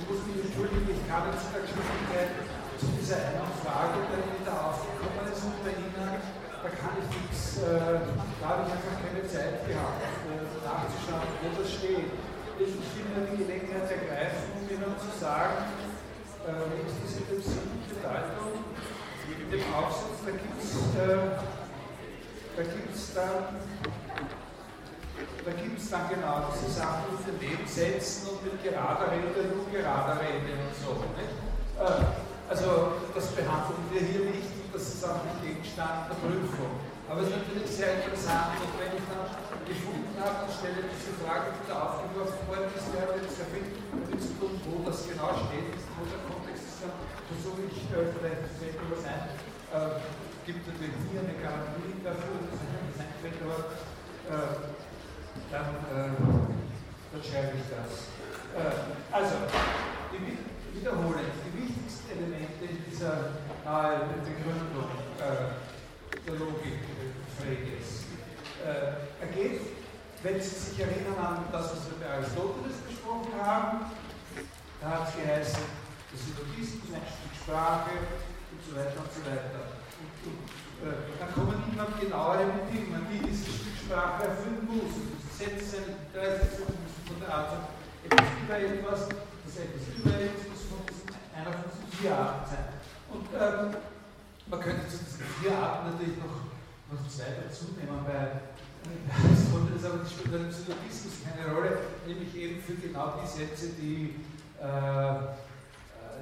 ich muss mich entschuldigen, ich kann jetzt in der Geschwindigkeit zu dieser einen Frage, die da aufgekommen ist und bei Ihnen, da kann ich nichts, äh, da habe ich einfach keine Zeit gehabt, äh, nachzuschauen, wo das steht. Ich, will nur die Gelegenheit ergreifen, um Ihnen zu sagen, äh, ist diese bestimmte Bedeutung in dem Aufsatz, da gibt es äh, da gibt's dann da gibt es dann genau diese Sachen mit den Nebensätzen und mit gerader Rede und gerader Rede und so. Nicht? Äh, also das behandeln wir hier nicht und das ist auch nicht Gegenstand der Prüfung. Aber es ist natürlich sehr interessant und wenn ich dann gefunden habe, dann stelle ich diese Frage wieder aufgeworfen worden ist, wäre jetzt sehr viel zu tun, wo das genau steht, wo der Kontext ist, dann versuche ich äh, vielleicht fällt mir was ein. Äh, gibt natürlich hier eine Garantie dafür, dass es ein einfällt, aber äh, dann, äh, dann schreibe ich das. Äh, also, die, wiederholen, die wichtigsten Elemente dieser nahe Begründung äh, der Logik Freges äh, ergeht, wenn Sie sich erinnern an das, was wir bei Aristoteles besprochen haben, da hat es geheißen, der Syllogismus, ein Stück Sprache und so weiter und so weiter. Und, und äh, dann kommen immer genauere Bedingungen, wie diese Stück Sprache erfüllen muss. Sätze müssen von der Art etwas über etwas, das etwas über etwas von einer von diesen vier Arten sein. Und ähm, man könnte zu diesen vier Arten natürlich noch, noch zwei dazu nehmen Aristoteles, aber das spielt beim Syllogismus keine Rolle, nämlich eben für genau die Sätze, die, äh,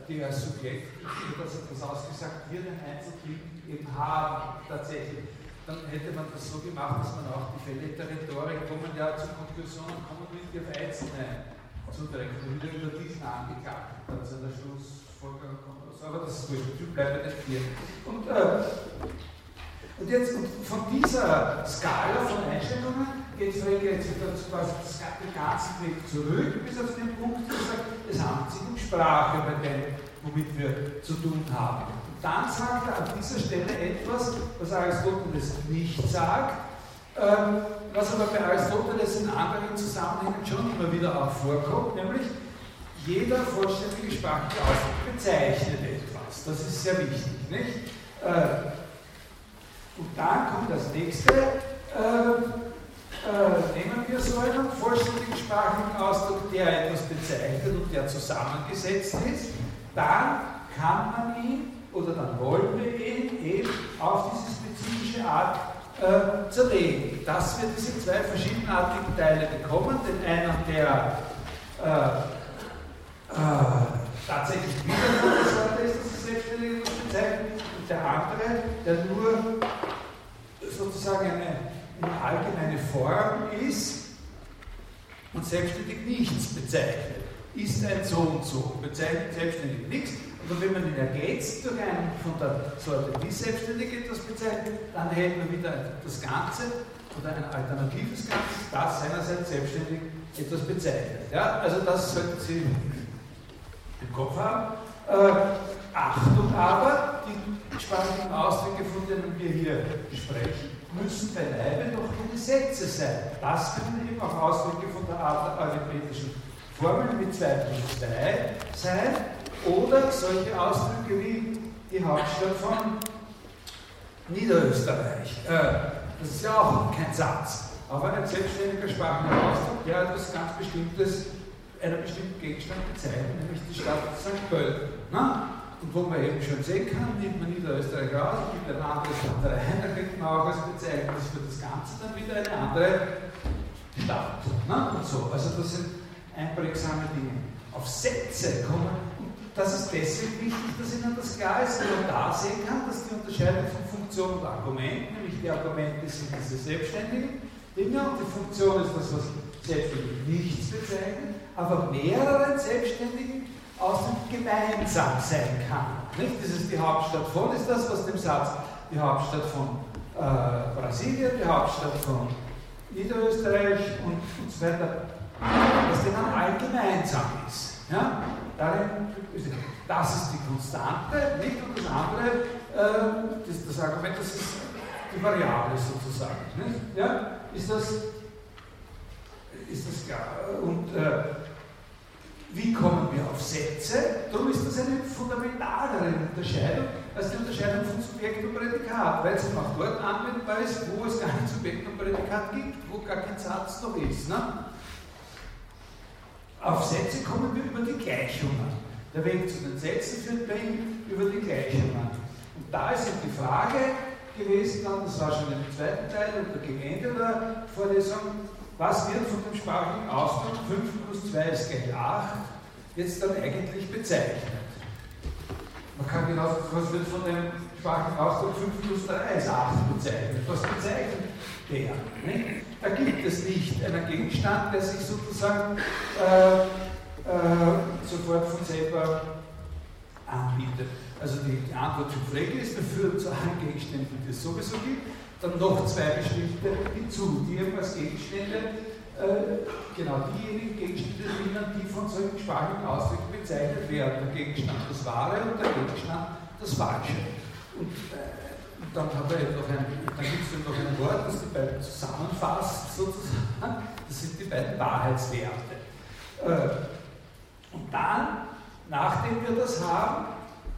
die als Subjekt, dass etwas ausgesagt wird, ein Einzelglied eben haben, tatsächlich dann hätte man das so gemacht, dass man auch die Fälle der Rhetorik kommen ja zur Konklusion und kommen mit auf einzelne zudrängen und wieder über diesen angeklagt dann zu einer Schlussfolgerung kommt. Aber das ist wurscht, wir bleiben nicht hier. Und, äh, und jetzt und von dieser Skala von Einstellungen geht jetzt quasi den ganzen Weg zurück bis auf den Punkt, wo sagt, es handelt sich um Sprache bei dem, womit wir zu tun haben dann sagt er an dieser Stelle etwas, was Aristoteles nicht sagt, ähm, was aber bei Aristoteles in anderen Zusammenhängen schon immer wieder auch vorkommt, nämlich jeder vollständige sprachliche Ausdruck bezeichnet etwas. Das ist sehr wichtig. Nicht? Äh, und dann kommt das nächste. Äh, äh, nehmen wir so einen vollständigen sprachlichen Ausdruck, der etwas bezeichnet und der zusammengesetzt ist, dann kann man ihn oder dann wollen wir ihn eben auf diese spezifische Art äh, zerlegen. Dass wir diese zwei verschiedenartigen Teile bekommen, den einen, der äh, äh, tatsächlich wieder der Sorte ist, dass sie selbstständig bezeichnet, und der andere, der nur sozusagen eine, eine allgemeine Form ist und selbstständig nichts bezeichnet. Ist ein so und so, bezeichnet selbstständig nichts und wenn man ihn ergänzt durch einen von der Sorte wie selbstständig etwas bezeichnet, dann hält man wieder das Ganze oder ein alternatives Ganzes, das seinerseits selbstständig etwas bezeichnet. Ja, also das sollten Sie im Kopf haben. Äh, Achtung aber, die sprachlichen Ausdrücke, von denen wir hier sprechen, müssen beileibe nur Gesetze sein. Das können eben auch Ausdrücke von der Art der arithmetischen Formel mit 2 plus 2 sein oder solche Ausdrücke wie die Hauptstadt von Niederösterreich. Äh, das ist ja auch kein Satz, aber ein selbstständiger sprachlicher Ausdruck, der etwas ganz Bestimmtes, einer bestimmten Gegenstand bezeichnet, nämlich die Stadt St. Pölten. Und wo man eben schon sehen kann, nimmt man Niederösterreich raus, gibt ein anderes Land rein, dann kriegt man auch als Bezeichnung für das Ganze dann wieder eine andere Stadt. Ne? Und so. Also das sind einprägsame Dinge. Auf Sätze kommen das ist deswegen wichtig, dass Ihnen das klar ist, weil man da sehen kann, dass die Unterscheidung von Funktion und Argument, nämlich die Argumente sind diese selbstständigen Dinge und die Funktion ist das, was selbstständig nichts bezeichnet, aber mehreren Selbstständigen Ausdrücken gemeinsam sein kann. Nicht? Das ist die Hauptstadt von, ist das, was dem Satz die Hauptstadt von äh, Brasilien, die Hauptstadt von Niederösterreich und, und so weiter, was denen allen gemeinsam ist. Ja? Darin, das ist die Konstante, nicht? Und das andere, äh, das, das, Argument, das ist die Variable sozusagen. Ja? Ist, das, ist das klar? Und äh, Wie kommen wir auf Sätze? Darum ist das eine fundamentalere Unterscheidung als die Unterscheidung von Subjekt und Prädikat, weil es auch dort anwendbar ist, wo es gar kein Subjekt und Prädikat gibt, wo gar kein Satz noch ist. Ne? Auf Sätze kommen wir über die Gleichungen. Der Weg zu den Sätzen führt bei ihm über die Gleichungen. Und da ist eben die Frage gewesen, dann, das war schon im zweiten Teil oder gegen Ende der Vorlesung, was wird von dem sprachlichen Ausdruck 5 plus 2 ist gleich 8 jetzt dann eigentlich bezeichnet? Man kann genau, was wird von dem sprachlichen Ausdruck 5 plus 3 ist 8 bezeichnet? Was bezeichnet der? Ne? Da gibt es nicht einen Gegenstand, der sich sozusagen äh, äh, sofort von selber anbietet. Also die, Antwort zu Frege ist, wir führen zu allen Gegenständen, die es sowieso gibt, dann noch zwei bestimmte hinzu, die eben als Gegenstände, äh, genau diejenigen Gegenstände nehmen, die von solchen sprachlichen Ausdrücken bezeichnet werden. Der Gegenstand das Wahre und der Gegenstand das Falsche. Und, äh, dann, hat er noch ein, dann gibt es noch ein Wort, das die beiden zusammenfasst, sozusagen. Das sind die beiden Wahrheitswerte. Äh, und dann, nachdem wir das haben,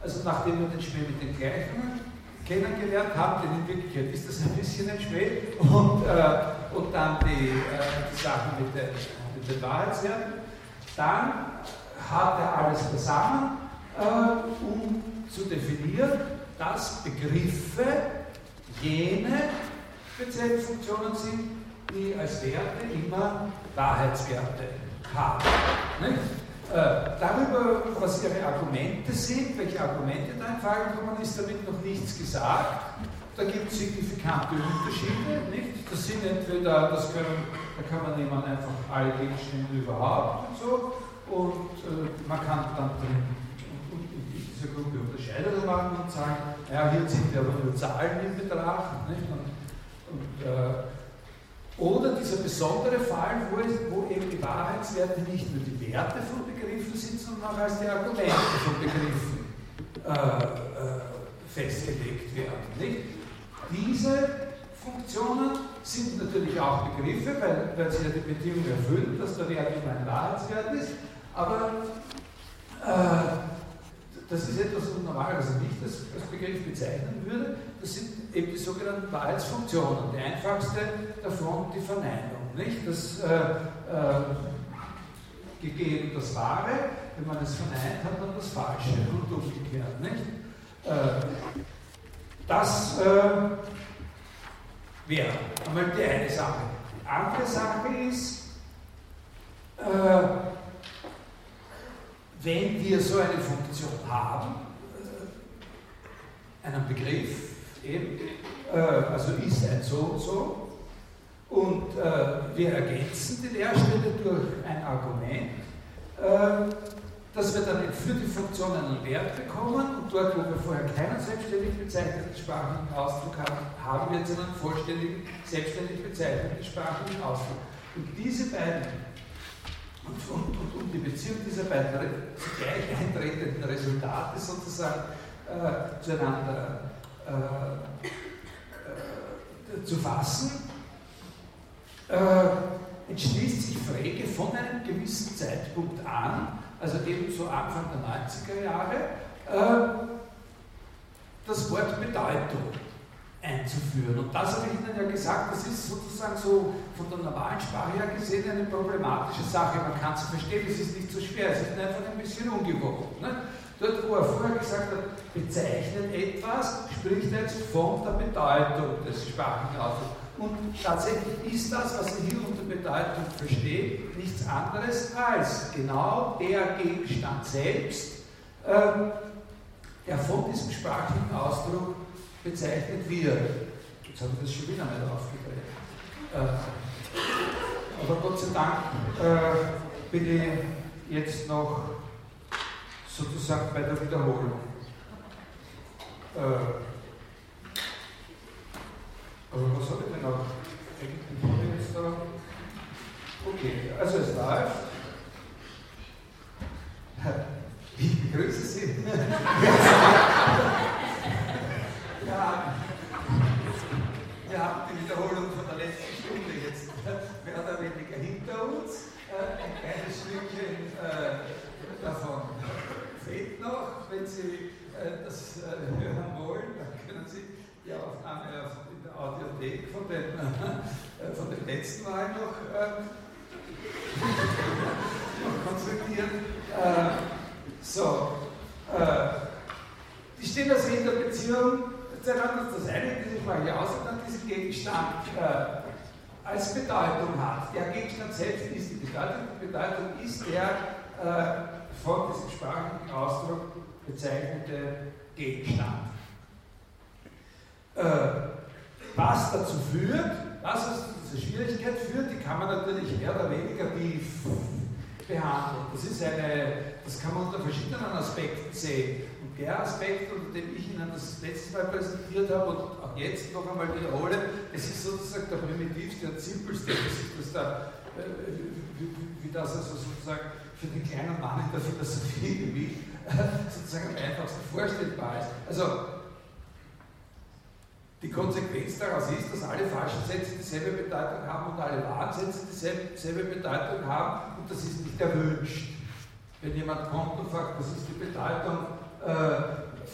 also nachdem wir den Spiel mit den Gleichungen kennengelernt haben, denn in Wirklichkeit ist das ein bisschen ein Schmäh, und, äh, und dann die, äh, die Sachen mit den, mit den Wahrheitswerten, dann hat er alles zusammen, äh, um zu definieren, dass Begriffe jene Spezialfunktionen sind, die als Werte immer Wahrheitswerte haben. Äh, darüber, was Ihre Argumente sind, welche Argumente da in Frage kommen, ist damit noch nichts gesagt. Da gibt es signifikante Unterschiede. Nicht? Das sind entweder, das können, da kann man nehmen einfach alle Gegenstände überhaupt und so. Und äh, man kann dann drin in dieser Gruppe Unterscheidungen machen und sagen, ja, hier sind ja aber nur Zahlen in Betracht. Nicht? Und, und äh, oder dieser besondere Fall, wo, es, wo, eben die Wahrheitswerte nicht nur die Werte von Begriffen sind, sondern auch als die Argumente von Begriffen äh, äh, festgelegt werden. Nicht? Diese Funktionen sind natürlich auch Begriffe, weil, weil sie ja die Bedingung erfüllen, dass der Wert immer ein Wahrheitswert ist, aber äh, das ist etwas, was normalerweise nicht als, Begriff bezeichnen würde. Das sind eben die sogenannten Wahrheitsfunktionen. Die einfachste davon die Verneinung. Nicht? Das äh, äh, gegeben das Wahre, wenn man es verneint, hat man das Falsche und umgekehrt. Nicht? Äh, das äh, wäre einmal die eine Sache. Die andere Sache ist, äh, wenn wir so eine Funktion haben, äh, einen Begriff eben, äh, also ist ein so und so, und äh, wir ergänzen die Leerstelle durch ein Argument, dass wir dann für die Funktion einen Wert bekommen und dort, wo wir vorher keinen selbstständig bezeichneten sprachlichen Ausdruck haben, haben wir jetzt einen vollständigen, selbstständig bezeichneten sprachlichen Ausdruck. Und diese beiden und, und, und, um die Beziehung dieser beiden zugleich eintretenden Resultate sozusagen äh, zueinander äh, äh, zu fassen, äh, entschließt sich Frege von einem gewissen Zeitpunkt an, also eben so Anfang der 90er Jahre, äh, das Wort Bedeutung einzuführen. Und das habe ich Ihnen ja gesagt, das ist sozusagen so von der normalen Sprache her gesehen eine problematische Sache. Man kann es verstehen, es ist nicht so schwer, es ist einfach ein bisschen ungewohnt. Ne? Dort, wo er vorher gesagt hat, bezeichnet etwas, spricht er jetzt von der Bedeutung des sprachlichen Ausdrucks. Und tatsächlich ist das, was er hier unter Bedeutung versteht, nichts anderes als genau der Gegenstand selbst, äh, der von diesem sprachlichen Ausdruck bezeichnet wird. Jetzt habe ich das schon wieder mal aufgedreht. Äh, aber Gott sei Dank äh, bin ich jetzt noch sozusagen bei der Wiederholung. Äh, aber was habe ich denn noch? Okay, also es läuft. Ich begrüße Sie. Wir haben die Wiederholung von der letzten Stunde jetzt mehr oder weniger hinter uns. Äh, ein kleines Stückchen äh, noch, wenn Sie äh, das äh, hören wollen, dann können Sie die Aufnahme in der Audiothek von den, äh, von den letzten Wahlen noch, äh, noch konsultieren. Äh, so, äh, die stehen also der Beziehung zueinander. Das eine, diese aus, und dann diesen Gegenstand als Bedeutung hat. Der Gegenstand selbst ist die Bedeutung. Die Bedeutung ist der von diesem sprachlichen Ausdruck bezeichnete Gegenstand. Äh, was dazu führt, was also diese Schwierigkeit führt, die kann man natürlich mehr oder weniger tief behandeln. Das, ist eine, das kann man unter verschiedenen Aspekten sehen. Der Aspekt, unter dem ich Ihnen das letzte Mal präsentiert habe und auch jetzt noch einmal wiederhole, es ist sozusagen der primitivste und simpelste, das da, äh, wie, das also sozusagen für den kleinen Mann in der Philosophie wie mich sozusagen am einfachsten vorstellbar ist. Also die Konsequenz daraus ist, dass alle falschen Sätze dieselbe Bedeutung haben und alle wahren Sätze dieselbe Bedeutung haben und das ist nicht erwünscht. Wenn jemand kommt und fragt, was ist die Bedeutung äh,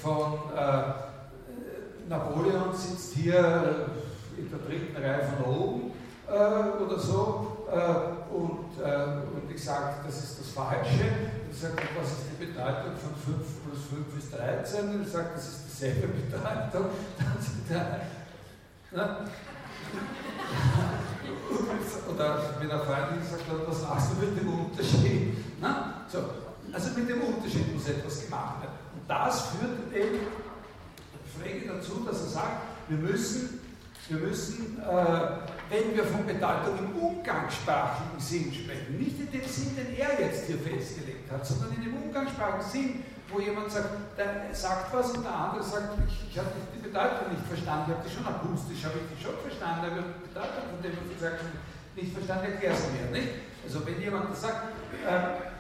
von äh, Napoleon sitzt hier in der dritten Reihe von oben äh, oder so äh, und, äh, und ich sage, das ist das Falsche, ich sage, was ist die Bedeutung von 5 plus 5 ist 13? Und ich sage, das ist dieselbe Bedeutung. Oder wenn eine Freundin gesagt hat, was machst du mit dem Unterschied? Na? So, also mit dem Unterschied muss etwas gemacht werden. Das führt eben Frege dazu, dass er sagt, wir müssen, wir müssen äh, wenn wir von Bedeutung im umgangssprachlichen Sinn sprechen, nicht in dem Sinn, den er jetzt hier festgelegt hat, sondern in dem umgangssprachlichen Sinn, wo jemand sagt, der sagt was und der andere sagt, ich, ich habe die Bedeutung nicht verstanden, ich habe die schon akustisch, habe ich die schon verstanden, aber die Bedeutung von dem, was du sagst, nicht verstanden, erklär es mir. Nicht? Also wenn jemand sagt, äh,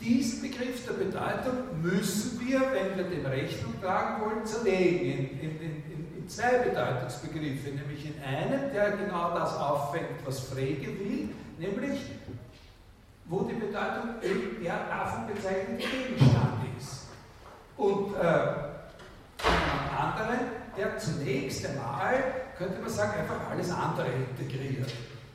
diesen Begriff der Bedeutung müssen wir, wenn wir dem Rechnung tragen wollen, zerlegen in, in, in, zwei Bedeutungsbegriffe, nämlich in einem, der genau das auffängt, was Frege will, nämlich wo die Bedeutung der davon bezeichnete Gegenstand ist. Und äh, einen anderen, der zunächst einmal, könnte man sagen, einfach alles andere integriert.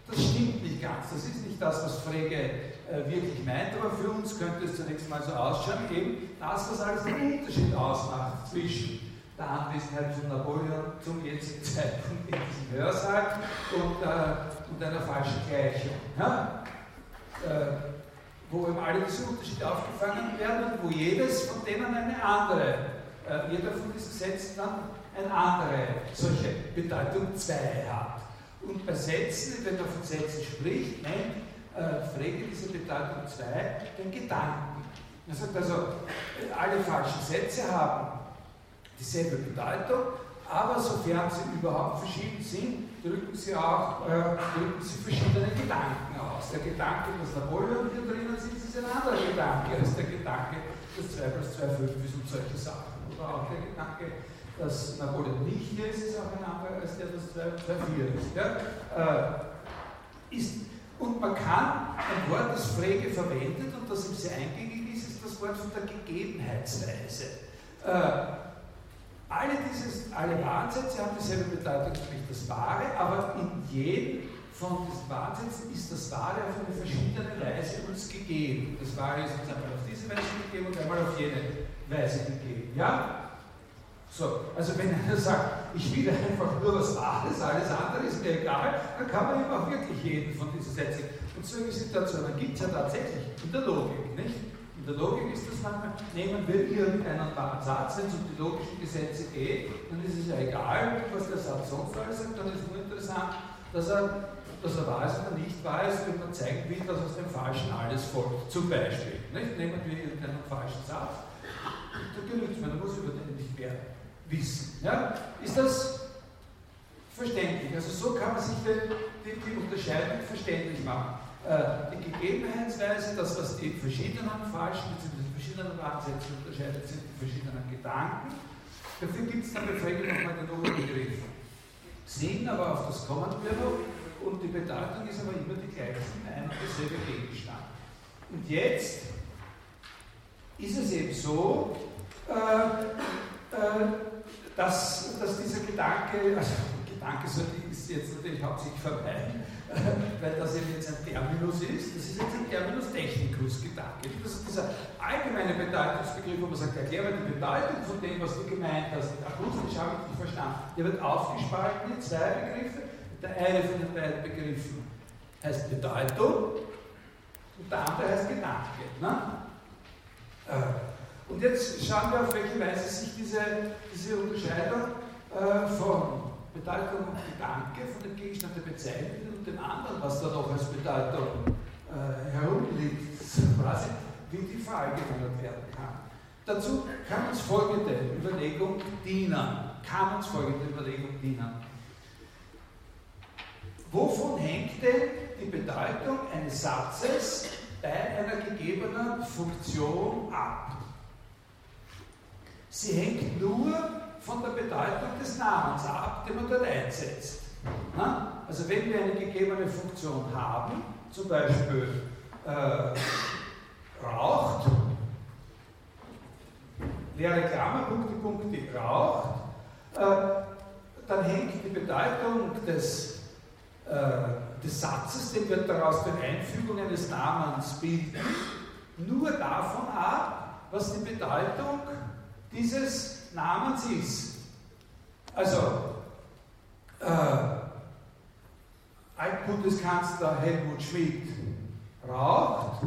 Das stimmt nicht ganz. Das ist nicht das, was Frege äh, wirklich meint, aber für uns könnte es zunächst mal so ausschauen, eben das, was alles den Unterschied ausmacht zwischen der Anwesenheit von Napoleon zum jetzigen Zeitpunkt in diesem Hörsaal und, äh, und einer falschen Gleichung. Ja? Äh, wo eben alle diese Unterschiede aufgefangen werden und wo jedes von denen eine andere, äh, jeder von diesen Sätzen dann eine andere solche Bedeutung 2 hat. Und bei Sätzen, wenn man von Sätzen spricht, nennt Frege diese Bedeutung 2 den Gedanken. Er sagt also, alle falschen Sätze haben dieselbe Bedeutung, aber sofern sie überhaupt verschieden sind, drücken sie auch äh, drücken sie verschiedene Gedanken aus. Der Gedanke, dass Napoleon hier drinnen sitzt, ist ein anderer Gedanke als der Gedanke, dass 2 plus 2 5 ist und solche Sachen. Oder auch der Gedanke, dass Napoleon nicht hier ist, ist auch ein anderer als der, dass 2 plus 2 4 ist. Ja? Äh, ist. Und man kann ein Wort, das Frege verwendet und das ihm sehr eingängig ist, ist das Wort von der Gegebenheitsweise. Äh, alle, dieses, alle Wahnsätze haben dieselbe Bedeutung, nämlich das Wahre, aber in jedem von diesen Wahnsätzen ist das Wahre auf eine verschiedene Weise uns gegeben. Das Wahre ist uns einmal auf diese Weise gegeben und einmal auf jene Weise gegeben. Ja? So, also wenn einer sagt, ich will einfach nur was Wahres, alles andere ist mir egal, dann kann man ihm auch wirklich jeden von diesen Sätzen. Und solche Situationen gibt es ja tatsächlich in der Logik, nicht? In der Logik ist das manchmal, nehmen wir irgendeinen Satz, wenn es um die logischen Gesetze geht, dann ist es ja egal, was der Satz sonst alles sagt, dann ist nur interessant, dass er, dass er ist oder nicht ist, wenn man zeigen will, dass aus dem Falschen alles folgt. Zum Beispiel, nicht? nehmen wir irgendeinen falschen Satz, da genügt es mir, da muss ich über den nicht mehr wissen. Ja? Ist das verständlich? Also so kann man sich die, die, die Unterscheidung verständlich machen. Äh, die Gegebenheitsweise, das, was die verschiedenen falschen bzw. verschiedenen Ansätze unterscheidet, sind die verschiedenen Gedanken. Dafür gibt es dann bei Frege nochmal den Oberbegriff Sinn, aber auf das kommen wir noch. Und die Bedeutung ist aber immer die gleiche, ein und derselbe Gegenstand. Und jetzt ist es eben so, äh, äh, dass, dass dieser Gedanke, also Gedanke ich jetzt natürlich hauptsächlich vermeiden, weil das eben jetzt ein Terminus ist. Das ist jetzt ein Terminus technicus Gedanke. Das ist dieser allgemeine Bedeutungsbegriff, wo man sagt, erkläre die Bedeutung von dem, was du gemeint hast. Akustisch habe ich nicht verstanden. Der wird aufgespalten in zwei Begriffe. Der eine von den beiden Begriffen heißt Bedeutung und der andere heißt Gedanke. Ne? Und jetzt schauen wir, auf welche Weise sich diese, diese Unterscheidung äh, von Bedeutung und Gedanke, von dem Gegenstand der Bezeichnung und dem anderen, was da noch als Bedeutung äh, herumliegt, quasi, wie die verallgemeinert werden kann. Dazu kann uns folgende Überlegung dienen. Kann uns folgende Überlegung dienen. Wovon hängt denn die Bedeutung eines Satzes bei einer gegebenen Funktion ab? Sie hängt nur von der Bedeutung des Namens ab, den man dort einsetzt. Also wenn wir eine gegebene Funktion haben, zum Beispiel äh, raucht, leere Klammer, Punkte, Punkte, raucht, äh, dann hängt die Bedeutung des, äh, des Satzes, den wir daraus durch Einfügung eines Namens bilden, nur davon ab, was die Bedeutung dieses Namens ist. Also, äh, Altbundeskanzler Helmut Schmidt raucht,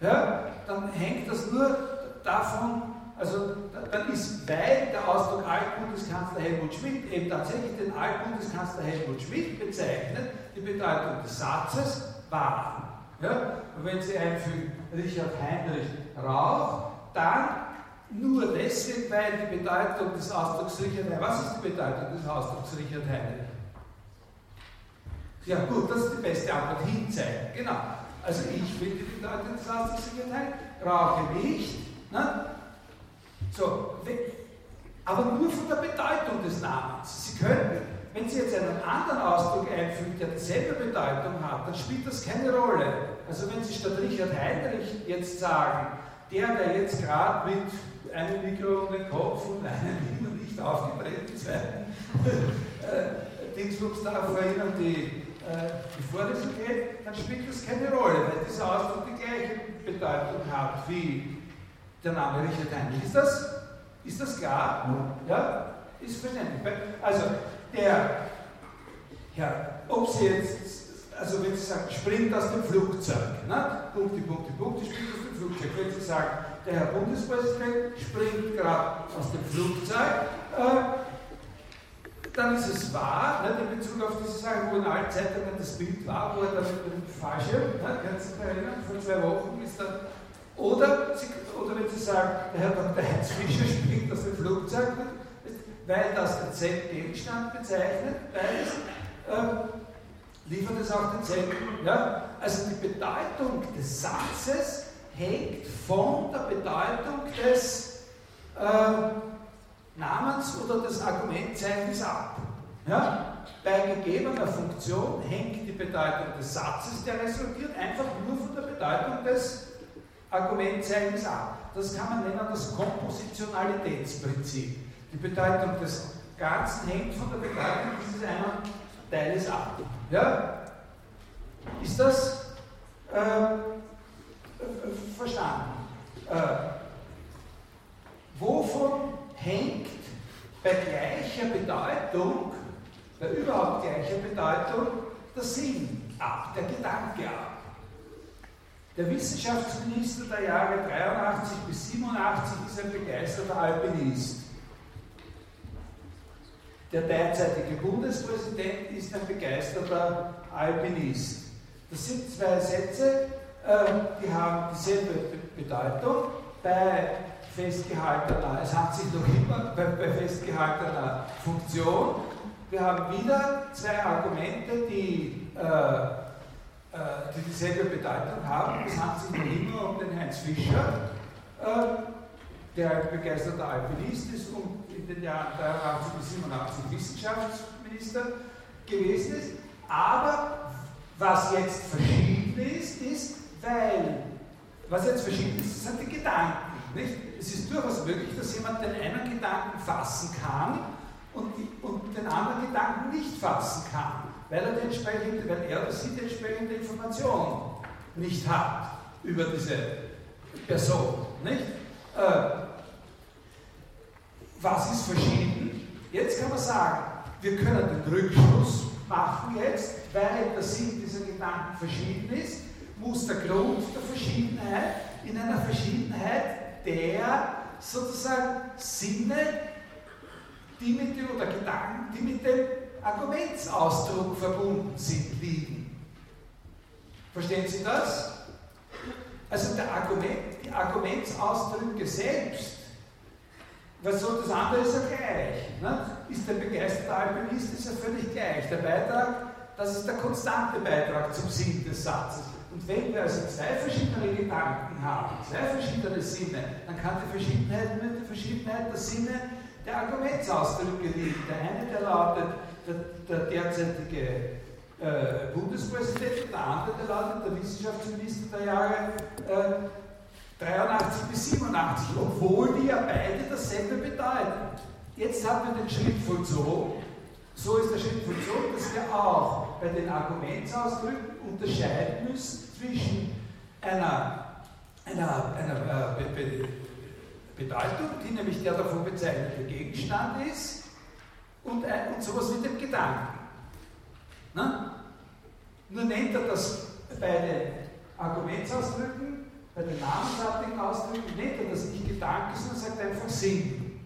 ja, dann hängt das nur davon, also dann ist, weil der Ausdruck Altbundeskanzler Helmut Schmidt eben tatsächlich den Altbundeskanzler Helmut Schmidt bezeichnet, die Bedeutung des Satzes wahr. Ja? Und wenn Sie einfügen, Richard Heinrich Rauch, dann nur deswegen, weil die Bedeutung des Ausdrucks Richard was ist die Bedeutung des Ausdrucks Richard Heinrich? Ja gut, das ist die beste Antwort, hinzeigen, genau. Also ich will die Bedeutung des Ausdrucks Richard Heinrich, rauche nicht, ne? So, aber nur von der Bedeutung des Namens. Sie können, wenn Sie jetzt einen anderen Ausdruck einfügen, der dieselbe Bedeutung hat, dann spielt das keine Rolle. Also wenn Sie statt Richard Heinrich jetzt sagen, der, der jetzt gerade mit einem Mikro um den Kopf und einem immer nicht aufgetreten äh, Dingsbums da vorhin um die, äh, die Vorlesung geht, dann spielt das keine Rolle, weil dieser Ausdruck die gleiche Bedeutung hat wie der Name Richard Heinrich. Ist das, ist das klar? Ja? Ist verständlich. Also, der Herr, ob Sie jetzt, also wenn Sie sagen, springt aus dem Flugzeug, ne? Punkte, Punkte, Punkte, springt aus dem Flugzeug. Wenn Sie sagen, der Herr Bundespräsident springt gerade aus dem Flugzeug, äh, dann ist es wahr, ne, in Bezug auf diese Sache, wo in allen Zeitungen das Bild war, wo er da mit dem Fallschirm, ne, können Sie sich erinnern, vor zwei Wochen ist er oder, Sie, oder wenn Sie sagen, der Herr Dr. Heinz Fischer springt aus dem Flugzeug, weil das denselben Gegenstand bezeichnet, beides, äh, liefert es auch denselben. Ja? Also die Bedeutung des Satzes hängt von der Bedeutung des äh, Namens oder des Argumentzeichens ab. Ja? Bei gegebener Funktion hängt die Bedeutung des Satzes, der resultiert, einfach nur von der Bedeutung des Argument zeigen es ab. Das kann man nennen das Kompositionalitätsprinzip. Die Bedeutung des Ganzen hängt von der Bedeutung dieses einen Teiles ab. Ja? Ist das äh, verstanden? Äh, wovon hängt bei gleicher Bedeutung, bei überhaupt gleicher Bedeutung, der Sinn ab, der Gedanke ab? Der Wissenschaftsminister der Jahre 83 bis 87 ist ein begeisterter Alpinist. Der derzeitige Bundespräsident ist ein begeisterter Alpinist. Das sind zwei Sätze, die haben dieselbe Bedeutung. Bei festgehaltener, es hat sich noch immer bei, bei festgehaltener Funktion. Wir haben wieder zwei Argumente, die äh, äh, die dieselbe Bedeutung haben. Es handelt sich noch immer um den Heinz Fischer, äh, der ein begeisterter Alpinist ist und in den Jahren 83 bis 87 Wissenschaftsminister gewesen ist. Aber was jetzt verschieden ist, ist, weil Was jetzt verschieden ist, sind die Gedanken. Nicht? Es ist durchaus möglich, dass jemand den einen Gedanken fassen kann und, und den anderen Gedanken nicht fassen kann, weil er, die entsprechende, weil er oder sie die entsprechende Information nicht hat über diese Person. Nicht? Äh, was ist verschieden? Jetzt kann man sagen, wir können den Rückschluss machen jetzt, weil der Sinn dieser Gedanken verschieden ist, muss der Grund der Verschiedenheit in einer Verschiedenheit der sozusagen Sinne, die mit dem, oder Gedanken, die mit dem Argumentsausdruck verbunden sind, liegen. Verstehen Sie das? Also der Argument, die Argumentsausdrücke selbst, was so das andere ist ja gleich. Ne? Ist der begeisterte Alpinist ist ja völlig gleich. Der Beitrag, das ist der konstante Beitrag zum Sinn des Satzes. Und wenn wir also zwei verschiedene Gedanken haben, zwei verschiedene Sinne, dann kann die Verschiedenheit mit der Verschiedenheit der Sinne der Argumentsausdrücke liegen. Der eine, der lautet, der, der derzeitige äh, Bundespräsident, der andere, der lautet der Wissenschaftsminister der Jahre äh, 83 bis 87, obwohl die ja beide dasselbe bedeuten. Jetzt haben wir den Schritt vollzogen. So ist der Schritt vollzogen, dass wir auch bei den Argumentsausdrücken unterscheiden müssen zwischen einer, einer, einer äh, Be Bedeutung, die nämlich der davon bezeichnete Gegenstand ist, und, ein, und sowas wie dem Gedanken. Na? Nur nennt er das bei den Argumentsausdrücken, bei den namensartigen Ausdrücken, nennt er das nicht Gedanke, sondern sagt einfach Sinn.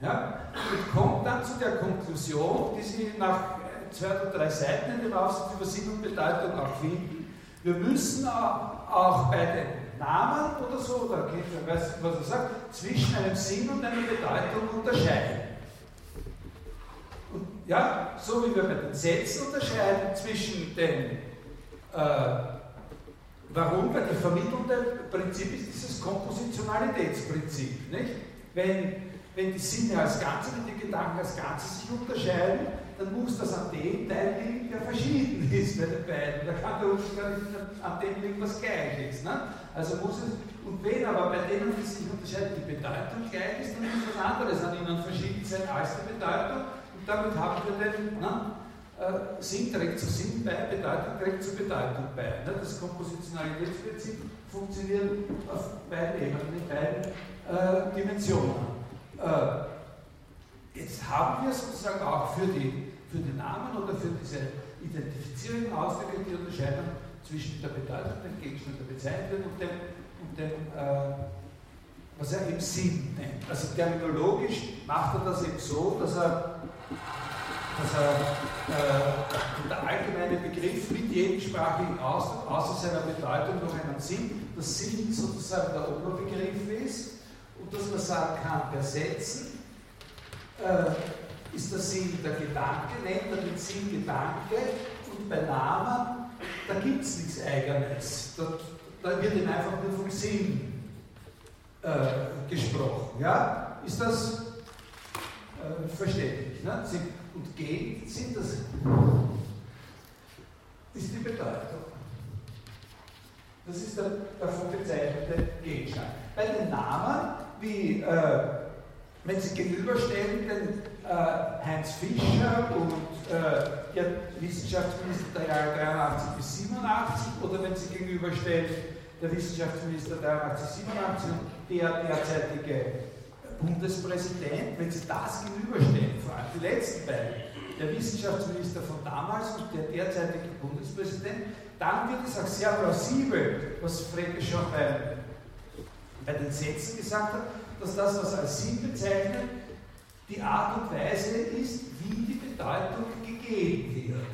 Ja? Und kommt dann zu der Konklusion, die Sie nach zwei oder drei Seiten in dem Aufsatz über Sinn und Bedeutung auch finden. Wir müssen auch bei den Namen oder so, oder weiß was er sagt, zwischen einem Sinn und einer Bedeutung unterscheiden. Und ja, so wie wir bei den Sätzen unterscheiden zwischen den, äh, warum, weil das vermittelnde Prinzip ist dieses Kompositionalitätsprinzip. Nicht? Wenn, wenn die Sinne als Ganze, wenn die Gedanken als Ganze sich unterscheiden, dann muss das an dem Teil liegen, der verschieden ist bei den beiden. Da kann der Unterschied nicht an dem liegen, was gleich ist. Ne? Also muss es, und wenn aber bei denen, die sich unterscheiden, die Bedeutung gleich ist, dann muss was anderes an ihnen verschieden sein als die Bedeutung. Und damit haben wir den ne, äh, Sinn trägt zu Sinn bei, Bedeutung trägt zu Bedeutung bei. Ne? Das Kompositionalitätsprinzip funktioniert auf beiden Ebenen, in beiden äh, Dimensionen. Äh, Jetzt haben wir sozusagen auch für die, für die Namen oder für diese Identifizierung Ausdrücke die Unterscheidung zwischen der Bedeutung, dem Gegenstand der Bezeichnung und dem, und dem äh, was er eben Sinn nennt. Also terminologisch macht er das eben so, dass er, dass er äh, der allgemeine Begriff mit jedem sprachlichen Ausdruck außer seiner Bedeutung noch einen Sinn, das Sinn sozusagen der Oberbegriff ist und dass man sagen kann, per Sätzen äh, ist der Sinn der Gedanke, nennt er den Sinn Gedanke und bei Namen, da gibt es nichts Eigenes. Da, da, wird ihm einfach nur vom Sinn äh, gesprochen. Ja? Ist das äh, verständlich? Ne? Und geht sind das ist die Bedeutung. Das ist der davon bezeichnete Gegenstand. Bei den Namen, wie äh, wenn Sie gegenüberstellen den äh, Heinz Fischer und äh, der Wissenschaftsminister der Jahre 83 bis 87 oder wenn Sie gegenüberstellen der Wissenschaftsminister 83, 87 und der derzeitige Bundespräsident, wenn Sie das gegenüberstellen, vor allem die letzten beiden, der Wissenschaftsminister von damals und der derzeitige Bundespräsident, dann wird es auch sehr plausibel, was Frege schon bei, bei den Sätzen gesagt hat, dass das, was als Sinn bezeichnet, die Art und Weise ist, wie die Bedeutung gegeben wird.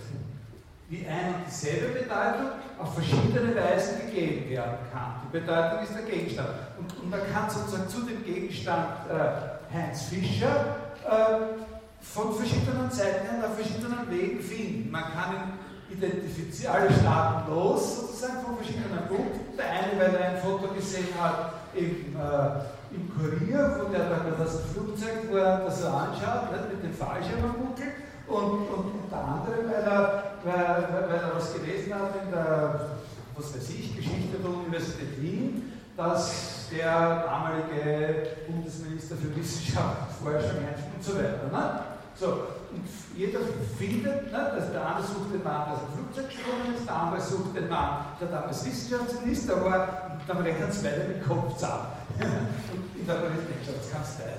Wie eine und dieselbe Bedeutung auf verschiedene Weisen gegeben werden kann. Die Bedeutung ist der Gegenstand. Und, und man kann sozusagen zu dem Gegenstand äh, Heinz Fischer äh, von verschiedenen Seiten her auf verschiedenen Wegen finden. Man kann ihn identifizieren, alle Staaten los, sozusagen von verschiedenen Punkten. Der eine, weil er ein Foto gesehen hat, im äh, im Kurier, wo der da das Flugzeug, wo er das so anschaut, nicht, mit dem Fallschirm am Buckel, und, und unter anderem, weil er, weil, weil er was gelesen hat in der, was weiß ich, Geschichte der Universität Wien, dass der damalige Bundesminister für Wissenschaft, Forschung und so weiter. Ne? So, und jeder findet, ne, also der eine sucht den Mann, der aus dem Flugzeug gesprungen ist, der andere sucht den Mann, der damals Wissenschaftsminister war, dann rechnen zwei den Kopf zusammen. und in der Präsidentschaftskanzlei,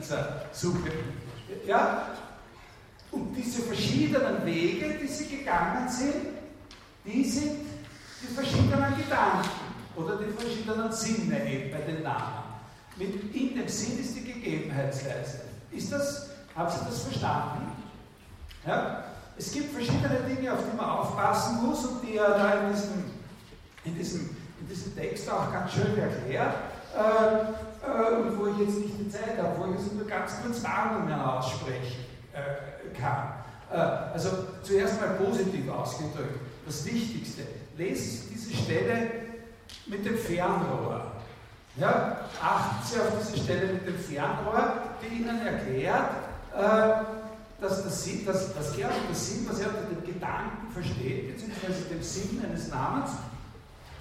dieser Suche. Ja? Und diese verschiedenen Wege, die sie gegangen sind, die sind die verschiedenen Gedanken oder die verschiedenen Sinne eben bei den Namen. Mit in dem Sinn ist die Gegebenheitsweise. Ist das, haben Sie das verstanden? Ja? Es gibt verschiedene Dinge, auf die man aufpassen muss und die er da in diesem, in diesem, diesem Text auch ganz schön erklärt. Äh, äh, und wo ich jetzt nicht die Zeit habe, wo ich jetzt nur ganz kurz Warnungen aussprechen äh, kann. Also zuerst mal positiv ausgedrückt. Das Wichtigste, Sie diese Stelle mit dem Fernrohr. Ja, achten Sie auf diese Stelle mit dem Fernrohr, die Ihnen erklärt, dass, das Sinn, dass, dass er das Sinn, was er unter dem Gedanken versteht, beziehungsweise dem Sinn eines Namens,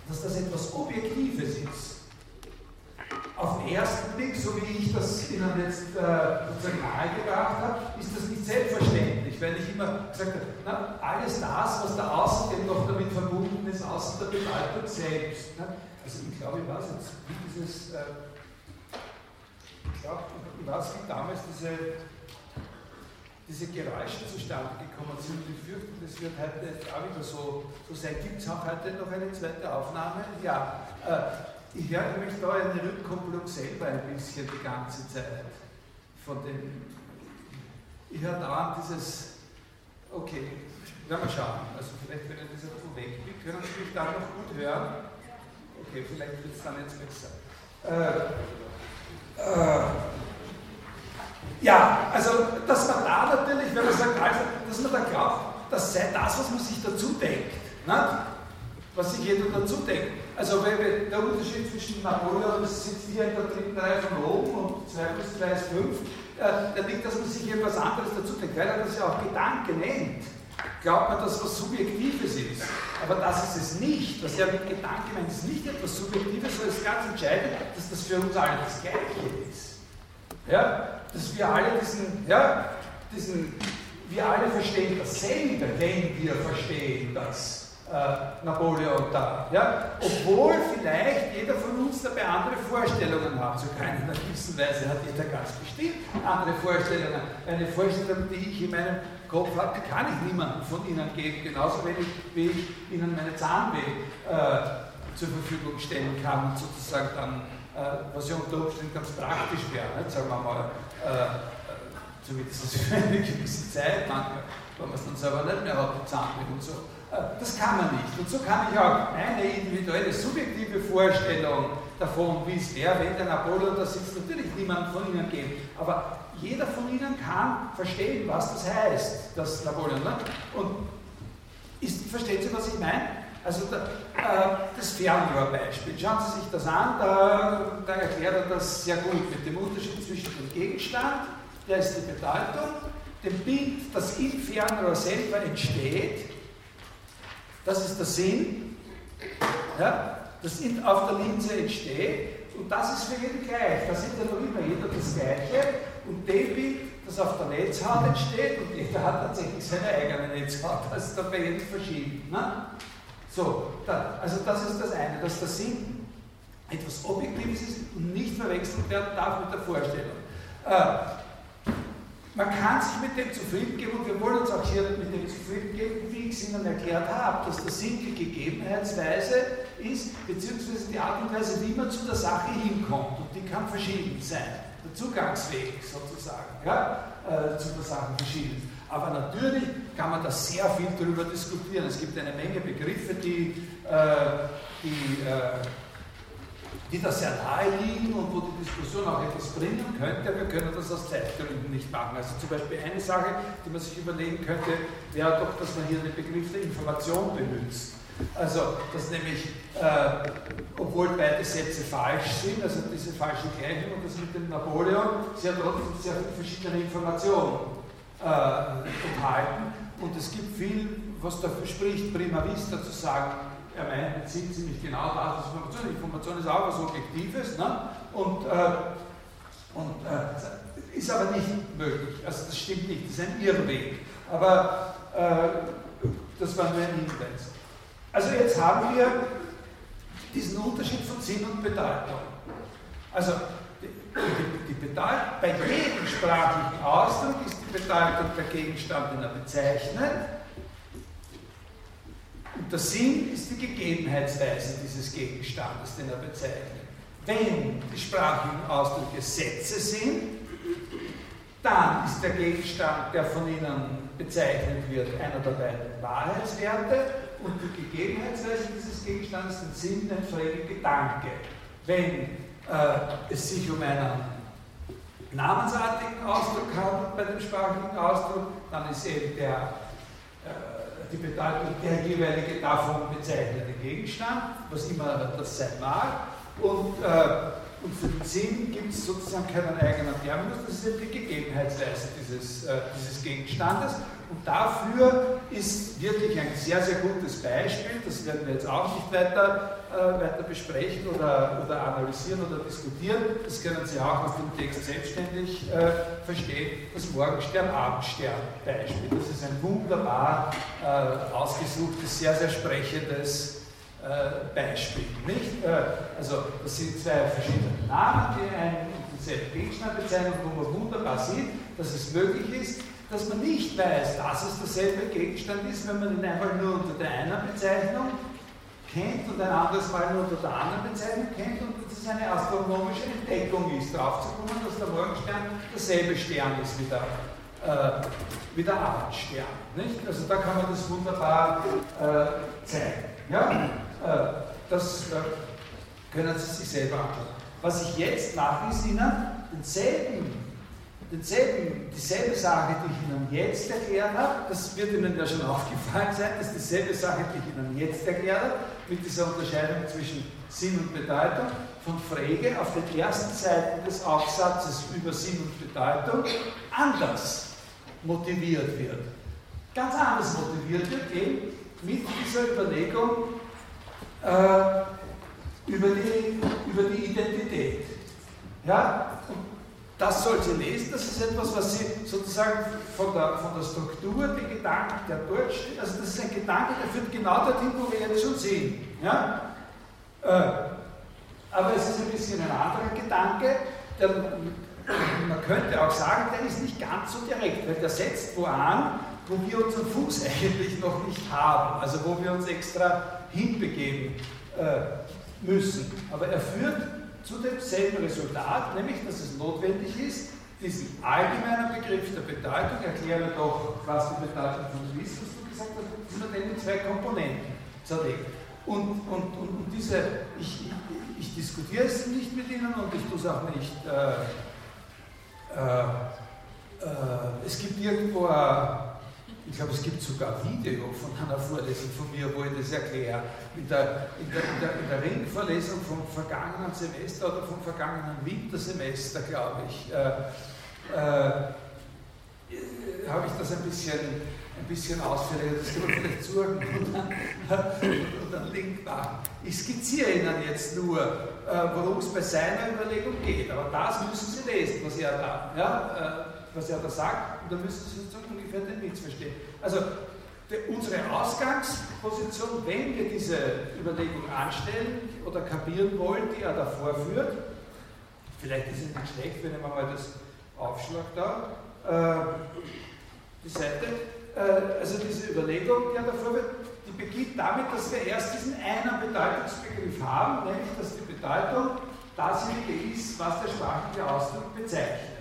dass das etwas Objektives ist. Auf den ersten Blick, so wie ich das Ihnen jetzt äh, nahegebracht habe, ist das nicht selbstverständlich, weil ich immer gesagt habe, na, alles das, was da außerdem noch damit verbunden ist, außer der Bedeutung selbst. Ne? Also ich glaube, ich weiß jetzt, wie dieses, äh, ich glaube, ich weiß, wie damals diese diese Geräusche zustande gekommen sind. Ich fürchte, das wird heute auch wieder so, so sein. Gibt es auch heute noch eine zweite Aufnahme? Ja. Äh, ich höre nämlich da eine Rückkopplung selber ein bisschen die ganze Zeit. Von dem, ich höre da dieses, okay, werden wir schauen. Also vielleicht, wenn ich das irgendwo weg bin, können Sie mich da noch gut hören. Okay, vielleicht wird es dann jetzt besser. Äh, äh, ja, also dass man da natürlich, wenn man sagt, also, dass man da glaubt, das sei das, was man sich dazu denkt. Ne? Was sich jeder dazu denkt. Also wenn der Unterschied zwischen Napoleon, das sitzt hier in der dritten Reihe von oben und 2 plus 3 ist 5, äh, der liegt, dass man sich etwas anderes dazu denkt, weil er das ja auch Gedanke nennt. Glaubt man, dass was Subjektives ist. Aber das ist es nicht. Was er mit Gedanke meint, ist nicht etwas Subjektives, sondern es ist ganz entscheidend, dass das für uns alle das Gleiche ist. Ja? Dass wir alle diesen, ja, diesen, wir alle verstehen dasselbe, wenn wir verstehen, dass äh, Napoleon da, ja, obwohl vielleicht jeder von uns dabei andere Vorstellungen hat, sogar in einer gewissen Weise hat jeder ganz bestimmt andere Vorstellungen. Eine Vorstellung, die ich in meinem Kopf habe, kann ich niemandem von Ihnen geben, genauso wenig wie ich Ihnen meine Zahnweh äh, zur Verfügung stellen kann sozusagen dann äh, was ja unter Umständen ganz praktisch wäre, nicht? sagen wir mal, äh, äh zumindest für eine gewisse Zeit manchmal, wenn man es dann selber nicht mehr hat, Zahnweh und so. Äh, das kann man nicht. Und so kann ich auch meine individuelle, subjektive Vorstellung davon, wie es wäre, wenn der Napoleon da sitzt, natürlich niemand von Ihnen geben. Aber jeder von Ihnen kann verstehen, was das heißt, das Napoleon. Ne? Und ist, verstehen Sie, was ich meine? Also da, äh, das Fernrohrbeispiel, schauen Sie sich das an, da, da, erklärt er das sehr gut mit dem Unterschied zwischen dem Gegenstand, der ist die Bedeutung, dem Bild, das im Fernrohr selber entsteht, das ist der Sinn, ja, das auf der Linse entsteht. Und das ist für jeden gleich, da sieht ja noch immer jeder das Gleiche. Und dem Bild, das auf der Netzhaut entsteht und jeder hat tatsächlich seine eigene Netzhaut, das ist dann bei jedem verschieden. Ne? So, da, also das ist das eine, dass der Sinn etwas Objektives ist und nicht verwechselt werden darf mit der Vorstellung. Äh, man kann sich mit dem zufrieden geben und wir wollen uns auch hier mit dem zufrieden geben, wie ich es Ihnen erklärt habe, dass der Sinn die Gegebenheitsweise ist, beziehungsweise die Art und Weise, wie man zu der Sache hinkommt. Und die kann verschieden sein. Der Zugangsweg sozusagen ja, äh, zu der Sache verschieden. Aber natürlich kann man da sehr viel darüber diskutieren. Es gibt eine Menge Begriffe, die, äh, die, äh, die da sehr nahe liegen und wo die Diskussion auch etwas bringen könnte. Wir können das aus Zeitgründen nicht machen. Also zum Beispiel eine Sache, die man sich überlegen könnte, wäre doch, dass man hier den Begriff der Information benutzt. Also, dass nämlich, äh, obwohl beide Sätze falsch sind, also diese falsche Gleichung und das mit dem Napoleon, sie hat trotzdem sehr viele verschiedene Informationen enthalten. Und es gibt viel, was dafür spricht, prima vista zu sagen, er meint, bezieht ziemlich genau das, was Information ist. Information ist auch was Objektives ne? und, äh, und äh, ist aber nicht möglich. Also das stimmt nicht, das ist ein Irrweg. Aber äh, das war nur ein Hinweis. Also jetzt haben wir diesen Unterschied von Sinn und Bedeutung. Also die, die, bei jedem sprachlichen Ausdruck ist die Bedeutung der Gegenstand, den er bezeichnet. Und der Sinn ist die Gegebenheitsweise dieses Gegenstandes, den er bezeichnet. Wenn die sprachlichen Ausdrücke Sätze sind, dann ist der Gegenstand, der von ihnen bezeichnet wird, einer der beiden Wahrheitswerte und die Gegebenheitsweise dieses Gegenstandes den Sinn, den freien Gedanke. Wenn äh, es sich um einen namensartigen Ausdruck handelt bei dem sprachlichen Ausdruck, dann ist eben der, äh, die Bedeutung der jeweilige davon bezeichnete Gegenstand, was immer das sein mag. Und, äh, und für den Sinn gibt es sozusagen keinen eigenen Terminus, das ist eben die Gegebenheitsweise dieses, äh, dieses Gegenstandes. Und dafür ist wirklich ein sehr, sehr gutes Beispiel, das werden wir jetzt auch nicht weiter, äh, weiter besprechen oder, oder analysieren oder diskutieren, das können Sie auch aus dem Text selbstständig äh, verstehen, das Morgenstern-Abendstern-Beispiel. Das ist ein wunderbar äh, ausgesuchtes, sehr, sehr sprechendes äh, Beispiel. Nicht? Äh, also das sind zwei verschiedene Namen, die einen denselben Gegenstand bezeichnen, wo man wunderbar sieht, dass es möglich ist, dass man nicht weiß, dass es derselbe Gegenstand ist, wenn man ihn einmal nur unter der einen Bezeichnung kennt und ein anderes Mal nur unter der anderen Bezeichnung kennt und dass es eine astronomische Entdeckung ist, draufzukommen, dass der Morgenstern derselbe Stern ist wie der, äh, wie der Abendstern. Nicht? Also da kann man das wunderbar äh, zeigen. Ja? Äh, das äh, können Sie sich selber anschauen. Was ich jetzt mache, ist Ihnen denselben denselben, dieselbe Sache, die ich Ihnen jetzt erklärt habe, das wird Ihnen ja schon aufgefallen sein, dass dieselbe Sache, die ich Ihnen jetzt erklärt habe, mit dieser Unterscheidung zwischen Sinn und Bedeutung, von Frege auf den ersten Seiten des Aufsatzes über Sinn und Bedeutung anders motiviert wird. Ganz anders motiviert wird, eben mit dieser Überlegung äh, über, die, über die Identität. Ja? Und das soll sie lesen, das ist etwas, was sie sozusagen von der, von der Struktur, die Gedanken, der dort steht, also das ist ein Gedanke, der führt genau dorthin, wo wir jetzt schon sehen. Ja? Äh, aber es ist ein bisschen ein anderer Gedanke, der, man könnte auch sagen, der ist nicht ganz so direkt, weil der setzt wo an, wo wir unseren Fuß eigentlich noch nicht haben, also wo wir uns extra hinbegeben äh, müssen. Aber er führt zu demselben Resultat, nämlich dass es notwendig ist, diesen allgemeinen Begriff der Bedeutung, erkläre doch, was die Bedeutung von Wissen, was du gesagt hast, man den in zwei Komponenten zerlegt. Und, und, und, und diese, ich, ich, ich, diskutiere es nicht mit Ihnen und ich tue es auch nicht. Äh, äh, äh, es gibt irgendwo ein ich glaube, es gibt sogar Video von einer Vorlesung von mir, wo ich das erkläre. In der, in der, in der, in der Ringvorlesung vom vergangenen Semester oder vom vergangenen Wintersemester, glaube ich, äh, äh, habe ich das ein bisschen, ein bisschen ausführlicher, das kann man vielleicht suchen und dann Link machen. Ich skizziere Ihnen jetzt nur, äh, worum es bei seiner Überlegung geht, aber das müssen Sie lesen, was er da, ja, äh, was er da sagt, und dann müssen Sie sozusagen ungefähr den Witz verstehen. Also die, unsere Ausgangsposition, wenn wir diese Überlegung anstellen oder kapieren wollen, die er da vorführt, vielleicht ist es nicht schlecht, wenn mir mal das aufschlag da, äh, die Seite, äh, also diese Überlegung, die er da vorführt, die beginnt damit, dass wir erst diesen einen Bedeutungsbegriff haben, nämlich dass die Bedeutung dasjenige ist, was der sprachliche Ausdruck bezeichnet.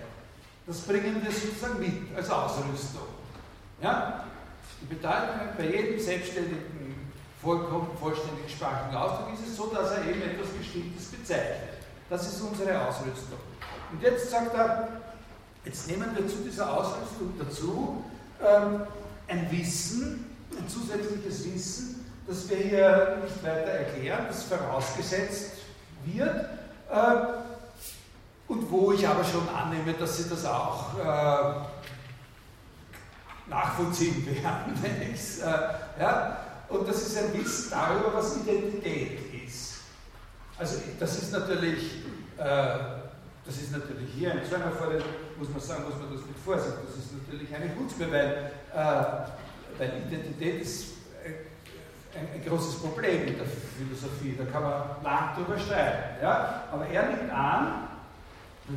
Das bringen wir sozusagen mit als Ausrüstung. Ja? Die Bedeutung bei jedem selbstständigen, vollkommen vollständigen sprachlichen Ausdruck ist es so, dass er eben etwas Bestimmtes bezeichnet. Das ist unsere Ausrüstung. Und jetzt sagt er, jetzt nehmen wir zu dieser Ausrüstung dazu ähm, ein Wissen, ein zusätzliches Wissen, das wir hier nicht weiter erklären, das vorausgesetzt wird. Äh, und wo ich aber schon annehme, dass Sie das auch äh, nachvollziehen werden. Äh, ja? und das ist ein Wissen darüber, was Identität ist. Also das ist natürlich, äh, das ist natürlich hier in so einer Fall, muss man sagen, muss man das mit Vorsicht, das ist natürlich eine Hutzpe, weil, äh, weil Identität ist ein, ein, großes Problem in der Philosophie, da kann man lang drüber streiten. Ja? Aber er nimmt an,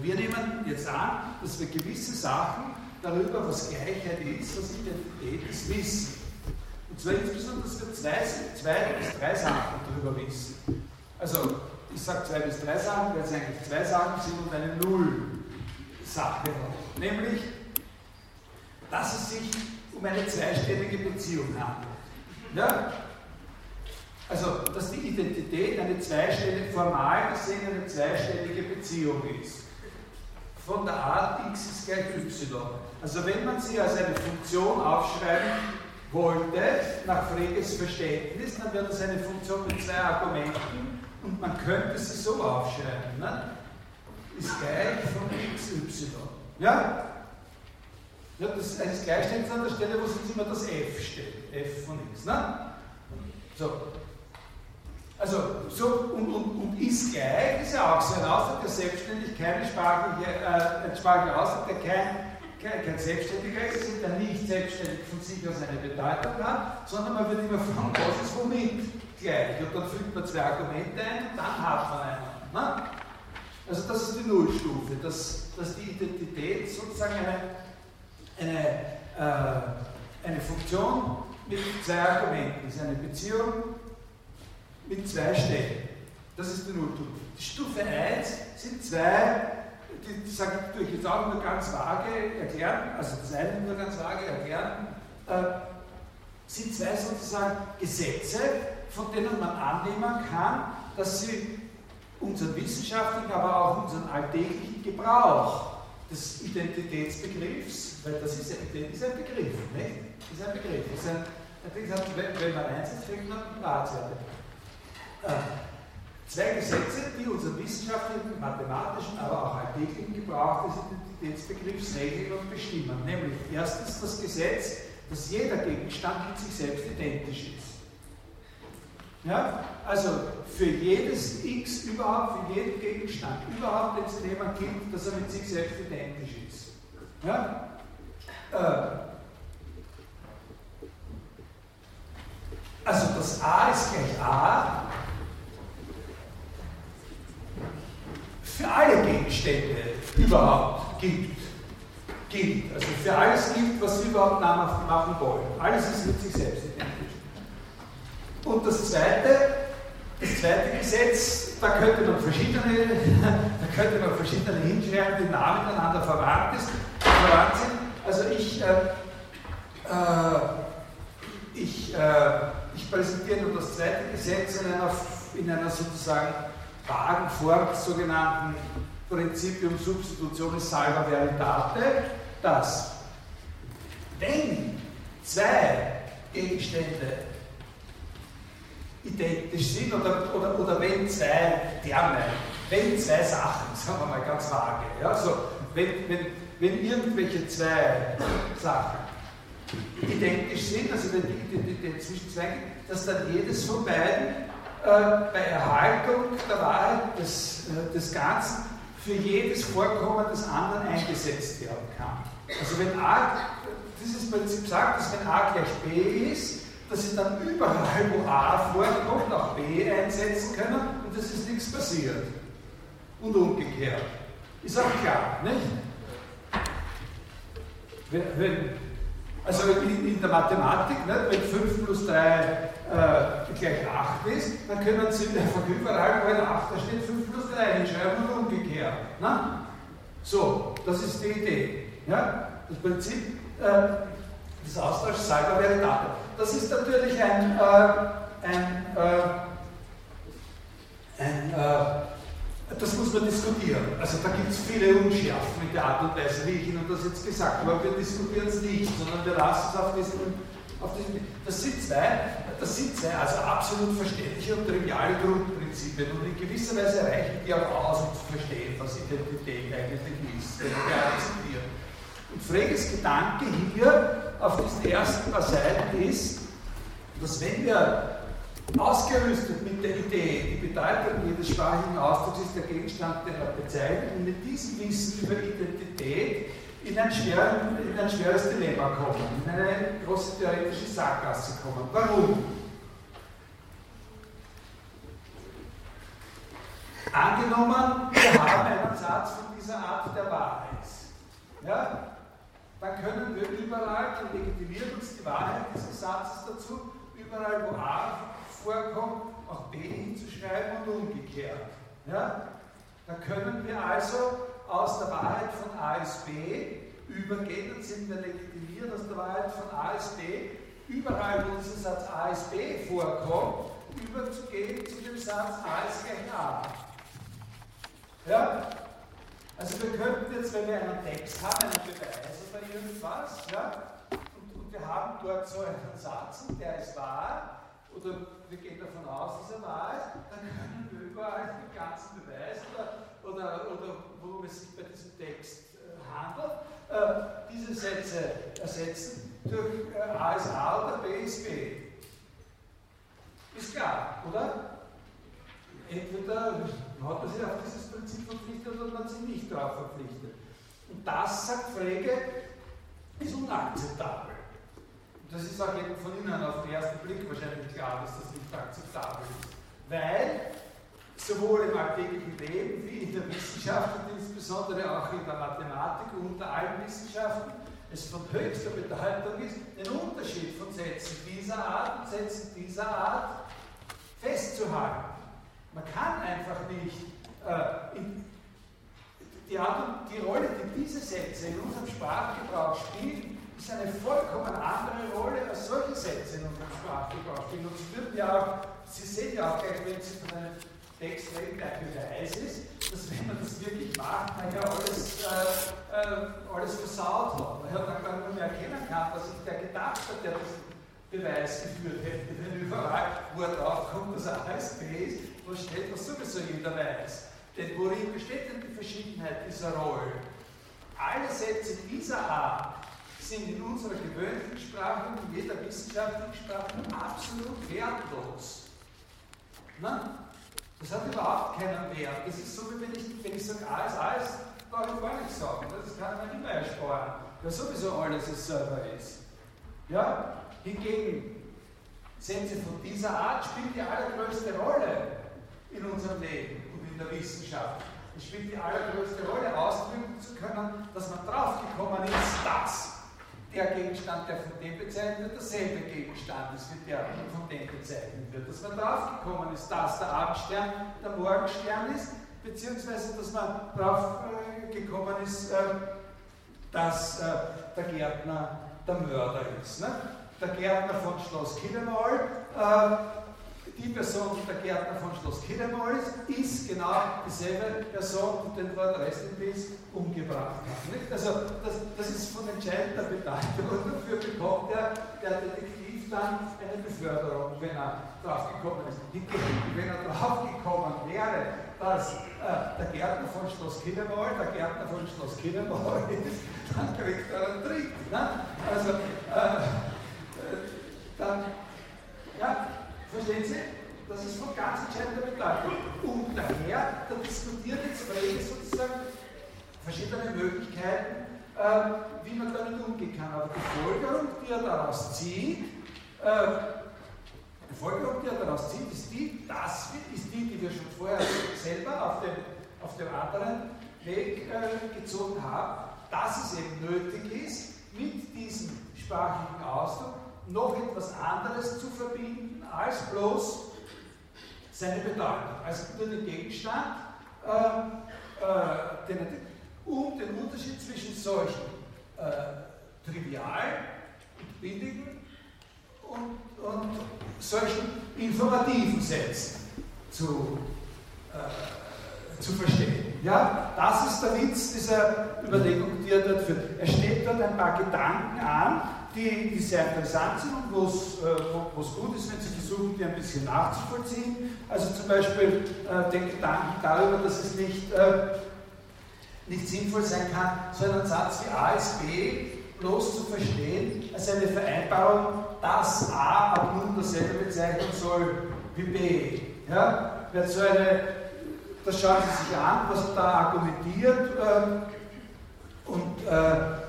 wir nehmen jetzt an, dass wir gewisse Sachen darüber, was Gleichheit ist, was Identität ist, wissen. Und zwar insbesondere, dass wir zwei, zwei bis drei Sachen darüber wissen. Also, ich sage zwei bis drei Sachen, weil es eigentlich zwei Sachen sind und eine Null-Sache. Nämlich, dass es sich um eine zweistellige Beziehung handelt. Ja? Also, dass die Identität eine zweistellige, formal gesehen eine zweistellige Beziehung ist. Von der Art x ist gleich y. Also, wenn man sie als eine Funktion aufschreiben wollte, nach Freges Verständnis, dann wäre das eine Funktion mit zwei Argumenten und man könnte sie so aufschreiben. Ne? Ist gleich von xy. Ja? ja das ist eine Gleichstellung an der Stelle, wo sonst immer das f steht. f von x. Ne? So, also, so, und, und, und ist gleich ist ja auch so ein Ausdruck der Selbstständigkeit, äh, ein sprachlicher Ausdruck, der kein, kein, kein Selbstständiger ist, der nicht selbstständig von sich aus eine Bedeutung hat, sondern man wird immer fragen, was ist womit gleich. Und dann fügt man zwei Argumente ein und dann hat man einen. Ne? Also das ist die Nullstufe, dass, dass die Identität sozusagen eine, eine, äh, eine Funktion mit zwei Argumenten ist, eine Beziehung mit zwei Stellen. Das ist die Nullstufe. Die Stufe 1 sind zwei, die, die sage ich durch jetzt auch nur ganz vage erklären, also das eine nur ganz vage erklären, äh, sind zwei sozusagen Gesetze, von denen man annehmen kann, dass sie unseren wissenschaftlichen, aber auch unseren alltäglichen Gebrauch des Identitätsbegriffs, weil das ist, ein, ist ein Begriff, nicht? Das ist ein Begriff. Das ist ein, wenn man einsetzt, kriegt man Ratwerte. Äh, zwei Gesetze, die unseren wissenschaftlichen, mathematischen, aber auch alltäglichen Gebrauch des Identitätsbegriffs regeln und bestimmen. Nämlich erstens das Gesetz, dass jeder Gegenstand mit sich selbst identisch ist. Ja? Also für jedes X überhaupt, für jeden Gegenstand überhaupt, den Sie nehmen, gilt, dass er mit sich selbst identisch ist. Ja? Äh, also das A ist gleich A für alle Gegenstände überhaupt gibt. gilt. Also für alles gilt, was Sie überhaupt machen wollen. Alles ist mit sich selbst identisch. Und das zweite, das zweite Gesetz, da könnte man verschiedene, da könnte man verschiedene hinschreiben, die nah miteinander verwandt sind. Also ich, äh, äh, ich, äh, ich präsentiere nur das zweite Gesetz in einer, in einer sozusagen vagen Form des sogenannten Prinzipium Substitutionis salva veritate, dass wenn zwei Gegenstände identisch sind oder, oder, oder wenn zwei Terme, wenn zwei Sachen, sagen wir mal ganz vage, ja, so, wenn, wenn, wenn irgendwelche zwei Sachen identisch sind, also wenn die Identität zwischen zwei, dass dann jedes von beiden bei Erhaltung der Wahrheit des, äh, des Ganzen für jedes Vorkommen des anderen eingesetzt werden kann. Also wenn A, dieses Prinzip sagt, dass wenn A gleich B ist, dass sie dann überall, wo A vorkommt, auch B einsetzen können und es ist nichts passiert. Und umgekehrt. Ist auch klar, nicht? Wenn, also in, in, der Mathematik, ne, wenn 5 plus 3 äh, gleich 8 ist, dann können Sie einfach überall, wo ein 8 da steht, 5 plus 3 hinschreiben und umgekehrt. Ne? So, das ist die Idee. Ja? Das Prinzip äh, des Austauschs Salva Veritate. Das ist natürlich ein, äh, ein, äh, ein äh, das muss man diskutieren. Also da gibt es viele Unschärfen mit der Art und Weise, wie ich Ihnen das jetzt gesagt habe. Wir diskutieren es nicht, sondern wir lassen es auf diesen, auf diesen. Das sind zwei, das sind zwei also absolut verständliche und triviale Grundprinzipien. Und in gewisser Weise reichen die auch aus, um zu verstehen, was Identität eigentlich ist, wenn wir akzeptieren. Und Freges Gedanke hier auf diesen ersten paar Seiten ist, dass wenn wir ausgerüstet mit der Idee, die Bedeutung jedes sprachigen Ausdrucks ist der Gegenstand der Bezeichnung, mit diesem Wissen über Identität in ein, schweren, in ein schweres Dilemma kommen, in eine große theoretische Sackgasse kommen. Warum? Angenommen, wir haben einen Satz von dieser Art, der wahr ist. Ja? Dann können wir überall, dann legitimiert uns die Wahrheit dieses Satzes dazu, überall, wo A vorkommt, auch B hinzuschreiben und umgekehrt. Ja? Da können wir also aus der Wahrheit von A ist B übergehen, dann sind wir legitimiert aus der Wahrheit von A ist B, überall, wo dieser Satz A ist B vorkommt, überzugehen zu dem Satz A ist gleich A. Ja? Also wir könnten jetzt, wenn wir einen Text haben, einen Beweis oder irgendwas, ja, und, und wir haben dort so einen Satz, der ist wahr, oder wir gehen davon aus, dass er wahr ist, dann können wir überall den ganzen Beweis oder, oder, worum es sich bei diesem Text äh, handelt, äh, diese Sätze ersetzen durch äh, A ist A oder B ist B. Ist klar, oder? Entweder hat man sich auf dieses Prinzip verpflichtet oder man sich nicht darauf verpflichtet. Und das, sagt Frege, ist unakzeptabel. Und das ist auch von Ihnen auf den ersten Blick wahrscheinlich klar, dass das nicht akzeptabel ist. Weil sowohl im alltäglichen Leben wie in der Wissenschaft und insbesondere auch in der Mathematik und unter allen Wissenschaften es von höchster Bedeutung ist, den Unterschied von Sätzen dieser Art und Sätzen dieser Art festzuhalten. Man kann einfach nicht äh, die, Art, die Rolle, die diese Sätze in unserem Sprachgebrauch spielen, ist eine vollkommen andere Rolle als solche Sätze in unserem Sprachgebrauch spielen. Und Sie würden ja auch, Sie sehen ja auch gleich, wenn Sie von einem Reden, der Beweis ist, dass wenn man das wirklich macht, man ja alles, äh, äh, alles versaut hat. Man hat dann gar nicht mehr erkennen kann, dass sich der gedacht hat, der das Beweis geführt hätte, wenn überall, wo er drauf kommt, dass er ASB ist, was steht, was sowieso jeder weiß. Denn worin besteht denn die Verschiedenheit dieser Rollen? Alle Sätze dieser Art sind in unserer gewöhnlichen Sprache und in jeder wissenschaftlichen Sprache absolut wertlos. Na? Das hat überhaupt keinen Wert. Das ist so, wie wenn ich, wenn ich sage, A ist A ist, brauche ich gar nichts sagen. Das kann man immer ersparen, weil sowieso alles es selber ist. Ja? Hingegen, Sätze von dieser Art spielen die allergrößte Rolle in unserem Leben und in der Wissenschaft. Es spielt die allergrößte Rolle, ausdrücken zu können, dass man draufgekommen ist, dass der Gegenstand, der von dem bezeichnet wird, derselbe Gegenstand ist, wie der von dem bezeichnet wird. Dass man draufgekommen ist, dass der Abendstern der Morgenstern ist, beziehungsweise dass man draufgekommen ist, äh, dass äh, der Gärtner der Mörder ist. Ne? der Gärtner von Schloss Killemal. Äh, die Person, die der Gärtner von Schloss Killemal ist, ist genau dieselbe Person, die den Lord Rest in Peace umgebracht hat. Nicht? Also das, das ist von entscheidender Bedeutung und dafür bekommt der, der Detektiv dann eine Beförderung, wenn er draufgekommen ist. Wenn er draufgekommen wäre, dass äh, der Gärtner von Schloss Killemal der Gärtner von Schloss Killemal ist, dann kriegt er einen Trick. Ne? Also, äh, dann, ja, verstehen Sie? Das ist von ganz entscheidender Bedeutung. Und daher, da diskutiert jetzt Frege sozusagen verschiedene Möglichkeiten, äh, wie man damit umgehen kann. Aber die Folgerung, die er daraus zieht, äh, die Folgerung, die er daraus zieht, ist die, das ist die, die wir schon vorher selber auf dem, auf dem anderen Weg äh, gezogen haben, dass es eben nötig ist, mit diesem sprachlichen Ausdruck noch etwas anderes zu verbinden als bloß seine Bedeutung, als nur den Gegenstand äh, äh, den, und den Unterschied zwischen solchen äh, trivial und billigen und, und solchen informativen Sätzen zu, äh, zu verstehen. Ja, das ist der Witz dieser Überlegung, die er dort führt. Er stellt dort ein paar Gedanken an, die, die sehr interessant sind und wo es äh, gut ist, wenn Sie versuchen, die ein bisschen nachzuvollziehen. Also zum Beispiel äh, den Gedanken darüber, dass es nicht, äh, nicht sinnvoll sein kann, so einen Satz wie A ist B bloß zu verstehen als eine Vereinbarung, dass A ab nun dasselbe bezeichnen soll wie B. Ja? Wer so eine, das schauen Sie sich an, was da argumentiert äh, und,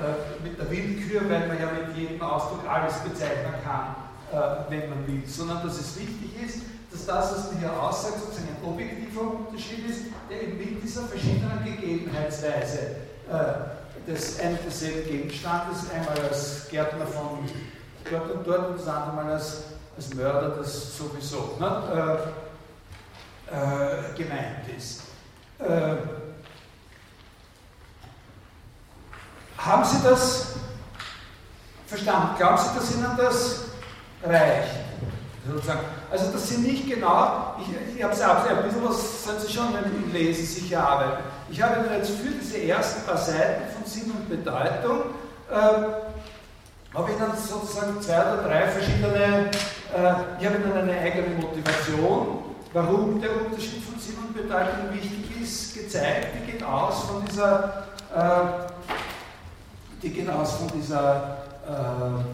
äh, äh, mit der Willkür, weil man ja mit jedem Ausdruck alles bezeichnen kann, äh, wenn man will, sondern dass es wichtig ist, dass das, was man hier aussagt, sozusagen ein objektiver Unterschied ist, der eben mit dieser verschiedenen Gegebenheitsweise äh, des ein desselben Gegenstandes, einmal als Gärtner von dort und dort und das andere Mal als, als Mörder, das sowieso ne, äh, äh, gemeint ist. Äh, haben Sie das verstanden? Glauben Sie, dass Ihnen das reicht? Sozusagen. Also das sind nicht genau, ich, ich habe es auch ein bisschen was sollen Sie schon im Lesen sicher arbeiten. Ich habe Ihnen jetzt für diese ersten paar Seiten von Sinn und Bedeutung äh, habe ich dann sozusagen zwei oder drei verschiedene, äh, ich habe Ihnen eine eigene Motivation, warum der Unterschied von Sinn und Bedeutung wichtig ist, gezeigt. Die geht aus von dieser, äh, die geht aus von dieser äh,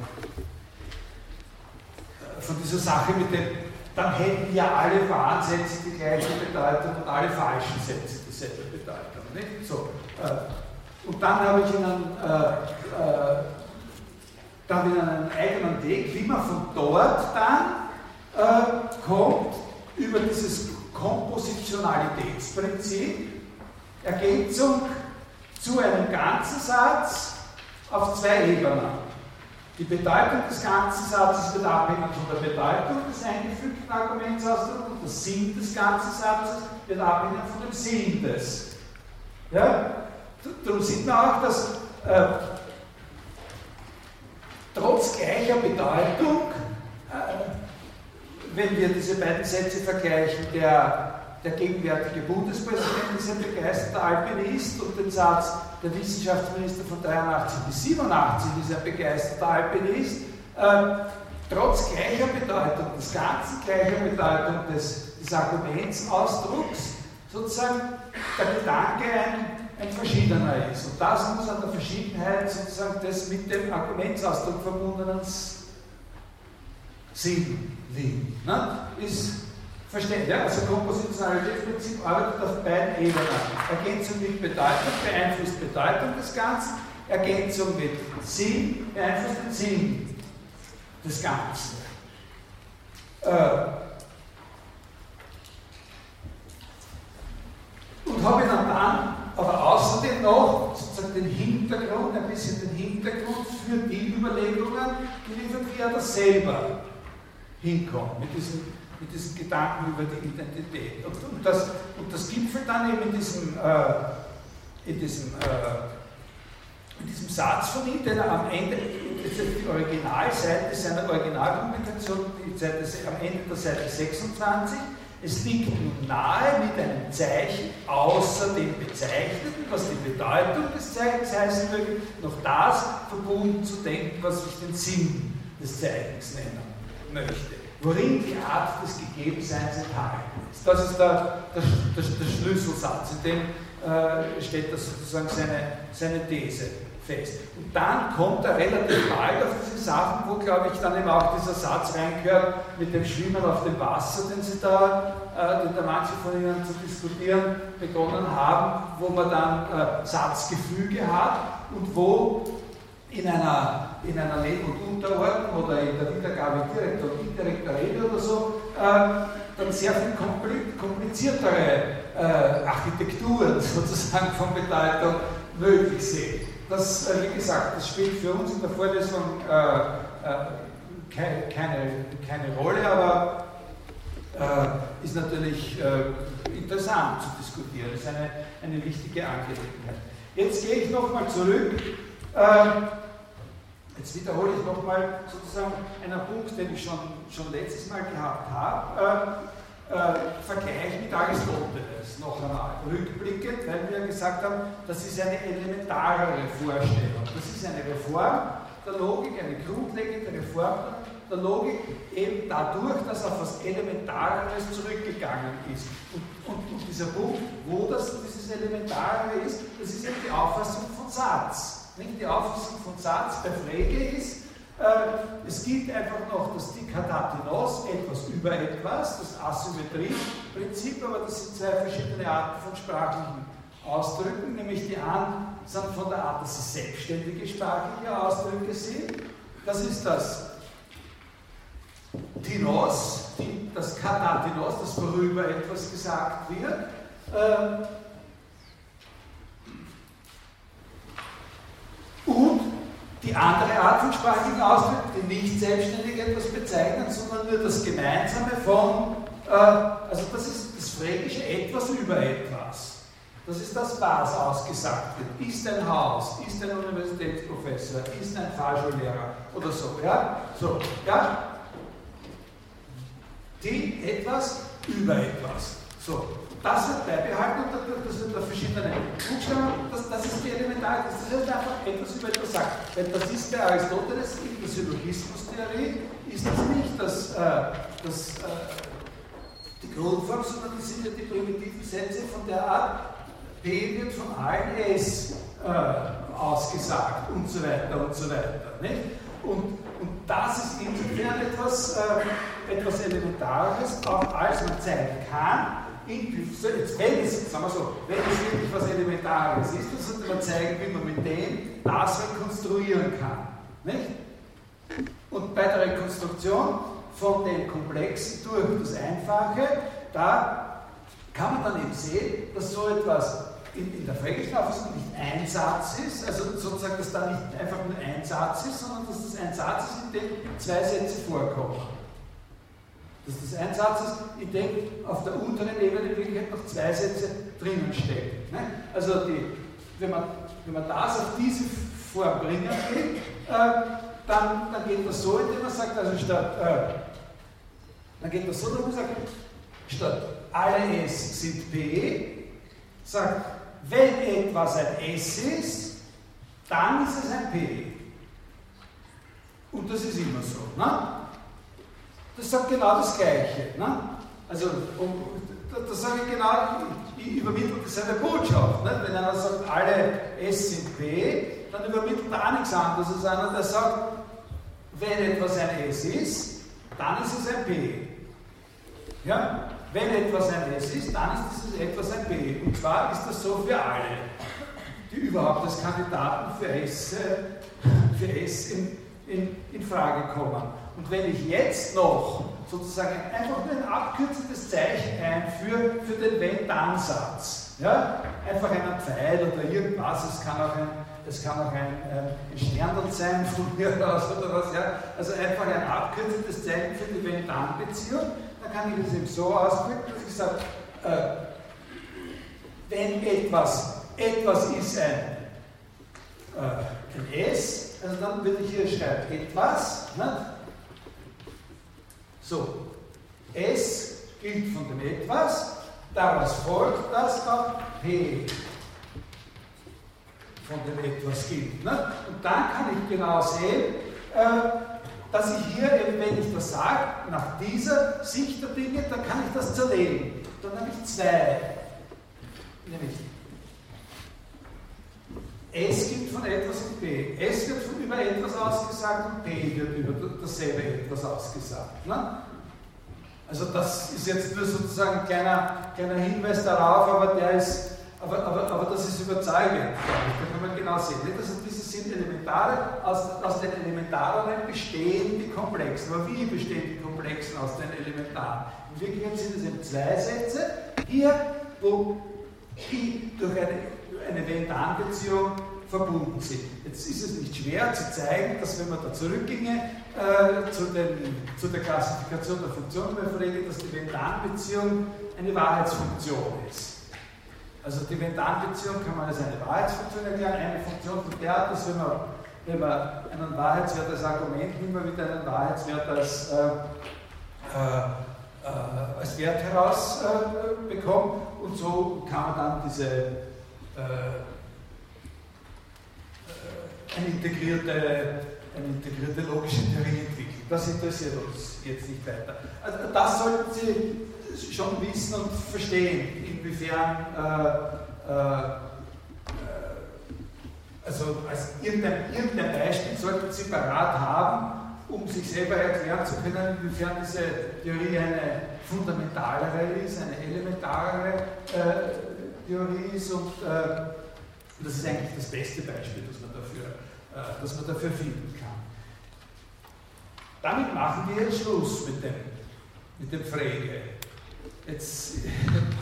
von dieser Sache mit dem, dann hätten ja alle wahren Sätze die gleiche Bedeutung und alle falschen Sätze dieselbe Bedeutung. Nicht? So, äh, und dann habe ich Ihnen, äh, äh, dann Ihnen einen eigenen Weg, wie man von dort dann äh, kommt, über dieses Kompositionalitätsprinzip, Ergänzung zu einem ganzen Satz auf zwei Ebenen. Die Bedeutung des ganzen Satzes wird abhängen von der Bedeutung des eingefügten Argumentsausdrucks und der Sinn des ganzen Satzes wird abhängen von dem Sinn des. Ja? Darum sieht man auch, dass äh, trotz gleicher Bedeutung, äh, wenn wir diese beiden Sätze vergleichen, der der gegenwärtige Bundespräsident ist ein begeisterter Alpinist und den Satz, der Wissenschaftsminister von 83 bis 87 ist ein begeisterter Alpinist, äh, trotz gleicher Bedeutung, des ganzen gleicher Bedeutung des, des Argumentsausdrucks, sozusagen der Gedanke ein, ein verschiedener ist. Und das muss an der Verschiedenheit sozusagen des mit dem Argumentsausdruck verbundenen Sinn liegen. Ne? Ist Verstehen, ja? Also Kompositionalitätsprinzip arbeitet auf beiden Ebenen. Ergänzung mit Bedeutung beeinflusst Bedeutung des Ganzen, Ergänzung mit Sinn beeinflusst den Sinn des Ganzen. Äh, und habe dann, dann aber außerdem noch sozusagen den Hintergrund, ein bisschen den Hintergrund für die Überlegungen geliefert, wie er das selber hinkommt, mit diesem mit diesen Gedanken über die Identität. Und, und, das, und das gipfelt dann eben in diesem, äh, in diesem, äh, in diesem Satz von ihm, den er am Ende, die Originalseite seiner Originalkommunikation, die Seite, am Ende der Seite 26, es liegt nun nahe, mit einem Zeichen außer dem Bezeichneten, was die Bedeutung des Zeichens heißen möge, noch das verbunden zu denken, was ich den Sinn des Zeichens nennen möchte worin die Art des Gegebenseins enthalten ist. Das ist der, der, der, der Schlüsselsatz, in dem äh, steht das sozusagen seine, seine These fest. Und dann kommt er relativ bald auf diese Sachen, wo, glaube ich, dann eben auch dieser Satz reingehört mit dem Schwimmen auf dem Wasser, den Sie da, äh, den da manche von Ihnen zu diskutieren begonnen haben, wo man dann äh, Satzgefüge hat und wo in einer, in einer Neben- und Unterordnung oder in der Wiedergabe direkter und indirekter Rede oder so, äh, dann sehr viel kompliziertere äh, Architekturen sozusagen von Bedeutung möglich sind. Das, äh, wie gesagt, das spielt für uns in der Vorlesung äh, äh, keine, keine, Rolle, aber äh, ist natürlich interessant zu diskutieren, ist eine, eine wichtige Angelegenheit. Jetzt gehe ich nochmal zurück ähm, jetzt wiederhole ich nochmal sozusagen einen Punkt, den ich schon, schon letztes Mal gehabt habe. Äh, äh, Vergleich mit Aristoteles noch einmal rückblickend, weil wir gesagt haben, das ist eine elementarere Vorstellung. Das ist eine Reform der Logik, eine grundlegende Reform der Logik, eben dadurch, dass auf etwas Elementareres zurückgegangen ist. Und, und, und dieser Punkt, wo das, dieses Elementare ist, das ist eben die Auffassung von Satz. Die Auffassung von Satz bei Frege ist, äh, es gibt einfach noch das Dikatatinos, etwas über etwas, das Asymmetrieprinzip, aber das sind zwei verschiedene Arten von sprachlichen Ausdrücken, nämlich die einen sind von der Art, dass sie selbstständige sprachliche Ausdrücke sind. Das ist das Tinos, die, das Katatinos, das worüber etwas gesagt wird. Ähm, und die andere Art von sprachlichen Ausdrücken, die nicht selbstständig etwas bezeichnen, sondern nur das Gemeinsame von, äh, also das ist das Frägische etwas über etwas. Das ist das, was ausgesagt wird. Ist ein Haus, ist ein Universitätsprofessor, ist ein Fahrschullehrer oder so. Ja? So, ja? Die etwas über etwas. So, das wird beibehalten und das wird auf verschiedene Buchstaben, das, das ist die Elementare, das heißt einfach etwas über etwas sagt. Weil das ist bei Aristoteles in der Syllogismustheorie, ist das nicht das, äh, das, äh, die Grundform, sondern das sind ja die primitiven Sätze von der Art, P wird von allen S äh, ausgesagt und so weiter und so weiter. Nicht? Und, und das ist insofern etwas, äh, etwas Elementares, auch als man zeigen kann, wenn es, sagen wir so, wenn es wirklich was Elementares ist, dann sollte man zeigen, wie man mit dem das rekonstruieren kann. Nicht? Und bei der Rekonstruktion von dem Komplexen durch das Einfache, da kann man dann eben sehen, dass so etwas in, in der Frägestrafe nicht ein Satz ist, also sozusagen, dass da nicht einfach nur ein Satz ist, sondern dass das ein Satz ist, in dem zwei Sätze vorkommen. Dass das ein Satz in dem auf der unteren Ebene in Wirklichkeit noch zwei Sätze drinnen stecken. Ne? Also die, wenn, man, wenn man das auf diese Form bringen will, äh, dann, dann geht das so, indem man sagt, also statt, äh, dann geht das so, dass man sagt, statt alle S sind P, sagt wenn etwas ein S ist, dann ist es ein P. Und das ist immer so. Ne? Das sagt genau das Gleiche. Ne? Also, um, das sage ich genau, ich, übermittle dieselbe Botschaft. Ne? Wenn einer sagt, alle S sind P, dann übermittelt er auch nichts anderes als einer, der sagt, wenn etwas ein S ist, dann ist es ein P. Ja? Wenn etwas ein S ist, dann ist dieses etwas ein B. Und zwar ist das so für alle, die überhaupt als Kandidaten für S, für S in, in, in Frage kommen. Und wenn ich jetzt noch sozusagen einfach nur ein abkürzendes Zeichen einführe für den Wenn-Dann-Satz, ja? einfach einen Pfeil oder irgendwas, es kann auch ein, es kann auch ein, äh, ein Sternl sein von mir aus oder was, ja? also einfach ein abkürzendes Zeichen für die Wenn-Dann-Beziehung dann kann ich das eben so ausdrücken, dass ich sage, äh, wenn etwas, etwas ist ein, äh, ein S, also dann würde ich hier schreiben etwas. Ne? So, S gilt von dem etwas, daraus folgt, dass dann P von dem etwas gilt. Ne? Und dann kann ich genau sehen, äh, dass ich hier, eben, wenn ich das sage, nach dieser Sicht der Dinge, dann kann ich das zerlegen. Dann habe ich zwei. Nämlich S gibt von etwas und B. S wird von über etwas ausgesagt und B wird über dasselbe etwas ausgesagt. Ne? Also das ist jetzt nur sozusagen ein kleiner, kleiner Hinweis darauf, aber der ist, aber, aber, aber das ist überzeugend. Da kann man genau sehen. Also diese sind elementare, aus, aus den Elementaren bestehen die Komplexen. Aber wie bestehen die Komplexen aus den Elementaren? In Wirklichkeit sind es eben zwei Sätze. Hier, wo die durch eine, eine Wenn-Dann-Beziehung verbunden sind. Jetzt ist es nicht schwer zu zeigen, dass wenn man da zurückginge äh, zu, den, zu, der Klassifikation der Funktionenüberfrage, dass die Wenn-Dann-Beziehung eine Wahrheitsfunktion ist. Also die Wenn-Dann-Beziehung kann man als eine Wahrheitsfunktion erklären. Eine Funktion von der Art, dass wenn man, wenn man einen Wahrheitswert als Argument nimmt, man wieder einen Wahrheitswert als, äh, äh, äh, als Wert herausbekommt äh, und so kann man dann diese eine integrierte, eine integrierte logische Theorie entwickeln. Das interessiert uns jetzt nicht weiter. Also das sollten Sie schon wissen und verstehen, inwiefern äh, äh, also als irgendein, irgendein Beispiel sollten Sie parat haben, um sich selber erklären zu können, inwiefern diese Theorie eine fundamentalere ist, eine elementarere äh, Theorie ist und äh, das ist eigentlich das beste Beispiel, das man dafür, äh, das man dafür finden kann. Damit machen wir jetzt Schluss mit dem, mit dem Frege. Jetzt,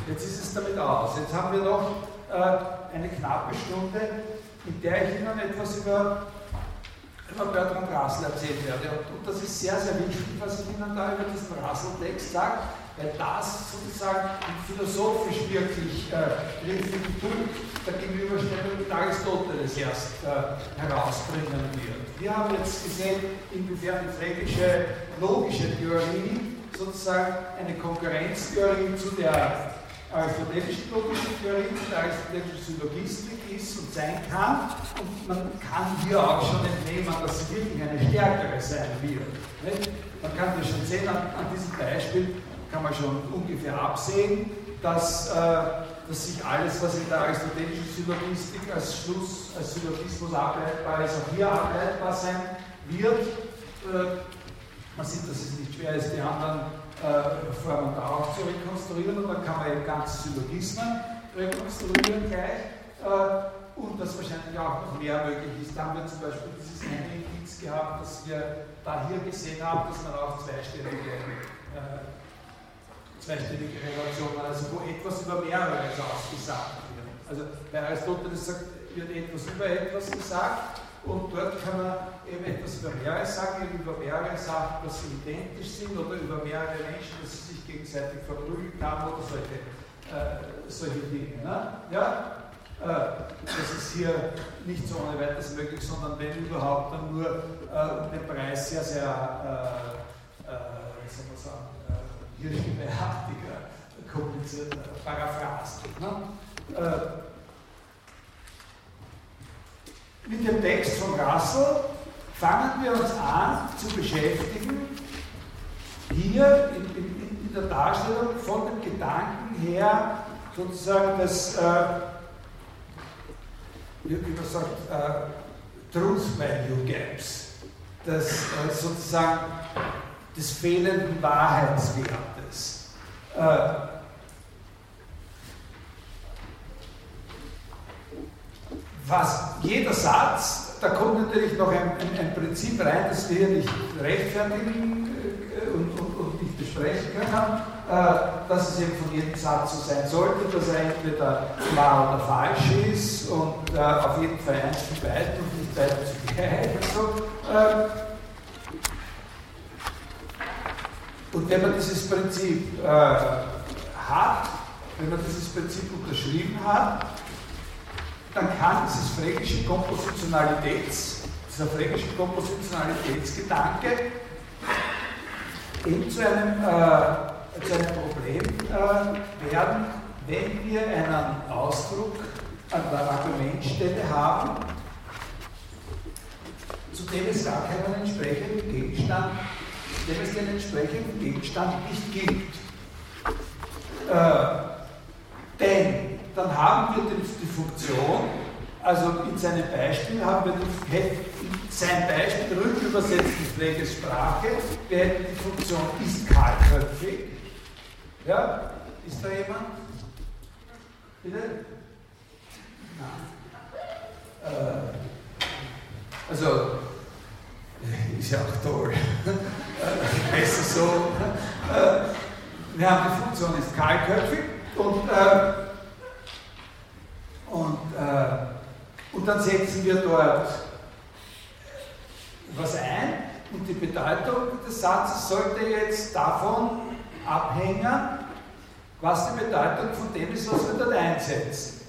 jetzt ist es damit aus. Jetzt haben wir noch äh, eine knappe Stunde, in der ich Ihnen etwas über über Bertrand Russell erzählt werde. Und, das ist sehr, sehr wichtig, was ich Ihnen da über diesen Russell-Text sage, weil das sozusagen philosophisch wirklich äh, den Punkt der Gegenüberstellung mit Aristoteles erst äh, herausbringen wird. Wir haben jetzt gesehen, inwiefern die phrägische logische Theorie sozusagen eine Konkurrenztheorie zu der aristotelische logische Theorie und aristotelische Syllogistik ist und sein kann. Und man kann hier auch schon entnehmen, dass sie wirklich eine stärkere sein wird. Nicht? Man kann das schon sehen, an, an, diesem Beispiel kann man schon ungefähr absehen, dass, äh, dass sich alles, was in der aristotelischen Syllogistik als Schluss, als Syllogismus ableitbar ist, auch hier ableitbar sein wird. Äh, man sieht, dass es nicht schwer ist, die anderen äh, Formen darauf zu rekonstruieren und dann kann man eben ganze Syllogismen rekonstruieren gleich äh, und das wahrscheinlich auch noch mehr möglich ist. Da haben wir zum Beispiel dieses eine Indiz gehabt, dass wir da hier gesehen haben, dass man auch zweistellige, äh, zweistellige Relationen, also wo etwas über mehreres ausgesagt wird. Also bei Aristoteles sagt, wird etwas über etwas gesagt und dort kann man eben etwas über mehrere sagen, eben über mehrere Sachen, dass sie identisch sind oder über mehrere Menschen, dass sie sich gegenseitig verprügelt haben oder solche, äh, solche Dinge. Ne? Ja? Äh, das ist hier nicht so ohne weiteres möglich, sondern wenn überhaupt dann nur äh, um den Preis sehr, sehr, äh, äh wie soll man sagen, äh, hirschgebärartiger, komplizierter Paraphrasen. Ne? Äh, mit dem Text von Russell fangen wir uns an zu beschäftigen, hier in, in, in der Darstellung von dem Gedanken her, sozusagen des, äh, wie man sagt, äh, Truth Value Gaps, des, äh, sozusagen des fehlenden Wahrheitswertes. Äh, was jeder Satz, da kommt natürlich noch ein, ein, ein Prinzip rein, das wir hier nicht rechtfertigen äh, und, und, und nicht besprechen können, äh, dass es eben von jedem Satz so sein sollte, dass er entweder wahr oder falsch ist und auf jeden Fall eins von beiden und nicht beide zugleich. Und, so. Und wenn man dieses Prinzip äh, hat, wenn man dieses Prinzip unterschrieben hat, dann kann dieses frägische Kompositionalitäts, dieser frägische Kompositionalitätsgedanke eben zu einem, äh, zu einem Problem äh, werden, wenn wir einen Ausdruck an der Argumentstelle haben, zu dem es gar keinen entsprechenden Gegenstand, dem es den entsprechenden Gegenstand nicht gibt. Äh, denn dann haben wir die Funktion, also in seinem Beispiel haben wir die, sein Beispiel rückübersetzt in Pfleges Sprache, wir hätten die Funktion ist kahlköpfig. Ja, ist da jemand? Bitte? Nein. Äh, also, ist ja auch toll. Besser so. Wir haben die Funktion ist kahlköpfig und äh, und, äh, und dann setzen wir dort was ein und die Bedeutung des Satzes sollte jetzt davon abhängen, was die Bedeutung von dem ist, was wir dort einsetzen.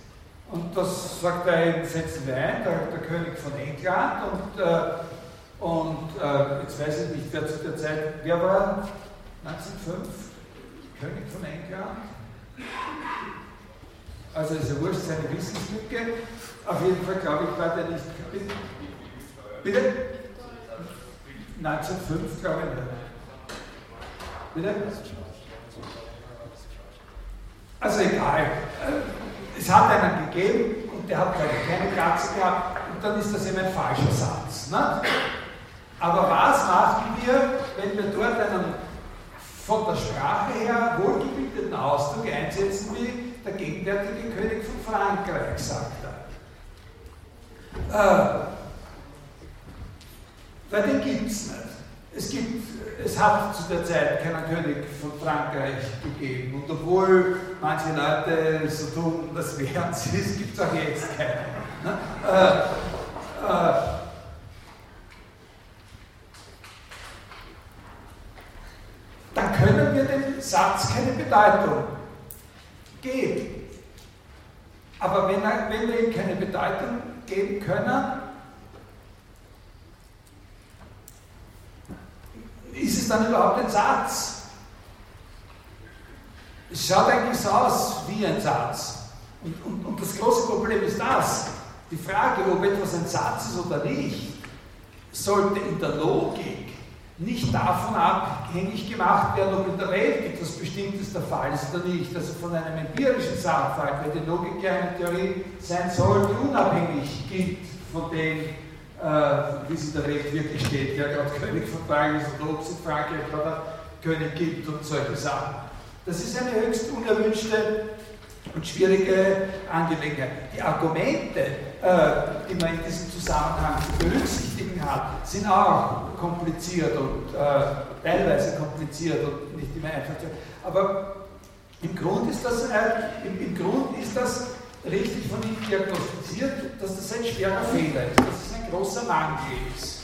Und das sagt er eben, setzen wir ein, der, der König von England und, äh, und äh, jetzt weiß ich nicht, wer zu der Zeit, wer war 1905 König von England? Also ist ja wurscht, seine Wissenslücke. Auf jeden Fall glaube ich, war der nicht. Bitte? 1905 glaube ich. Bitte? Also egal. Es hat einen gegeben und der hat keine Kratzer gehabt und dann ist das eben ein falscher Satz. Ne? Aber was machen wir, wenn wir dort einen von der Sprache her wohlgebildeten Ausdruck einsetzen, wie der gegenwärtige König von Frankreich sagt er? Äh, weil den gibt es nicht. Es, gibt, es hat zu der Zeit keinen König von Frankreich gegeben. Und obwohl manche Leute so tun, das wären sie, es gibt auch jetzt keinen. Ne? Äh, äh, dann können wir dem Satz keine Bedeutung geben. Aber wenn, er, wenn wir ihm keine Bedeutung geben können, ist es dann überhaupt ein Satz? Es schaut eigentlich so aus wie ein Satz. Und, und, und das große Problem ist das, die Frage, ob etwas ein Satz ist oder nicht, sollte in der Logik nicht davon abhängig gemacht werden, ob in der Welt etwas Bestimmtes der Fall ist oder nicht. Also von einem empirischen Sachverhalt, weil die Logik ja eine Theorie sein soll, die unabhängig gilt von dem, äh, wie es in der Welt wirklich steht, wer gerade König von Frankreich ist oder ob es in Frankreich gerade König gibt und solche Sachen. Das ist eine höchst unerwünschte und schwierige Angelegenheit. Die Argumente, äh, die man in diesem Zusammenhang zu sind auch kompliziert und äh, teilweise kompliziert und nicht immer einfach. Aber im Grund ist das, äh, im, im Grund ist das richtig von ihm diagnostiziert, dass das ein schwerer Fehler ist, dass es ein großer Mangel ist.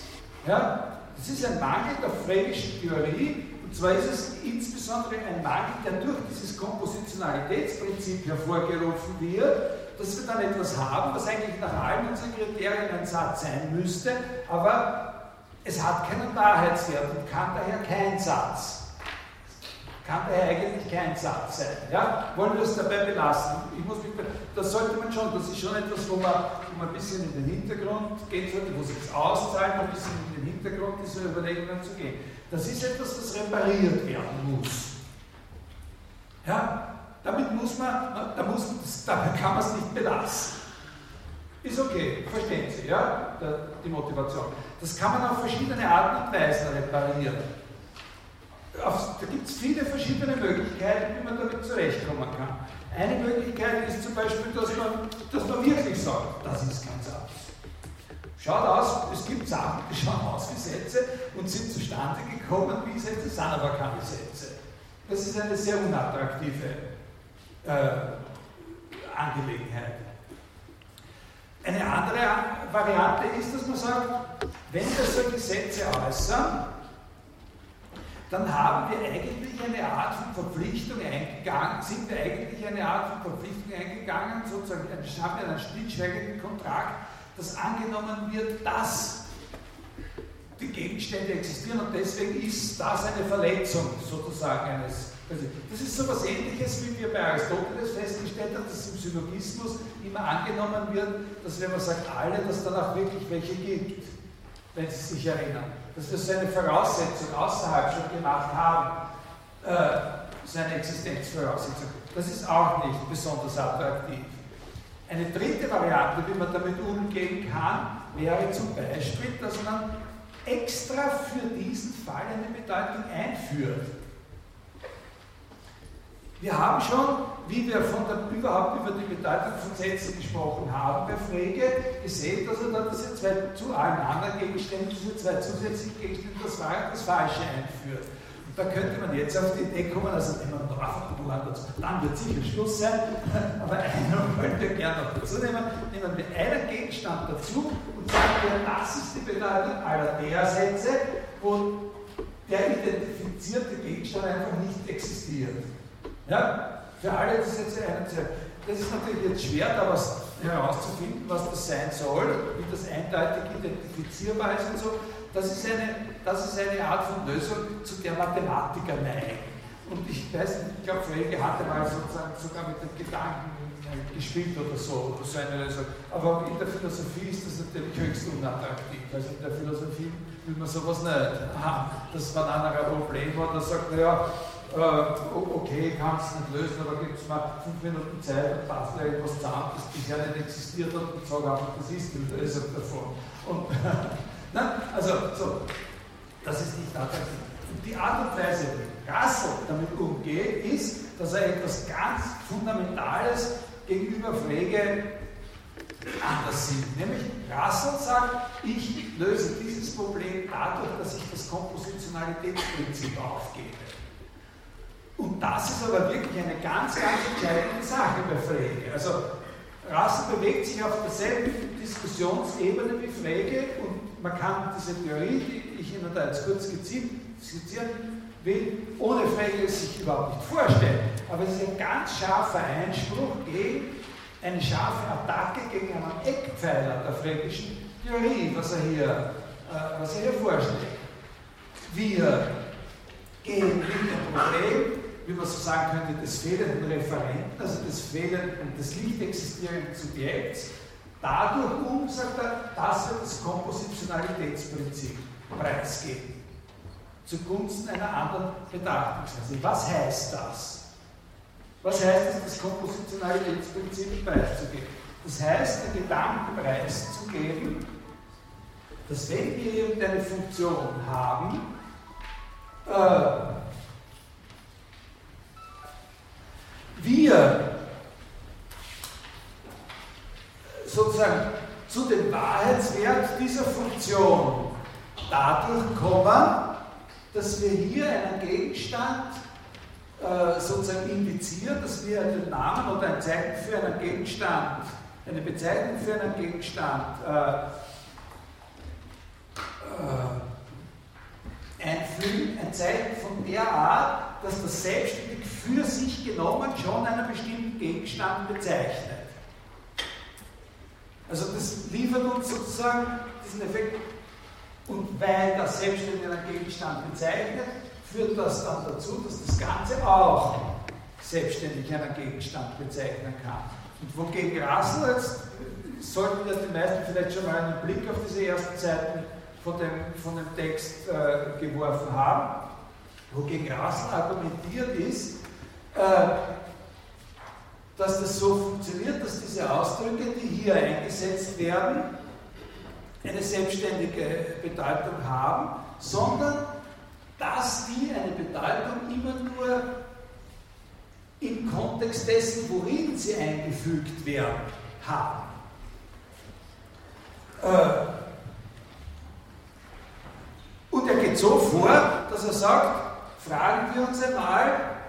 Ja? Das ist ein Mangel der fränkischen Theorie, und zwar ist es insbesondere ein Mangel, der durch dieses Kompositionalitätsprinzip hervorgerufen wird, dass wir dann etwas haben, was eigentlich nach allen unseren Kriterien ein Satz sein müsste, aber es hat keinen Wahrheitswert und kann daher kein Satz kann daher eigentlich kein Satz sein. Ja? Wollen wir es dabei belassen? Ich muss mich, das sollte man schon, das ist schon etwas, wo man, wo man ein bisschen in den Hintergrund gehen sollte, wo es auszahlt, ein bisschen in den Hintergrund dieser Überlegungen zu gehen. Das ist etwas, das repariert werden muss. Ja? Damit muss man, da muss, damit kann man es nicht belassen. Ist okay, verstehen Sie, ja, die Motivation. Das kann man auf verschiedene Arten und Weisen reparieren da gibt es viele verschiedene Möglichkeiten, wie man damit zurechtkommen kann. Eine Möglichkeit ist zum Beispiel, dass man, dass man wirklich sagt, das ist kein Satz. Schaut aus, es gibt Sachen, die schauen aus wie Sätze und sind zustande gekommen wie Sätze, sind aber keine Sätze. Das ist eine sehr unattraktive äh, Angelegenheit. Eine andere Variante ist, dass man sagt, wenn wir solche Sätze äußern, dann haben wir eigentlich eine Art von Verpflichtung eingegangen, sind wir eigentlich eine Art von Verpflichtung eingegangen, sozusagen haben wir einen stillschweigenden Kontrakt, dass angenommen wird, dass die Gegenstände existieren und deswegen ist das eine Verletzung sozusagen eines. Also das ist so etwas ähnliches, wie wir bei Aristoteles festgestellt haben, dass im Syllogismus immer angenommen wird, dass wenn man sagt alle, dass dann auch wirklich welche gibt, wenn Sie sich erinnern dass wir seine Voraussetzung außerhalb schon gemacht haben, äh, seine Existenzvoraussetzung. Das ist auch nicht besonders attraktiv. Eine dritte Variante, wie man damit umgehen kann, wäre zum Beispiel, dass man extra für diesen Fall eine Bedeutung einführt. Wir haben schon, wie wir von der, überhaupt über die Bedeutung von Sätzen gesprochen haben, bei Frege gesehen, dass er da diese zwei zu allen anderen Gegenständen, diese zwei zusätzlichen Gegenstände, das das Falsche einführt. Und da könnte man jetzt auf die Idee kommen, also nehmen wir noch einfach dann wird sicher Schluss sein, aber einen wollen wir gerne noch dazu nehmen. Nehmen wir einen Gegenstand dazu und sagen wir, das ist die Bedeutung aller der Sätze, wo der identifizierte Gegenstand einfach nicht existiert. Ja, für alle ist jetzt eine Zeit. Das ist natürlich jetzt schwer, da was herauszufinden, was das sein soll, wie das eindeutig identifizierbar ist und so. Das ist eine, das ist eine Art von Lösung, zu der Mathematiker neigen. Und ich weiß nicht, ich glaube, Frege hatte mal sozusagen sogar mit dem Gedanken äh, gespielt oder so, oder so eine Lösung. Aber in der Philosophie ist das natürlich höchst unattraktiv. Also in der Philosophie will man sowas nicht haben. Das war ein anderer Problem, wo man sagt, naja, äh, okay, kannst du nicht lösen, aber gib es mal fünf Minuten Zeit und bastel irgendwas zusammen, das bisher nicht existiert hat und sage einfach, das ist die Lösung davon. Und, na, also, so, das ist nicht attraktiv. Die Art und Weise, wie Russell damit umgeht, ist, dass er etwas ganz Fundamentales gegenüber Frege anders sieht. Nämlich Russell sagt, ich löse dieses Problem dadurch, dass ich das Kompositionalitätsprinzip aufgebe. Und das ist aber wirklich eine ganz, ganz entscheidende Sache bei Frege. Also Russell bewegt sich auf derselben Diskussionsebene wie Frege und man kann diese Theorie, die ich Ihnen da jetzt kurz skizzieren will, ohne Frege sich überhaupt nicht vorstellen. Aber es ist ein ganz scharfer Einspruch gegen eine scharfe Attacke gegen einen Eckpfeiler der fränkischen Theorie, was er hier, äh, was er hier vorschlägt. Wir gehen mit dem Problem, wie man so sagen könnte, des fehlenden Referenten, also des fehlenden, des nicht existierenden Subjekts, dadurch um, sagt er, dass wir das Kompositionalitätsprinzip preisgeben. Zugunsten einer anderen Betrachtungsweise. Was heißt das? Was heißt es, das Kompositionalitätsprinzip preiszugeben? Das heißt, den Gedanken preiszugeben, dass wenn wir irgendeine Funktion haben, äh, wir sozusagen zu dem Wahrheitswert dieser Funktion dadurch kommen, dass wir hier einen Gegenstand äh, sozusagen indizieren, dass wir den Namen oder ein Zeichen für einen Gegenstand, eine Bezeichnung für einen Gegenstand äh, äh, einfügen, ein Zeichen von der Art, dass das selbstständig für sich genommen schon einen bestimmten Gegenstand bezeichnet. Also das liefert uns sozusagen diesen Effekt. Und weil das selbstständig einen Gegenstand bezeichnet, führt das dann dazu, dass das Ganze auch selbstständig einen Gegenstand bezeichnen kann. Und wogegen Russell jetzt, sollten ja die meisten vielleicht schon mal einen Blick auf diese ersten Seiten von dem, von dem Text äh, geworfen haben, wogegen Russell argumentiert ist, dass das so funktioniert, dass diese Ausdrücke, die hier eingesetzt werden, eine selbstständige Bedeutung haben, sondern dass die eine Bedeutung immer nur im Kontext dessen, worin sie eingefügt werden, haben. Äh, und er geht so vor, dass er sagt, fragen wir uns einmal,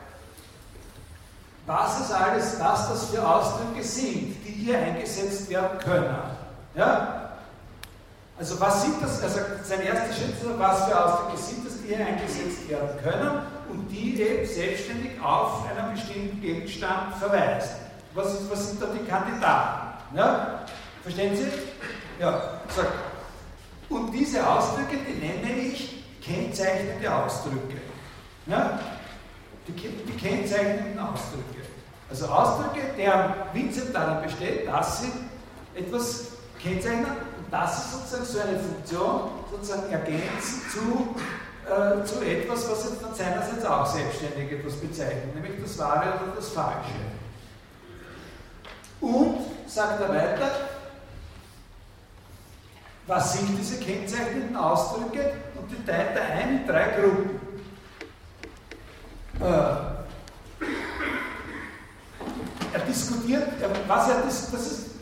was es alles, was das für Ausdrücke sind, die hier eingesetzt werden können. Ja? Also was sind das, also sein erster Schritt ist, was für Ausdrücke sind das, die hier eingesetzt werden können und die eben selbstständig auf einen bestimmten Gegenstand verweisen. Was, ist, was sind da die Kandidaten? Ja? Verstehen Sie? Ja, sagt. Und diese Ausdrücke, die nenne ich kennzeichnende Ausdrücke. Ja? Die, die kennzeichnenden Ausdrücke. Also Ausdrücke, deren Vincent darin besteht, dass sie etwas kennzeichnen das ist sozusagen so eine Funktion, sozusagen ergänzend zu, äh, zu etwas, was jetzt dann seinerseits auch selbstständig etwas bezeichnet, nämlich das Wahre oder das Falsche. Und, sagt er weiter, was sind diese kennzeichnenden Ausdrücke? Und die teilt er ein in drei Gruppen. Äh, er diskutiert, was er, das ist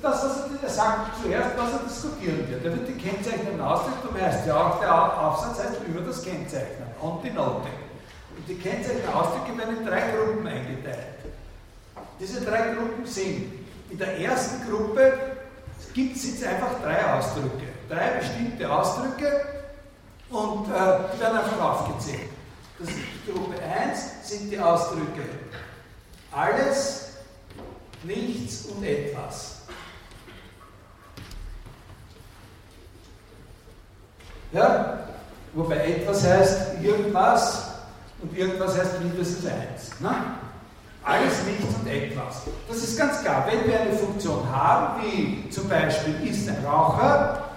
das, was er, er sagt zuerst, was er diskutieren wird. Er wird die Kennzeichnungen ausdrücken, darum heißt ja auch, der Aufsatz heißt über das Kennzeichnen, on die Note. Und die Kennzeichnungen Ausdrücke werden in drei Gruppen eingeteilt. Diese drei Gruppen sind, in der ersten Gruppe gibt es jetzt einfach drei Ausdrücke, drei bestimmte Ausdrücke und äh, die werden einfach aufgezählt. Das Gruppe 1 sind die Ausdrücke alles, nichts und etwas. Ja? Wobei etwas heißt irgendwas und irgendwas heißt mindestens eins. Ne? Alles nichts und etwas. Das ist ganz klar. Wenn wir eine Funktion haben, wie zum Beispiel ist ein Raucher,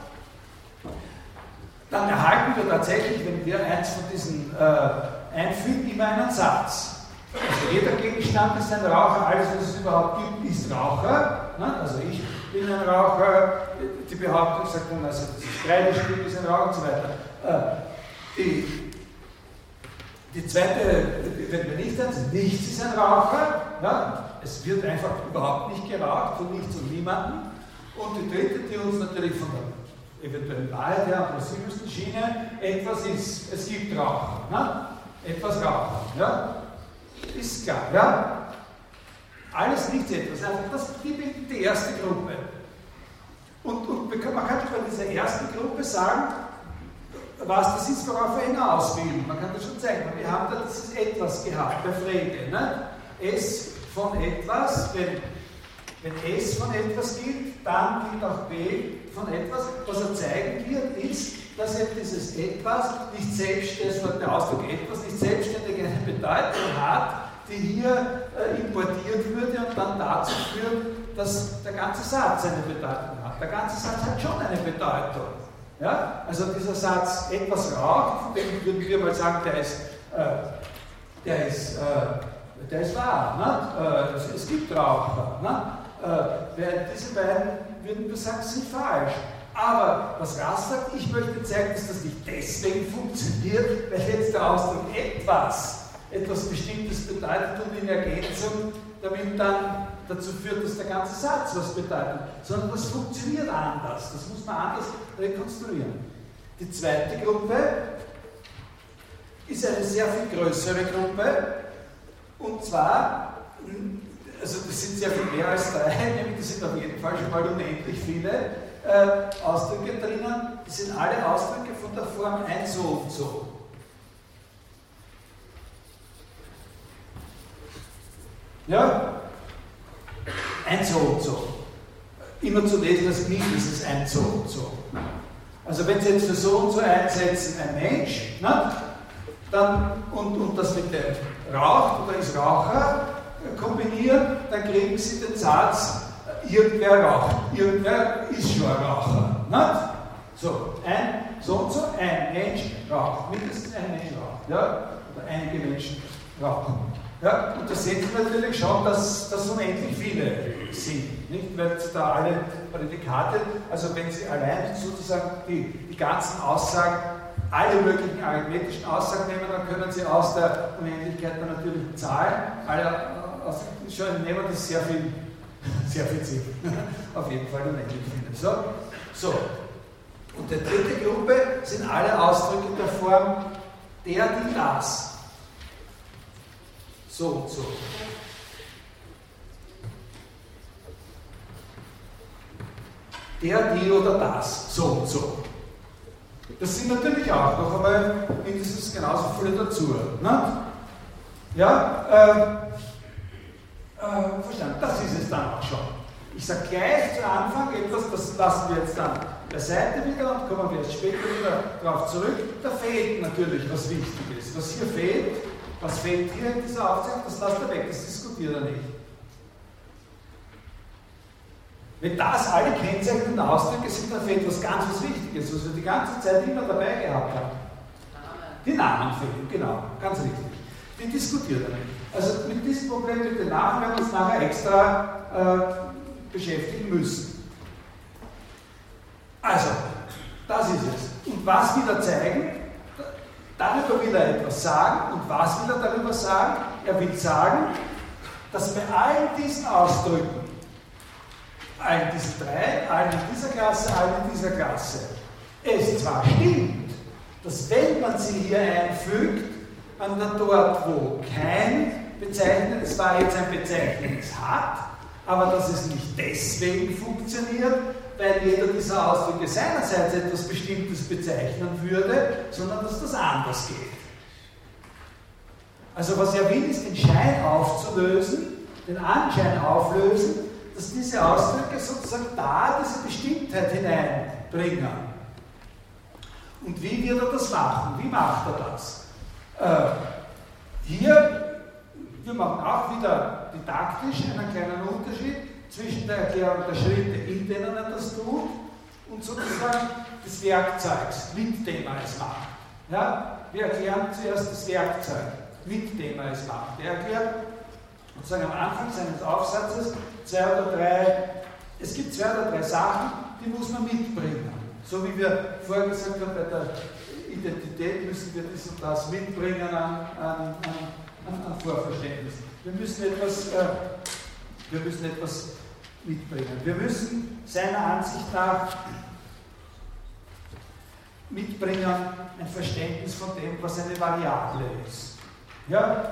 dann erhalten wir tatsächlich, wenn wir eins von diesen äh, einfügen, immer einen Satz. Also jeder Gegenstand ist ein Raucher, alles was es überhaupt gibt, ist Raucher. Ne? Also ich bin ein Raucher, die Behauptung sagt dann, also das Kreidestück ist ein Raucher und so weiter. Äh, die, die zweite, wenn wir nicht sind, nichts ist ein Raucher. Ja? Es wird einfach überhaupt nicht geraucht von nichts und niemandem. Und die dritte, die uns natürlich von der eventuellen Wahrheit her am plausibelsten Schiene, etwas ist, es gibt Raucher. Ne? Etwas Raucher. Ja? Ist klar. Ja? Alles nichts etwas. Das ist die erste Gruppe. Und, und man kann bei dieser ersten Gruppe sagen, was das ist, worauf wir hinaus will. Man kann das schon zeigen. Wir haben da dieses Etwas gehabt bei Frege. Ne? Es von etwas, wenn, wenn S von etwas gilt, dann gilt auch B von etwas. Was er zeigen wird, ist, dass eben dieses Etwas nicht selbstständig, der Ausdruck etwas nicht selbstständig eine Bedeutung hat, die hier äh, importiert würde und dann dazu führt, dass der ganze Satz eine Bedeutung hat. Der ganze Satz hat schon eine Bedeutung. Ja? Also dieser Satz, etwas raucht, von dem würden wir mal sagen, der ist, äh, der ist, äh, der ist wahr. Ne? Äh, es, gibt Raucher. Ne? während diese beiden würden wir sagen, sind falsch. Aber was Rass sagt, ich möchte zeigen, dass das nicht deswegen funktioniert, weil jetzt der Ausdruck etwas, etwas Bestimmtes bedeutet und in Ergänzung damit dann dazu führt, dass der ganze Satz was bedeutet, sondern das funktioniert anders. Das muss man anders rekonstruieren. Die zweite Gruppe ist eine sehr viel größere Gruppe und zwar, also das sind sehr viel mehr als drei, nämlich das sind auf jeden Fall schon mal unendlich viele äh, Ausdrücke drinnen. Das sind alle Ausdrücke von der Form ein so und so. Ja? Ein so und so. Immer zu lesen als mindestens ein so und so. Also wenn Sie jetzt für so und so einsetzen, ein Mensch, ne, dann, und, und das mit dem raucht oder ist Raucher kombinieren, dann kriegen Sie den Satz, irgendwer raucht, irgendwer ist schon ein Raucher. Ne? So, ein so und so, ein Mensch raucht, mindestens ein Mensch raucht, ja? oder einige Menschen rauchen. Ja, und da sehen Sie natürlich schon, dass das unendlich viele sind. Nicht? Weil da alle Prädikate, also wenn Sie allein sozusagen die, die ganzen Aussagen, alle möglichen arithmetischen Aussagen nehmen, dann können Sie aus der Unendlichkeit der natürlichen Zahlen, alle aus, schon nehmen das sehr viel, sehr Sinn. Auf jeden Fall unendlich viele. So, so. Und die dritte Gruppe sind alle Ausdrücke der Form der, die, das so und so. Der, die oder das, so und so. Das sind natürlich auch noch einmal mindestens genauso viele dazu. Ne? Ja, äh, äh, verstanden, das ist es dann auch schon. Ich sage gleich zu Anfang etwas, das lassen wir jetzt dann beiseite wieder und kommen wir jetzt später wieder darauf zurück. Da fehlt natürlich was Wichtiges. Was hier fehlt, was fehlt hier in dieser Aufzeichnung? Das lasst ihr weg, das diskutiert er nicht. Wenn das alle kennzeichnenden Ausdrücke sind, dann fehlt was ganz was Wichtiges, was wir die ganze Zeit immer dabei gehabt haben. Die Namen fehlen, genau, ganz richtig. Die diskutiert er nicht. Also mit diesem Problem mit den Namen werden wir uns nachher extra äh, beschäftigen müssen. Also, das ist es. Und was wieder zeigen, Darüber will er etwas sagen. Und was will er darüber sagen? Er will sagen, dass bei allen diesen Ausdrücken, allen diesen drei, allen in dieser Klasse, allen in dieser Klasse, es zwar stimmt, dass wenn man sie hier einfügt, man dann dort, wo kein Bezeichnen, es war jetzt ein Bezeichnis hat, aber dass es nicht deswegen funktioniert, weil jeder dieser Ausdrücke seinerseits etwas Bestimmtes bezeichnen würde, sondern dass das anders geht. Also was er will, ist den Schein aufzulösen, den Anschein auflösen, dass diese Ausdrücke sozusagen da diese Bestimmtheit hineinbringen. Und wie wird er das machen? Wie macht er das? Äh, hier, wir machen auch wieder didaktisch einen kleinen Unterschied zwischen der Erklärung der Schritte, in denen er das tut, und sozusagen des Werkzeugs, mit dem er es macht. Ja? Wir erklären zuerst das Werkzeug. Mitthema es macht. Er erklärt sozusagen am Anfang seines Aufsatzes zwei oder drei, es gibt zwei oder drei Sachen, die muss man mitbringen. So wie wir vorher gesagt haben, bei der Identität müssen wir dies und das mitbringen an, an, an, an Vorverständnis. Wir müssen etwas, äh, wir müssen etwas mitbringen. Wir müssen seiner Ansicht nach mitbringen ein Verständnis von dem, was eine Variable ist. Ja,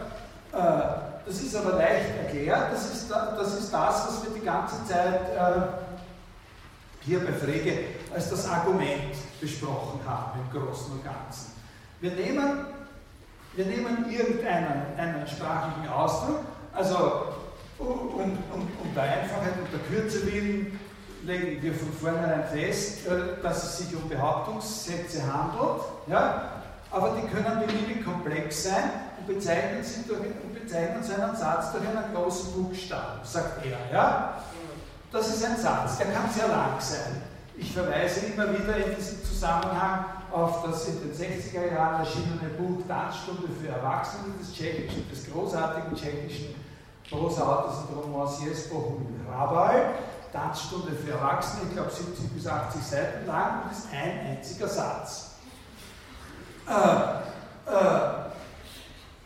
äh, das ist aber leicht erklärt, das ist, das ist das, was wir die ganze Zeit äh, hier bei Frege als das Argument besprochen haben im Großen und Ganzen. Wir nehmen, wir nehmen irgendeinen einen sprachlichen Ausdruck, also um, um, um der Einfachheit und der Kürze willen legen wir von vornherein fest, äh, dass es sich um Behauptungssätze handelt, ja? aber die können beliebig komplex sein und bezeichnen, sie durch, und bezeichnen so einen Satz durch einen großen Buchstaben, sagt er. Ja? Das ist ein Satz, der kann sehr lang sein. Ich verweise immer wieder in diesem Zusammenhang auf das in den 60er Jahren erschienene Buch Tanzstunde für Erwachsene des, tschechischen, des großartigen tschechischen Prosautors und Romanciers Bohumil Hrabal. Tanzstunde für Erwachsene, ich glaube 70 bis 80 Seiten lang und ist ein einziger Satz. Äh, äh,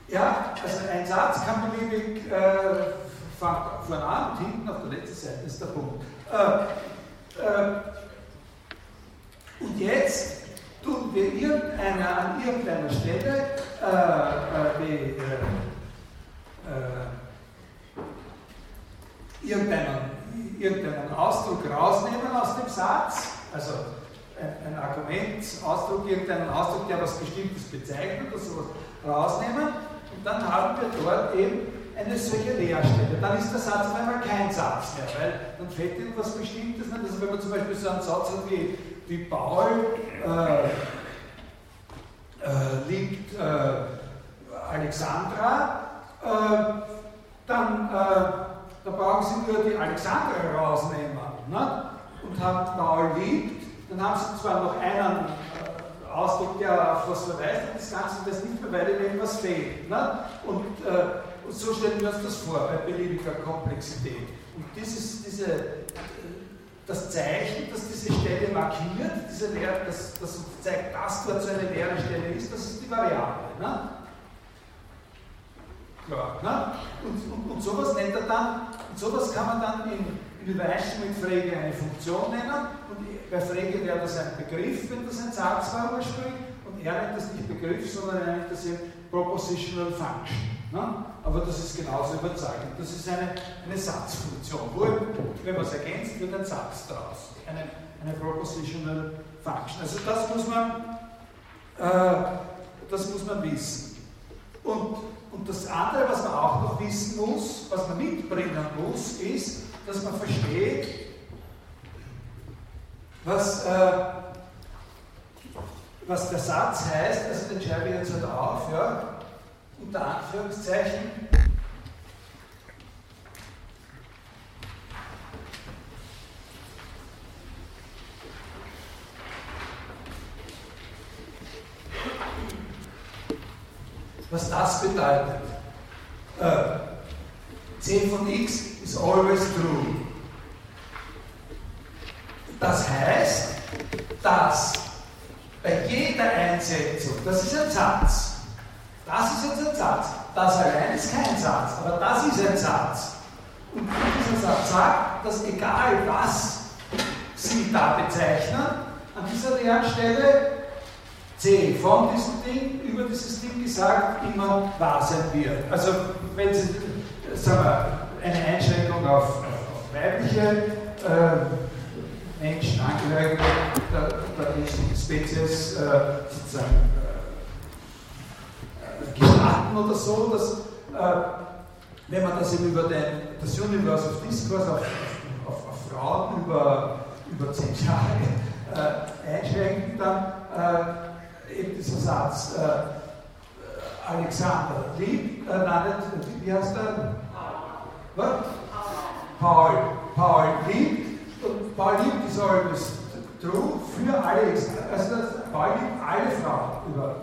ja, also ein Satz kann beliebig äh, von an und hinten auf der letzten Seite ist der Punkt. Äh, äh, und jetzt tun wir irgendeiner an irgendeiner Stelle äh, die, irgendeinen irgendeinen Ausdruck rausnehmen aus dem Satz, also ein, ein Argument, Ausdruck, irgendeinen Ausdruck, der was Bestimmtes bezeichnet oder sowas rausnehmen und dann haben wir dort eben eine solche Leerstelle. Dann ist der Satz auf einmal kein Satz mehr, weil dann fällt irgendwas Bestimmtes nicht. Also wenn man zum Beispiel so einen Satz hat wie, wie Paul äh, äh, liebt äh, Alexandra, äh, dann äh, da brauchen Sie nur die Alexandra rausnehmen ne? und haben Paul liebt, dann haben Sie zwar noch einen äh, Ausdruck, der auf was verweist, das Ganze das nicht mehr, weil Ihnen was fehlt. Ne? Und, und, so stellen wir uns das vor, bei beliebiger Komplexität. Und dieses, diese, das Zeichen, das diese Stelle markiert, diese Leere, das, das zeigt, dass dort so eine leere Stelle ist, das ist die Variable. Ne? Klar, ne? und, und, und sowas nennt er dann und sowas kann man dann in, in Übereinstimmung mit Frege eine Funktion nennen. Und bei Frege wäre das ein Begriff, wenn das ein Satz war. Und er nennt das nicht Begriff, sondern er nennt das eben Propositional Function. Ne? Aber das ist genauso überzeugend. Das ist eine, eine Satzfunktion. Wo, wenn man es ergänzt, wird ein Satz daraus. Eine, eine Propositional Function. Also das muss man, äh, das muss man wissen. Und und das andere, was man auch noch wissen muss, was man mitbringen muss, ist, dass man versteht, was, äh, was der Satz heißt, also den schreibe ich jetzt halt auf, ja, unter Anführungszeichen, was das bedeutet. Äh, c von x is always true. Das heißt, dass bei jeder Einsetzung, das ist ein Satz, das ist jetzt ein Satz, das allein ist kein Satz, aber das ist ein Satz. Und dieser Satz sagt, dass egal was Sie da bezeichnen, an dieser leeren C von diesem Ding über dieses Ding gesagt immer wahr sein wird. Also wenn Sie, sagen wir, eine Einschränkung auf, auf weibliche äh, Menschen, Angehörige der, der Spezies äh, sozusagen äh, gestatten oder so, dass äh, wenn man das eben über den, das Universe of Discourse auf, auf, auf Frauen über, über zehn Jahre äh, einschränkt, dann äh, eben dieser Satz, äh, Alexander liebt, äh, nein, wie heißt er? Was? Paul. Paul liebt, und Paul liebt ist always true für alle, also Paul liebt alle Frauen über,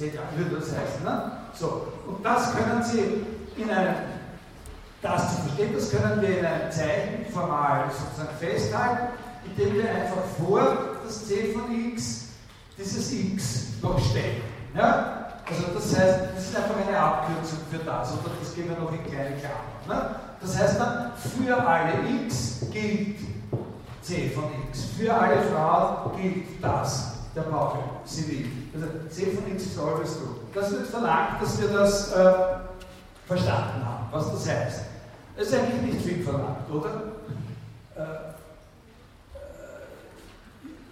würde das heißen, ne? So, und das können Sie in einem, das zu verstehen, das können wir in einem Zeichenformal sozusagen festhalten, indem wir einfach vor das c von x dieses x noch stellen. Ja? Also das heißt, das ist einfach eine Abkürzung für das, oder das gehen wir noch in kleine Klammern. Ne? Das heißt dann, für alle x gilt c von x. Für alle Frauen gilt das, der Bauch zivil. Also c von x ist always true. Das wird verlangt, dass wir das äh, verstanden haben, was das heißt. Das ist eigentlich nicht viel verlangt, oder? Äh, äh,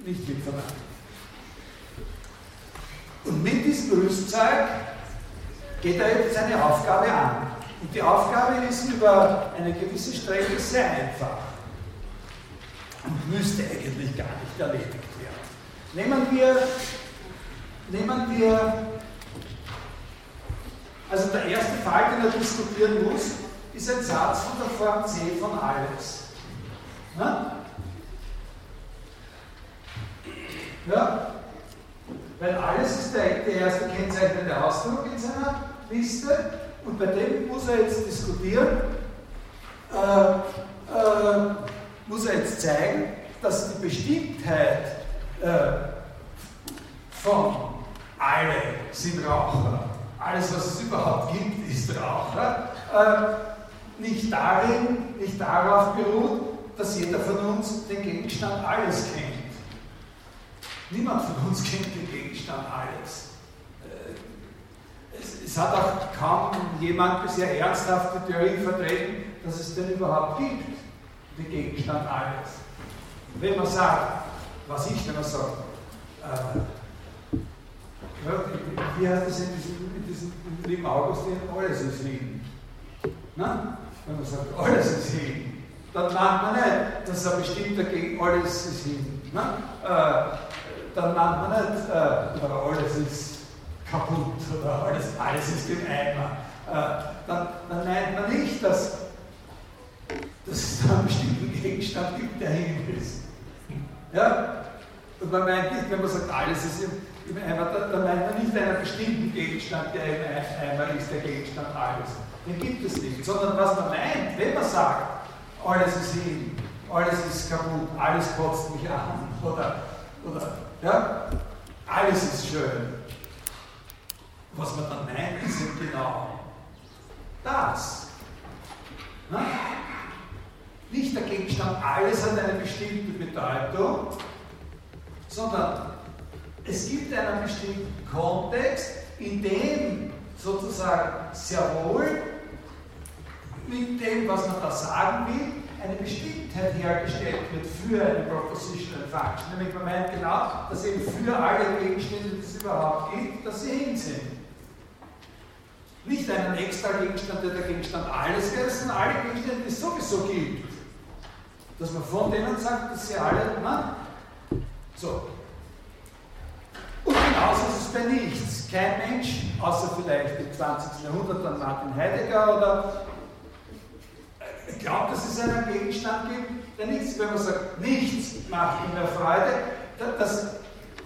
nicht viel verlangt. Und mit diesem Rüstzeug geht er jetzt seine Aufgabe an. Und die Aufgabe ist über eine gewisse Strecke sehr einfach und müsste eigentlich gar nicht erledigt. Nehmen wir, nehmen wir, also der erste Fall, den er diskutieren muss, ist ein Satz von der Form C von alles. Na? Ja? Weil alles ist der, der erste kennzeichnende Ausdruck in seiner Liste und bei dem muss er jetzt diskutieren, äh, äh, muss er jetzt zeigen, dass die Bestimmtheit von alle sind Raucher, alles was es überhaupt gibt, ist Raucher, äh, nicht darin, nicht darauf beruht, dass jeder von uns den Gegenstand alles kennt. Niemand von uns kennt den Gegenstand alles. Äh, es, es, hat auch kaum jemand bisher ernsthaft die Theorie vertreten, dass es denn überhaupt gibt, den Gegenstand alles. Wenn man sagt, was ich, wenn man sagt, äh, wie heißt das in diesem, in diesem lieben Augustin, alles ist hin. Na? Wenn man sagt, alles ist hin, dann meint man nicht, dass ein bestimmter gegen alles ist hin. Na? Äh, dann meint man nicht, äh, alles ist kaputt oder alles, alles ist im Eimer. Äh, dann, dann meint man nicht, dass, dass es da einen bestimmten Gegenstand gibt, der hin ist. Ja? Und man meint nicht, wenn man sagt, alles ist im, im Eimer, dann, dann meint man nicht einen bestimmten Gegenstand, der im Eimer ist, der Gegenstand alles. Den gibt es nicht. Sondern was man meint, wenn man sagt, alles ist hin, alles ist kaputt, alles kotzt mich an oder, oder ja? Alles ist schön. Was man dann meint, ist eben genau das. Na? Nicht der Gegenstand, alles hat eine bestimmte Bedeutung, sondern es gibt einen bestimmten Kontext, in dem sozusagen sehr wohl mit dem, was man da sagen will, eine Bestimmtheit hergestellt wird für eine Propositional Function. Nämlich man meint genau, dass eben für alle Gegenstände, die es überhaupt gibt, dass sie hin sind. Nicht einen extra Gegenstand, der der Gegenstand alles wäre, sondern alle Gegenstände, die es sowieso gibt. Dass man von denen sagt, dass sie alle, na? So. Und genauso ist es bei nichts. Kein Mensch, außer vielleicht im 20. Jahrhundert dann Martin Heidegger oder ich glaube, dass es einen Gegenstand gibt, der nichts, wenn man sagt, nichts macht mir mehr Freude, das,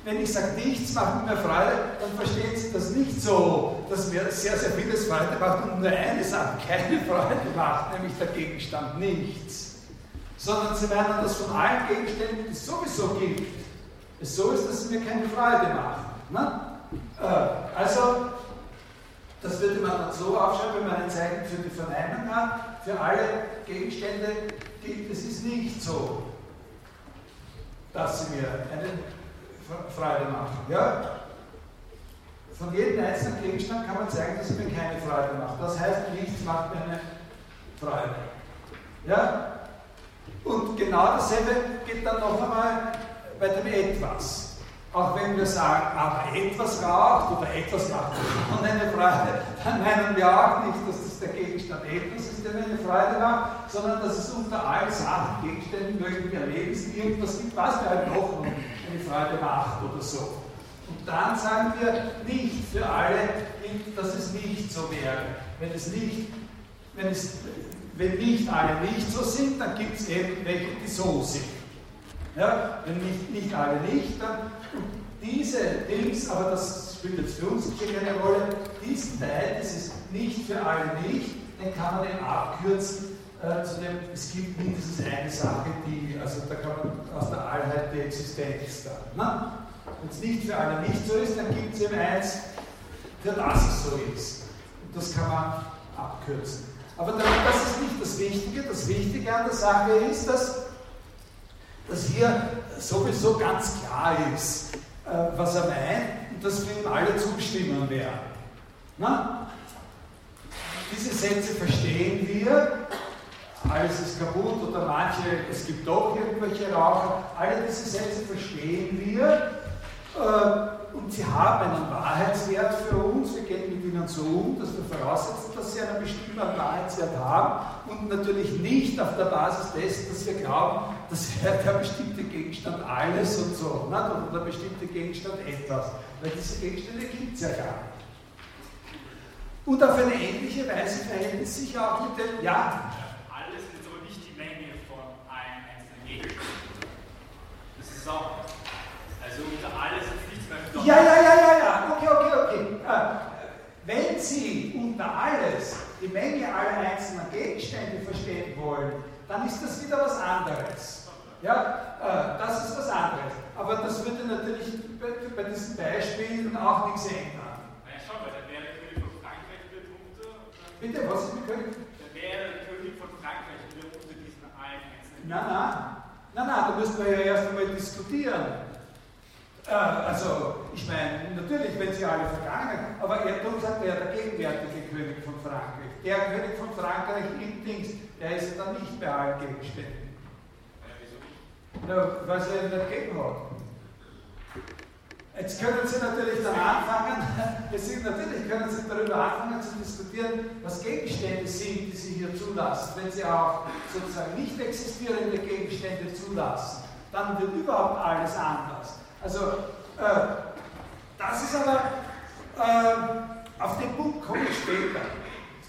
wenn ich sage, nichts macht mir Freude, dann versteht Sie das nicht so, dass mir sehr, sehr vieles Freude macht und nur eine Sache keine Freude macht, nämlich der Gegenstand nichts. Sondern Sie meinen, dass von allen Gegenständen, die es sowieso gibt, es so ist, dass sie mir keine Freude machen. Ne? Äh, also, das würde man dann so aufschreiben, wenn man ein Zeichen für die Verneinung hat. Für alle Gegenstände gilt, es ist nicht so, dass sie mir eine Freude machen. Ja? Von jedem einzelnen Gegenstand kann man zeigen, dass er mir keine Freude macht. Das heißt, nichts macht mir eine Freude. Ja? Und genau dasselbe geht dann noch einmal bei dem Etwas. Auch wenn wir sagen, aber etwas raucht oder etwas macht schon eine Freude, dann meinen wir auch nicht, dass das der Gegenstand etwas ist, der mir eine Freude macht, sondern dass es unter allen Sachen, Gegenständen, wir erleben, irgendwas gibt, was mir halt noch eine Freude macht oder so. Und dann sagen wir nicht für alle, dass es nicht so wäre. Wenn es nicht, wenn es, wenn nicht alle nicht so sind, dann gibt es eben welche, die so sind. Ja, wenn nicht, nicht alle nicht, dann diese Dings, aber das spielt jetzt für uns keine Rolle, diesen Teil, das ist nicht für alle nicht, den kann man eben abkürzen äh, zu dem, es gibt mindestens eine Sache, die, also da kann man aus der Allheit die Existenz dann. Ne? Wenn es nicht für alle nicht so ist, dann gibt es eben eins, für das es so ist. Und das kann man abkürzen. Aber das ist nicht das Wichtige. Das Wichtige an der Sache ist, dass, dass hier sowieso ganz klar ist, äh, was er meint und dass wir ihm alle zustimmen werden. Na? Diese Sätze verstehen wir, alles ist kaputt oder manche, es gibt doch irgendwelche Raucher, alle diese Sätze verstehen wir äh, und sie haben einen Wahrheitswert für uns. Wir gehen mit ihnen so um, dass wir voraussetzen, dass sie einen bestimmten Wahrheitswert haben und natürlich nicht auf der Basis dessen, dass wir glauben, dass der bestimmte Gegenstand alles und so, nicht? oder der bestimmte Gegenstand etwas. Weil diese Gegenstände gibt es ja gar nicht. Und auf eine ähnliche Weise verhält es sich auch mit dem, ja. Alles ist aber nicht die Menge von einem einzelnen Gegenstand. Das ist auch also unter alles Ja, ja, ja, ja, ja. Okay, okay, okay. Äh, wenn Sie unter alles die Menge aller einzelnen Gegenstände verstehen wollen, dann ist das wieder was anderes. Ja, äh, das ist was anderes. Aber das würde natürlich bei, diesen Beispielen auch nichts ändern. Ja, schau mal, dann wäre der König von Frankreich wieder drunter. Bitte, was ist mit König? Dann wäre der König von Frankreich wieder unter diesen allen einzelnen. Nein, nein. Nein, nein, da müssen wir ja erst einmal diskutieren. Äh, also, ich meine, natürlich, wenn sie alle vergangen, aber er, darum sagt er, der gegenwärtige König von Frankreich. Der König von Frankreich im Dings, der ist dann nicht bei allen Gegenständen. Ja, weil sie ihn nicht gegeben hat. Jetzt können Sie natürlich dann anfangen, sind, natürlich können Sie darüber anfangen zu diskutieren, was Gegenstände sind, die Sie hier zulassen. Wenn Sie auch sozusagen nicht existierende Gegenstände zulassen, dann wird überhaupt alles anders. Also, äh, das ist aber, äh, auf den Punkt komme ich später.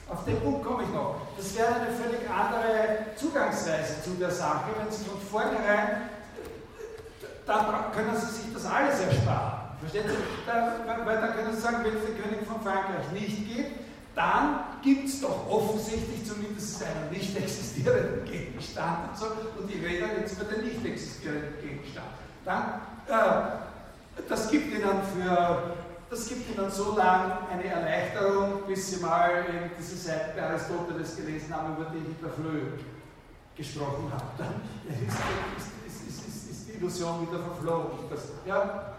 Auf den Punkt komme ich noch. Das wäre eine völlig andere Zugangsweise zu der Sache, wenn Sie von vornherein, dann können Sie sich das alles ersparen. Verstehen Sie? Da, weil da können Sie sagen, wenn es den König von Frankreich nicht gibt, dann gibt es doch offensichtlich zumindest einen nicht existierenden Gegenstand und so, und die reden jetzt über den nicht existierenden Gegenstand. Dann das gibt ihnen für das gibt ihnen so lange eine Erleichterung, bis sie mal eben diese Seite bei Aristoteles gelesen haben, über die Hitler Flöhe gesprochen haben. Dann ist, ist, ist, ist, die Illusion wieder verflogen. Das, ja?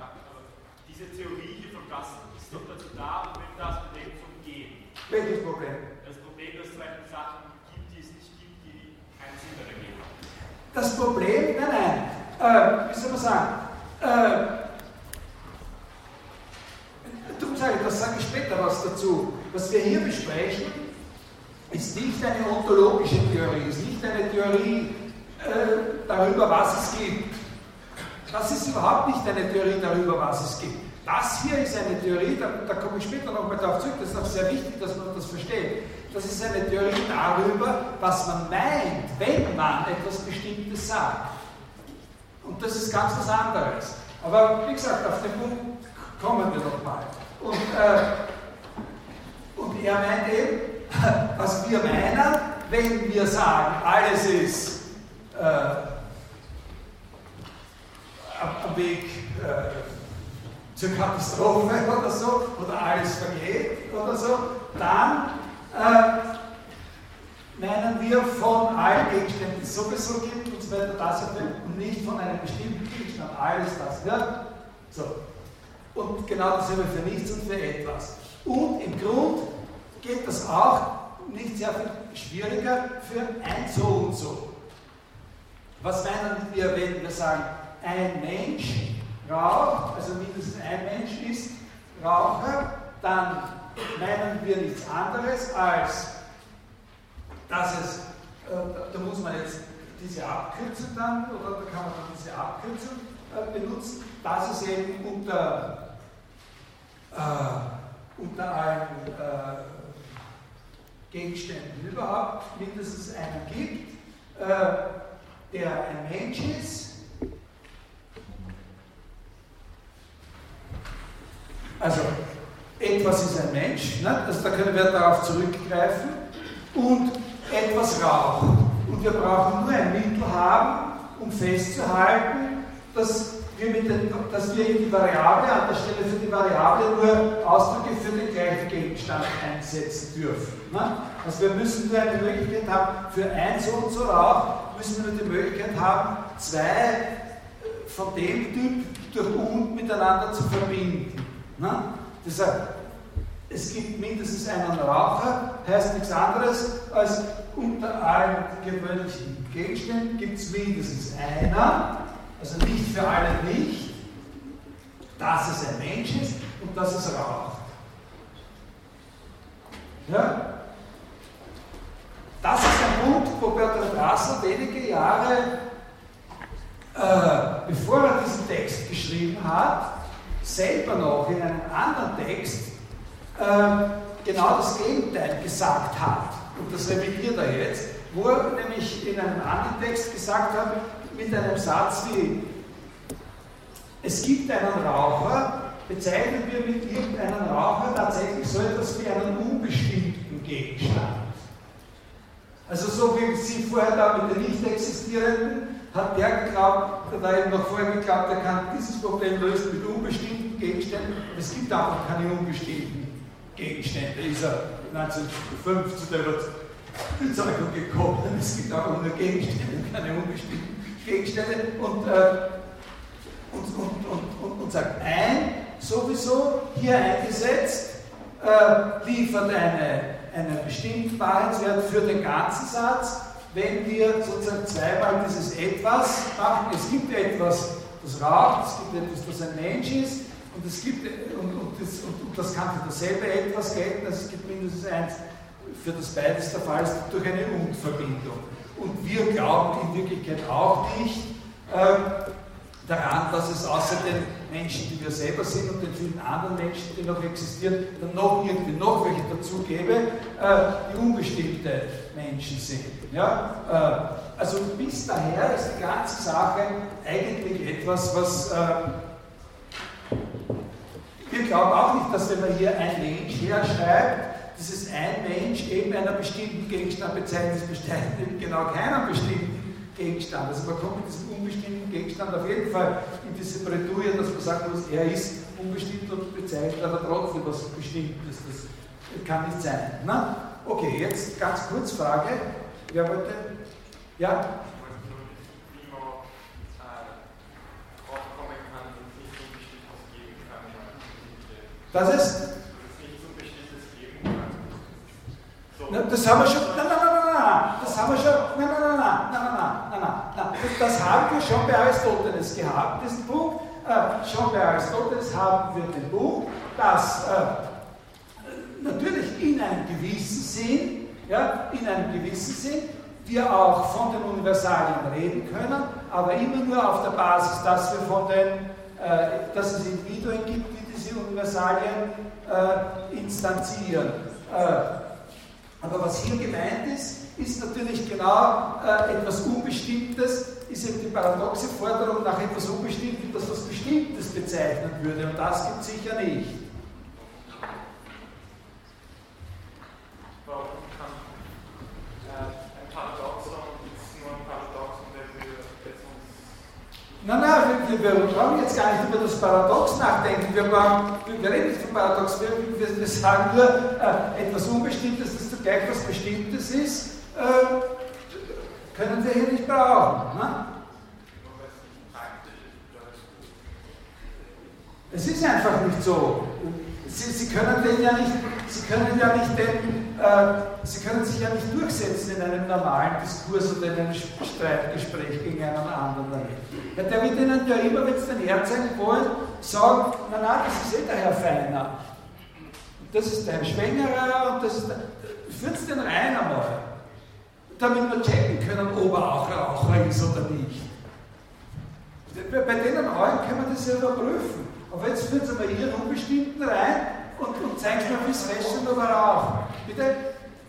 Diese Theorie hier von Gassen ist doch dazu da, um das Problem zu umgehen. Welches Problem? Das Problem, dass es zum Beispiel Sachen gibt, die es nicht gibt, die keinen Sinn ergeben. Das Problem, nein, nein, äh, wie soll man sagen, äh, darum sage ich, das sage ich später was dazu. Was wir hier besprechen, ist nicht eine ontologische Theorie, ist nicht eine Theorie äh, darüber, was es gibt. Das ist überhaupt nicht eine Theorie darüber, was es gibt. Das hier ist eine Theorie, da, da komme ich später nochmal darauf zurück, das ist auch sehr wichtig, dass man das versteht. Das ist eine Theorie darüber, was man meint, wenn man etwas Bestimmtes sagt. Und das ist ganz was anderes. Aber wie gesagt, auf den Punkt kommen wir nochmal. Und, äh, und er meint eben, was wir meinen, wenn wir sagen, alles ist äh, am Weg äh, zur Katastrophe oder so, oder alles vergeht oder so, dann äh, meinen wir von allen Gegenständen, die es sowieso gibt und so weiter, das und nicht von einem bestimmten Gegenstand. Alles das. Ja? So. Und genau dasselbe für nichts und für etwas. Und im Grund geht das auch nicht sehr viel schwieriger für ein so und so. Was meinen wir, wenn wir sagen, ein Mensch raucht, also mindestens ein Mensch ist Raucher, dann meinen wir nichts anderes als dass es, äh, da muss man jetzt diese Abkürzung dann, oder da kann man dann diese Abkürzung äh, benutzen, dass es eben unter, äh, unter allen äh, Gegenständen überhaupt mindestens einen gibt, äh, der ein Mensch ist, Also etwas ist ein Mensch, ne? also da können wir darauf zurückgreifen und etwas raucht. Und wir brauchen nur ein Mittel haben, um festzuhalten, dass wir, mit den, dass wir die Variable an der Stelle für die Variable nur Ausdrücke für den gleichen Gegenstand einsetzen dürfen. Ne? Also wir müssen nur eine Möglichkeit haben, für ein so und so Rauch müssen wir nur die Möglichkeit haben, zwei von dem Typ durch und miteinander zu verbinden. Ne? Deshalb, es gibt mindestens einen Raucher, heißt nichts anderes als unter allen gewöhnlichen Gegenständen gibt es mindestens einer, also nicht für alle nicht, dass es ein Mensch ist und dass es raucht. Ja? Das ist ein Punkt, wo Bertrand Russell wenige Jahre, äh, bevor er diesen Text geschrieben hat, selber noch in einem anderen Text äh, genau das Gegenteil gesagt hat. Und das revidiert er jetzt, wo er nämlich in einem anderen Text gesagt hat, mit einem Satz wie, es gibt einen Raucher, bezeichnen wir mit irgendeinem Raucher tatsächlich so etwas wie einen unbestimmten Gegenstand. Also so wie Sie vorher da mit den nicht existierenden, hat der geglaubt, da eben noch vorher geglaubt, er kann dieses Problem lösen mit unbestimmten Gegenständen. Es gibt einfach keine unbestimmten Gegenstände. Ist er 1905 zu der Überzeugung gekommen, es gibt auch nur Gegenstände, keine unbestimmten Gegenstände und, äh, und, und, und, und, sagt, ein sowieso hier eingesetzt, äh, liefert eine, einen bestimmten Wahrheitswert für den ganzen Satz, wenn wir sozusagen zweimal dieses Etwas machen. Es gibt etwas, das raucht, es gibt etwas, das ein Mensch ist, und es gibt, und, und, das, und, das, kann für dasselbe etwas gelten, also es gibt mindestens eins, für das beides der Fall ist, durch eine Und-Verbindung. Und wir glauben in Wirklichkeit auch nicht äh, daran, dass es außer den Menschen, die wir selber sind und den vielen anderen Menschen, die noch existieren, dann noch irgendwie noch welche dazu gäbe, äh, die unbestimmte Menschen sind. Ja? Äh, also bis daher ist die ganze Sache eigentlich etwas, was wir glauben auch nicht, dass wenn man hier ein Mensch herschreibt, dieses ein Mensch eben einer bestimmten Gegenstand bezeichnet, das bezeichnet eben genau keinen bestimmten Gegenstand. Also man kommt mit diesem unbestimmten Gegenstand auf jeden Fall in diese Bredouille, dass man sagt, was er ist unbestimmt und bezeichnet aber trotzdem was Bestimmtes. Das kann nicht sein. Na? Okay, jetzt ganz kurz Frage. Wer wollte? Ja? Das ist. Das haben wir schon. Nein, nein, nein, nein, nein. Das haben wir schon. Nein, nein, nein, nein, nein, nein, nein, nein. Das, das haben wir schon bei Aristoteles gehabt, diesen Punkt. Äh, schon bei Aristoteles haben wir den Punkt, dass äh, natürlich in einem gewissen Sinn, ja, in einem gewissen Sinn, wir auch von den Universalien reden können, aber immer nur auf der Basis, dass wir von den, äh, dass es Individuen gibt, die diese Universalien äh, instanzieren. Äh, aber was hier gemeint ist, ist natürlich genau äh, etwas Unbestimmtes, ist eben die paradoxe Forderung nach etwas Unbestimmtem, das was Bestimmtes bezeichnen würde. Und das gibt es sicher nicht. Nein, nein, wir, wir, brauchen jetzt gar nicht über das Paradox nachdenken. Wir, brauchen, wir reden nicht vom Paradox, wir, wir, sagen nur äh, etwas Unbestimmtes, das zugleich was Bestimmtes ist, äh, können wir hier nicht brauchen. Ne? Es ist einfach nicht so. Sie, Sie, können den ja nicht, Sie können ja nicht den, äh, Sie können sich ja nicht durchsetzen in einem normalen Diskurs oder in einem Streitgespräch gegen einen anderen. Ja, der wird Ihnen ja immer, wenn Sie den herzeigen wollen, sagen, na na, das ist eh der Herr Feiner. Das ist der Herr Schwengerer und das ist der, führt es den rein einmal, damit wir checken können, ob er auch Raucher ist oder nicht. Bei denen Rollen können wir das ja überprüfen. Aber jetzt führen Sie mal Ihren Unbestimmten rein und, und zeigen Sie mir, wie es feststellen, ob er raucht. Bitte?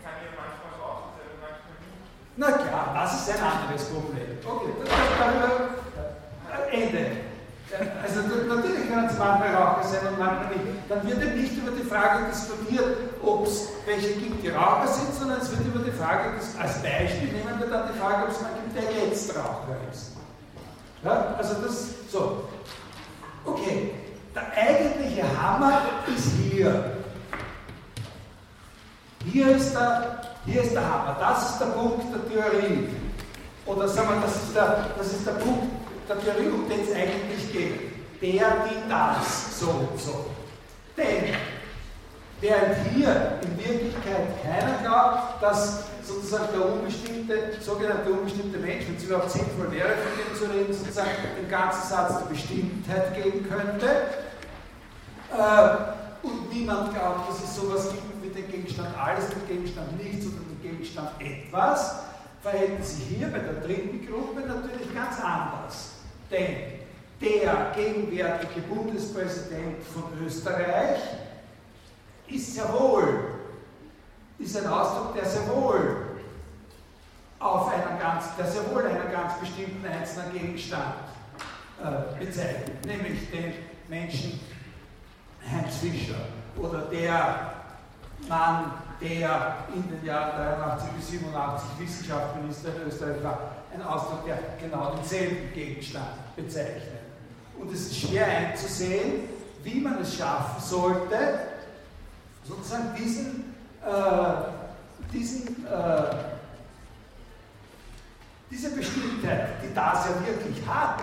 Kann ja manchmal rauchen, manchmal nicht. Na klar, das ist ein anderes Problem. Okay, darüber äh, Ende. Also natürlich können Sie manchmal Raucher sein und manchmal nicht, dann wird eben nicht über die Frage diskutiert, ob es welche gibt, die Raucher sind, sondern es wird über die Frage, als Beispiel nehmen wir dann die Frage, ob es einen gibt, der jetzt Raucher ist. Ja, also das, so. Okay, der eigentliche Hammer ist hier. Hier ist der, hier ist der Hammer, das ist der Punkt der Theorie. Oder sagen wir, das ist der, das ist der Punkt der Theorie, um den es eigentlich geht. Der, die, das, so und so. Denn, während hier in Wirklichkeit keiner glaubt, dass sozusagen der unbestimmte, sogenannte unbestimmte Mensch, wenn es überhaupt sinnvoll wäre, von dem zu reden, sozusagen den ganzen Satz der Bestimmtheit geben könnte. Äh, und niemand glaubt, dass es sowas gibt wie den Gegenstand alles, den Gegenstand nichts oder den Gegenstand etwas, verhält sich hier bei der dritten Gruppe natürlich ganz anders. Denn der gegenwärtige Bundespräsident von Österreich ist sehr wohl, ist ein Ausdruck, der sehr wohl auf einer ganz, der sehr wohl einen ganz bestimmten einzelnen Gegenstand äh, bezeichnet, nämlich den Menschen Heinz Fischer oder der Mann, der in den Jahren 83 bis 87 Wissenschaftsminister in Österreich war, ein Ausdruck, der genau denselben Gegenstand bezeichnet. Und es ist schwer einzusehen, wie man es schaffen sollte, sozusagen diesen, äh, diesen, äh, diese Bestimmtheit, die das ja wirklich hat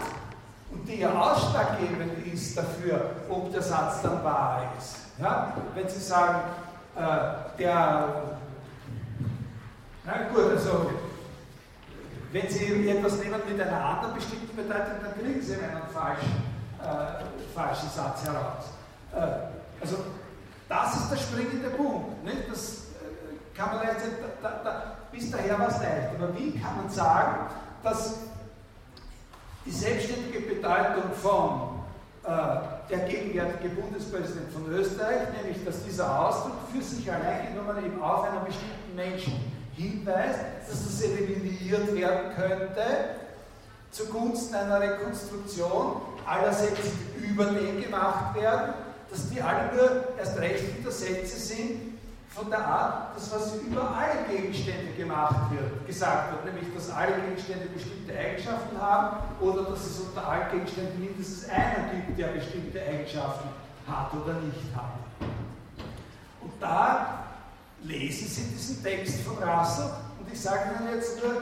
und die ja ausschlaggebend ist dafür, ob der Satz dann wahr ist. Ja? Wenn Sie sagen, äh, der, na gut, also wenn Sie etwas nehmen mit einer anderen bestimmten Bedeutung, dann kriegen Sie einen falschen, äh, falschen Satz heraus. Äh, also das ist der springende Punkt. Nicht? Das äh, kann man leicht da, da, bis daher war es leicht. Aber wie kann man sagen, dass die selbstständige Bedeutung von äh, der gegenwärtige Bundespräsident von Österreich, nämlich dass dieser Ausdruck für sich allein genommen eben auf einen bestimmten Menschen hinweist, dass das eliminiert werden könnte zugunsten einer Rekonstruktion. Aller Sätze, die über den gemacht werden, dass die alle nur erst recht wieder Sätze sind von der Art, dass was über alle Gegenstände gemacht wird, gesagt wird, nämlich dass alle Gegenstände bestimmte Eigenschaften haben oder dass es unter allen Gegenständen mindestens einen gibt, der bestimmte Eigenschaften hat oder nicht hat. Und da lesen Sie diesen Text von Russell und ich sage Ihnen jetzt nur,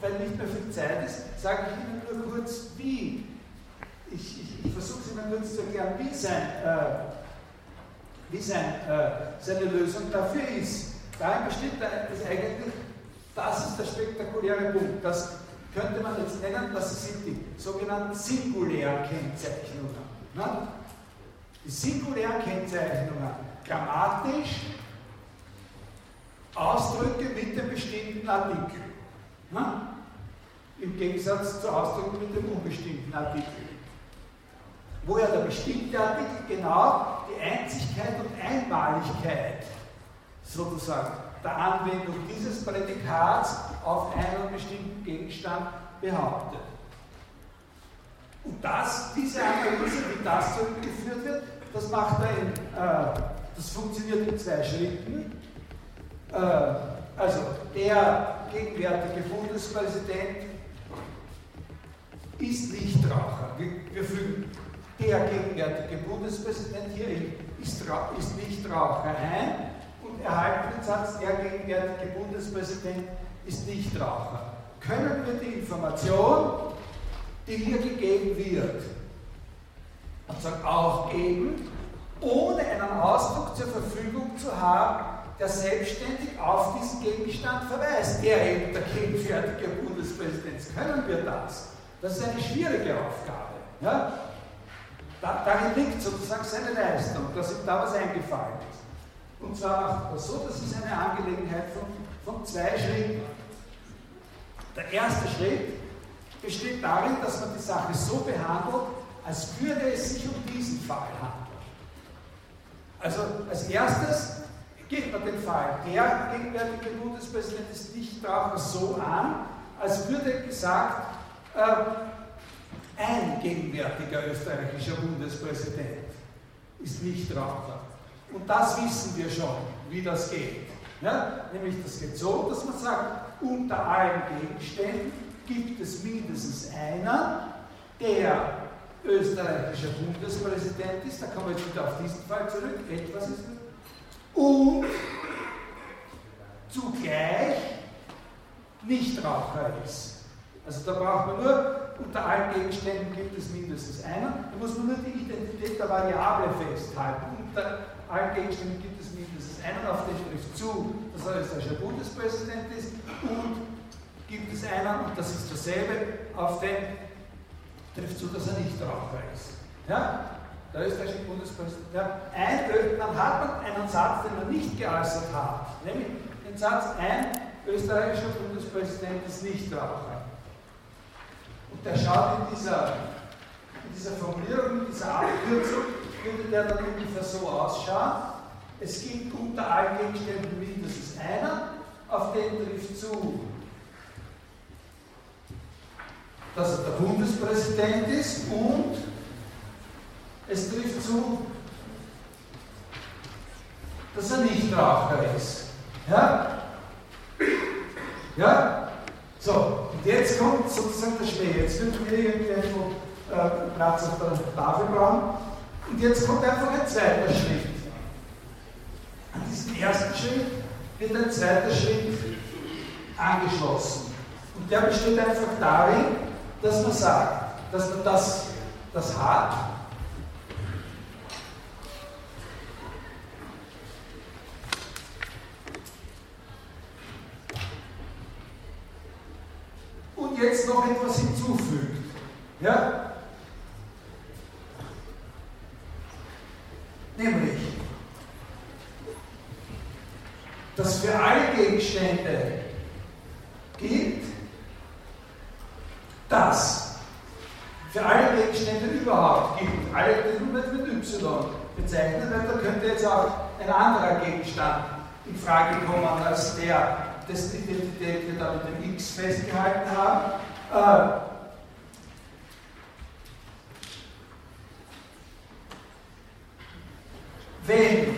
weil nicht mehr viel Zeit ist, sage ich Ihnen nur kurz, wie. Ich, ich, ich versuche es Ihnen kurz zu erklären, wie sein, äh, wie sein, äh, seine Lösung dafür ist. Darin besteht das eigentlich, das ist der spektakuläre Punkt. Das könnte man jetzt nennen, das sind die sogenannten singulären Kennzeichnungen. Ne? Die singulären Kennzeichnungen, grammatisch, Ausdrücke mit dem bestimmten Artikel. Na? Im Gegensatz zu Ausdrücken mit dem unbestimmten Artikel. Wo ja der bestimmte Artikel genau die Einzigkeit und Einmaligkeit sozusagen der Anwendung dieses Prädikats auf einen bestimmten Gegenstand behauptet. Und das, diese Analyse, wie das zurückgeführt wird, das macht er in, äh, das funktioniert in zwei Schritten. Äh, also der gegenwärtige Bundespräsident ist Nichtraucher. Wir, wir fügen der gegenwärtige Bundespräsident hier ist, ist Nichtraucher ein und erhalten den Satz, der gegenwärtige Bundespräsident ist Nichtraucher. Können wir die Information, die hier gegeben wird, und auch geben, ohne einen Ausdruck zur Verfügung zu haben, der selbstständig auf diesen Gegenstand verweist, der eben der gegenwärtige Bundespräsident. Können wir das? Das ist eine schwierige Aufgabe. Ja? Da, darin liegt sozusagen seine Leistung, dass ihm da was eingefallen ist. Und zwar er so, das ist eine Angelegenheit von, von zwei Schritten. Der erste Schritt besteht darin, dass man die Sache so behandelt, als würde es sich um diesen Fall handeln. Also als erstes geht man den Fall, der gegenwärtige Bundespräsident ist nicht Nichtraucher so an, als würde gesagt, äh, ein gegenwärtiger österreichischer Bundespräsident ist Nichtraucher. Und das wissen wir schon, wie das geht. Ja? Nämlich das geht so, dass man sagt, unter allen Gegenständen gibt es mindestens einer, der österreichischer Bundespräsident ist, da kommen wir jetzt wieder auf diesen Fall zurück, etwas ist, und zugleich Nichtraucher ist. Also da braucht man nur, unter allen Gegenständen gibt es mindestens einen, da muss man nur die Identität der Variable festhalten. Unter allen Gegenständen gibt es mindestens einen, auf den trifft zu, dass er österreichischer Bundespräsident ist, und gibt es einen, und das ist dasselbe, auf den trifft zu, dass er nicht Raucher ist. Ja? Der österreichische Bundespräsident. Ja, ein, dann hat man einen Satz, den man nicht geäußert hat, nämlich den Satz, ein österreichischer Bundespräsident ist nicht Raucher. Und der schaut in dieser, in dieser Formulierung, in dieser Abkürzung, würde der dann ungefähr so ausschauen. Es gibt unter allen Gegenständen mindestens einer, auf den trifft zu dass er der Bundespräsident ist und es trifft zu, dass er nicht Raucher ist. Ja? Ja? So, jetzt kommt sozusagen der Schmäh. Jetzt wird mir irgendwo äh, Platz auf der Tafel brauchen. Und jetzt kommt einfach ein zweiter Schritt. An diesen ersten Schritt wird ein zweiter Schritt angeschlossen. Und der besteht einfach darin, dass man sagt, dass man das, das hat. Und jetzt noch etwas hinzufügt. Ja? Nämlich, dass für alle Gegenstände gilt, das für alle Gegenstände überhaupt gibt, alle nicht mit Y bezeichnet, weil da könnte jetzt auch ein anderer Gegenstand in Frage kommen als der, dessen Identität wir da mit dem X festgehalten haben. Äh, wenn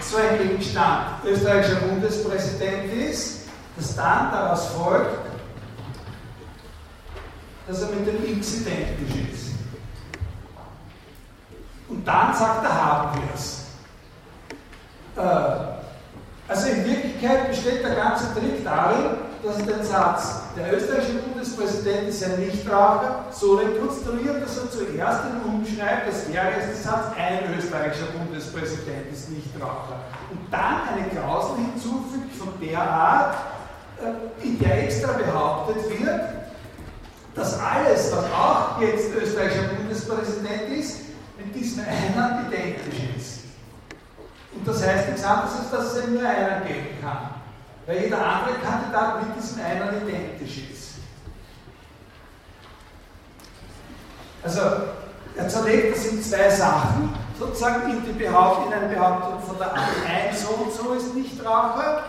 so ein Gegenstand österreichischer Bundespräsident ist, dass dann daraus folgt, dass er mit dem X identisch ist. Und dann sagt er, haben wir es. Äh, also in Wirklichkeit besteht der ganze Trick darin, dass er den Satz, der österreichische Bundespräsident ist ein Nichtraucher, so rekonstruiert, dass er zuerst den umschreibt, das wäre jetzt der Satz, ein österreichischer Bundespräsident ist Nichtraucher. Und dann eine Klausel hinzufügt von der Art, äh, in der extra behauptet wird, dass alles, was auch jetzt österreichischer Bundespräsident ist, mit diesem einen identisch ist. Und das heißt nichts anderes, als dass es nur einen geben kann. Weil jeder andere Kandidat mit diesem einen identisch ist. Also, er zerlegt das in zwei Sachen, sozusagen in, die Behaupt, in eine Behauptung von der ein so und so ist nicht Raucher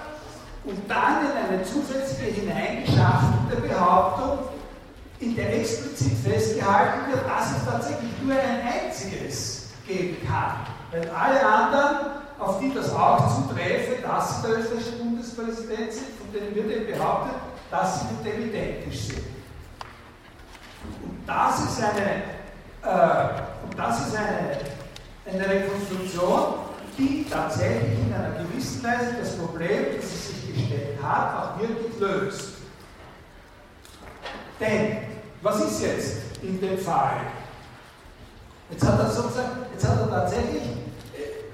und dann in eine zusätzliche hineingeschaffte Behauptung, in der explizit festgehalten wird, dass es tatsächlich nur ein einziges geben kann. Weil alle anderen, auf die das auch zuträfe, dass sie der österreichische Bundespräsident sind, von denen wird eben behauptet, dass sie mit dem identisch sind. Und das ist eine, äh, und das ist eine, eine Rekonstruktion, die tatsächlich in einer gewissen Weise das Problem, das sie sich gestellt hat, auch wirklich löst. Denn, was ist jetzt in dem Fall? Jetzt hat er sozusagen, jetzt hat er tatsächlich,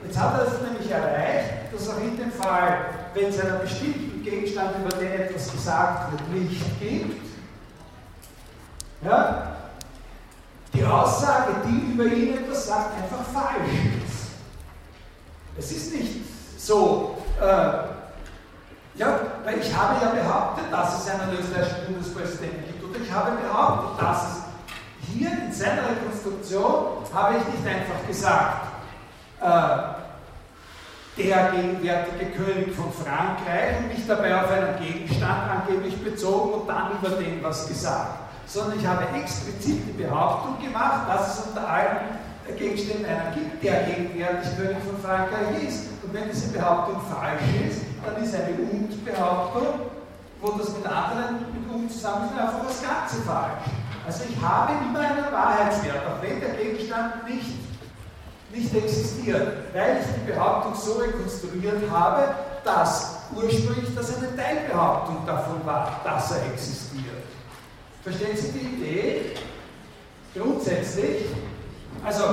jetzt hat er es nämlich erreicht, dass auch in dem Fall, wenn es einen bestimmten Gegenstand, über den etwas gesagt wird, nicht gibt, ja, die Aussage, die über ihn etwas sagt, einfach falsch ist. Es ist nicht so, äh, ja, weil ich habe ja behauptet, dass es einen österreichischen Bundespräsidenten gibt und ich habe behauptet, dass es hier in seiner Rekonstruktion habe ich nicht einfach gesagt, der gegenwärtige König von Frankreich und mich dabei auf einen Gegenstand angeblich bezogen und dann über den was gesagt. sondern ich habe explizit die Behauptung gemacht, dass es unter allen Gegenständen einer gibt, der gegenwärtig König von Frankreich ist. Und wenn diese Behauptung falsch ist, dann ist eine Und-Behauptung, wo das mit anderen mit Und zusammen ist, einfach das Ganze falsch. Also ich habe immer einen Wahrheitswert, auch wenn der Gegenstand nicht, nicht existiert, weil ich die Behauptung so rekonstruiert habe, dass ursprünglich das eine Teilbehauptung davon war, dass er existiert. Verstehen Sie die Idee? Grundsätzlich, also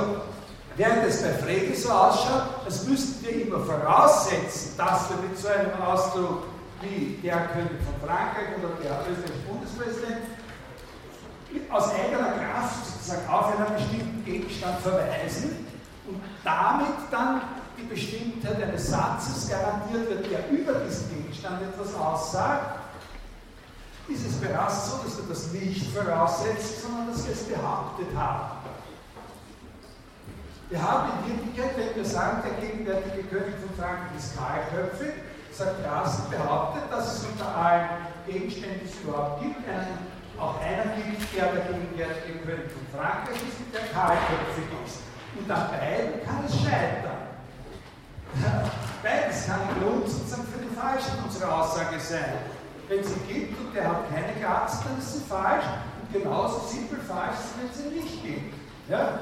während es bei Frege so ausschaut, als müssten wir immer voraussetzen, dass wir mit so einem Ausdruck wie der König von Frankreich oder der österreichische Bundespräsident aus eigener Kraft sozusagen auf einen bestimmten Gegenstand verweisen damit dann die Bestimmtheit eines Satzes garantiert wird, der über diesen Gegenstand etwas aussagt, ist es bereits so, dass wir das nicht voraussetzen, sondern dass wir es behauptet haben. Wir haben in Wirklichkeit, wenn wir sagen, der gegenwärtige König von Frankreich ist kahlköpfig, sagt Rassen behauptet, dass es unter allen Gegenständen, die es überhaupt gibt, einen, auch einer gibt, der der gegenwärtige König von Frankreich ist der kahlköpfig ist. Und an beiden kann es scheitern. Beides kann ein Grund sozusagen für die falsche unsere Aussage sein. Wenn sie gibt und der hat keine Glatze, dann ist sie falsch. Und genauso simpel falsch ist, wenn sie nicht gibt. Ja?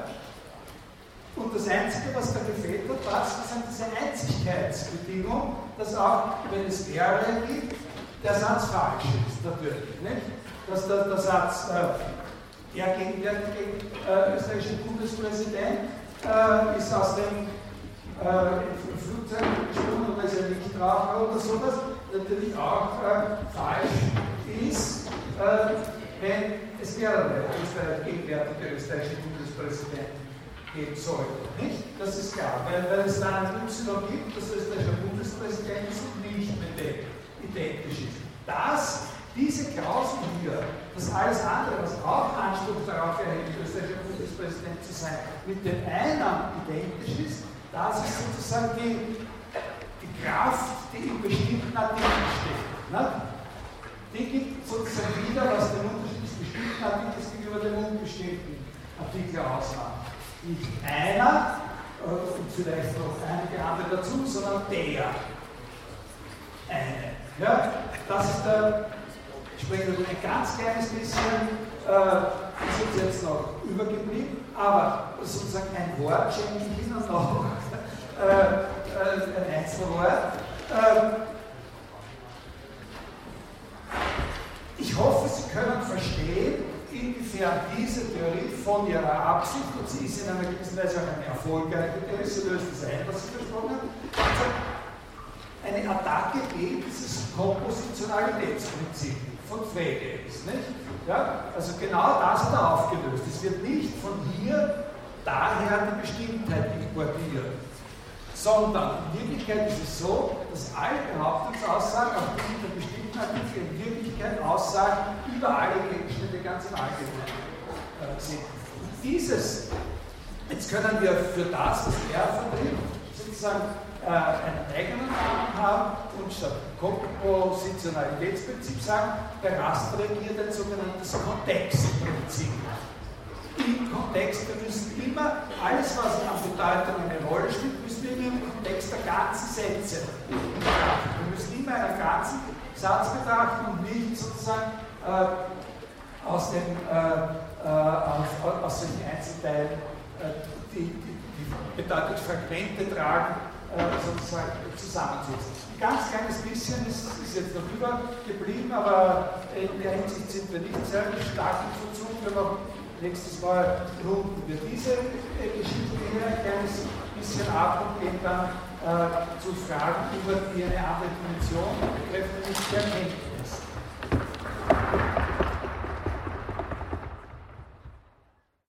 Und das Einzige, was da gefehlt hat, war sozusagen diese Einzigkeitsbedingung, dass auch, wenn es mehrere gibt, der Satz falsch ist, natürlich. Nicht? Dass der, der Satz, äh, der gegenwärtige äh, österreichische Bundespräsident äh, ist aus dem äh, Flugzeug gesprungen oder ist er nicht drauf oder sowas, natürlich auch äh, falsch ist, äh, wenn es mehrere gegenwärtige österreichische Bundespräsidenten geben sollte. Nicht? Das ist klar, weil, weil es da einen Y gibt, das österreichische Bundespräsident ist und nicht mit dem identisch ist. Das, diese Klausel hier, dass alles andere, was auch Anspruch darauf erhebt, österreichischer Bundespräsident zu sein, mit dem einen identisch ist, das ist sozusagen die, die Kraft, die in bestimmten Artikeln steckt. Nicht? Die gibt sozusagen wieder, was den Unterschied des bestimmten Artikels gegenüber dem unbestimmten Artikel ausmacht nicht einer äh, und vielleicht noch einige andere dazu, sondern der eine. Ja, das ist der, ich spreche ein ganz kleines bisschen, äh, ist jetzt noch übergeblieben, aber sozusagen ein Wort schenke ich Ihnen noch, äh, äh, ein Einzelwort. Äh, ich hoffe, Sie können verstehen, inwiefern diese Theorie von ihrer Absicht, und sie ist in einer gewissen Weise auch eine erfolgreiche Theorie, sie löst das ein, was sie versprochen hat, eine Attacke gegen dieses Kompositionalitätsprinzip von Frege ist. Nicht? Ja? Also genau das hat er aufgelöst. Es wird nicht von hier daher die Bestimmtheit importiert, sondern in Wirklichkeit ist es so, dass alle Behauptungsaussagen auf der bestimmten Artikel in Wirklichkeit Aussagen über alle Gegenstände ganz im Allgemeinen äh, sind. Und dieses, jetzt können wir für das, was er vertritt, sozusagen äh, einen eigenen Namen haben und statt Kompositionalitätsprinzip sagen, der Rast regiert ein sogenanntes Kontextprinzip im Kontext. Wir müssen immer, alles was an Bedeutung eine Rolle spielt, müssen wir immer im Kontext der ganzen Sätze betrachten. Wir müssen immer einen ganzen Satz betrachten und nicht sozusagen äh, aus, dem, äh, äh, aus, aus solchen Einzelteilen äh, die, die, die Bedeutungsfragmente tragen, sozusagen zusammensetzen. Ein ganz kleines bisschen ist, ist jetzt noch übergeblieben, aber in der Hinsicht sind wir nicht sehr stark im Verzug. Wir haben Nächstes Mal runden wir diese äh, Geschichte hier ein kleines bisschen ab und gehen dann äh, zu Fragen über die eine andere Dimension betreffend nicht erkennen.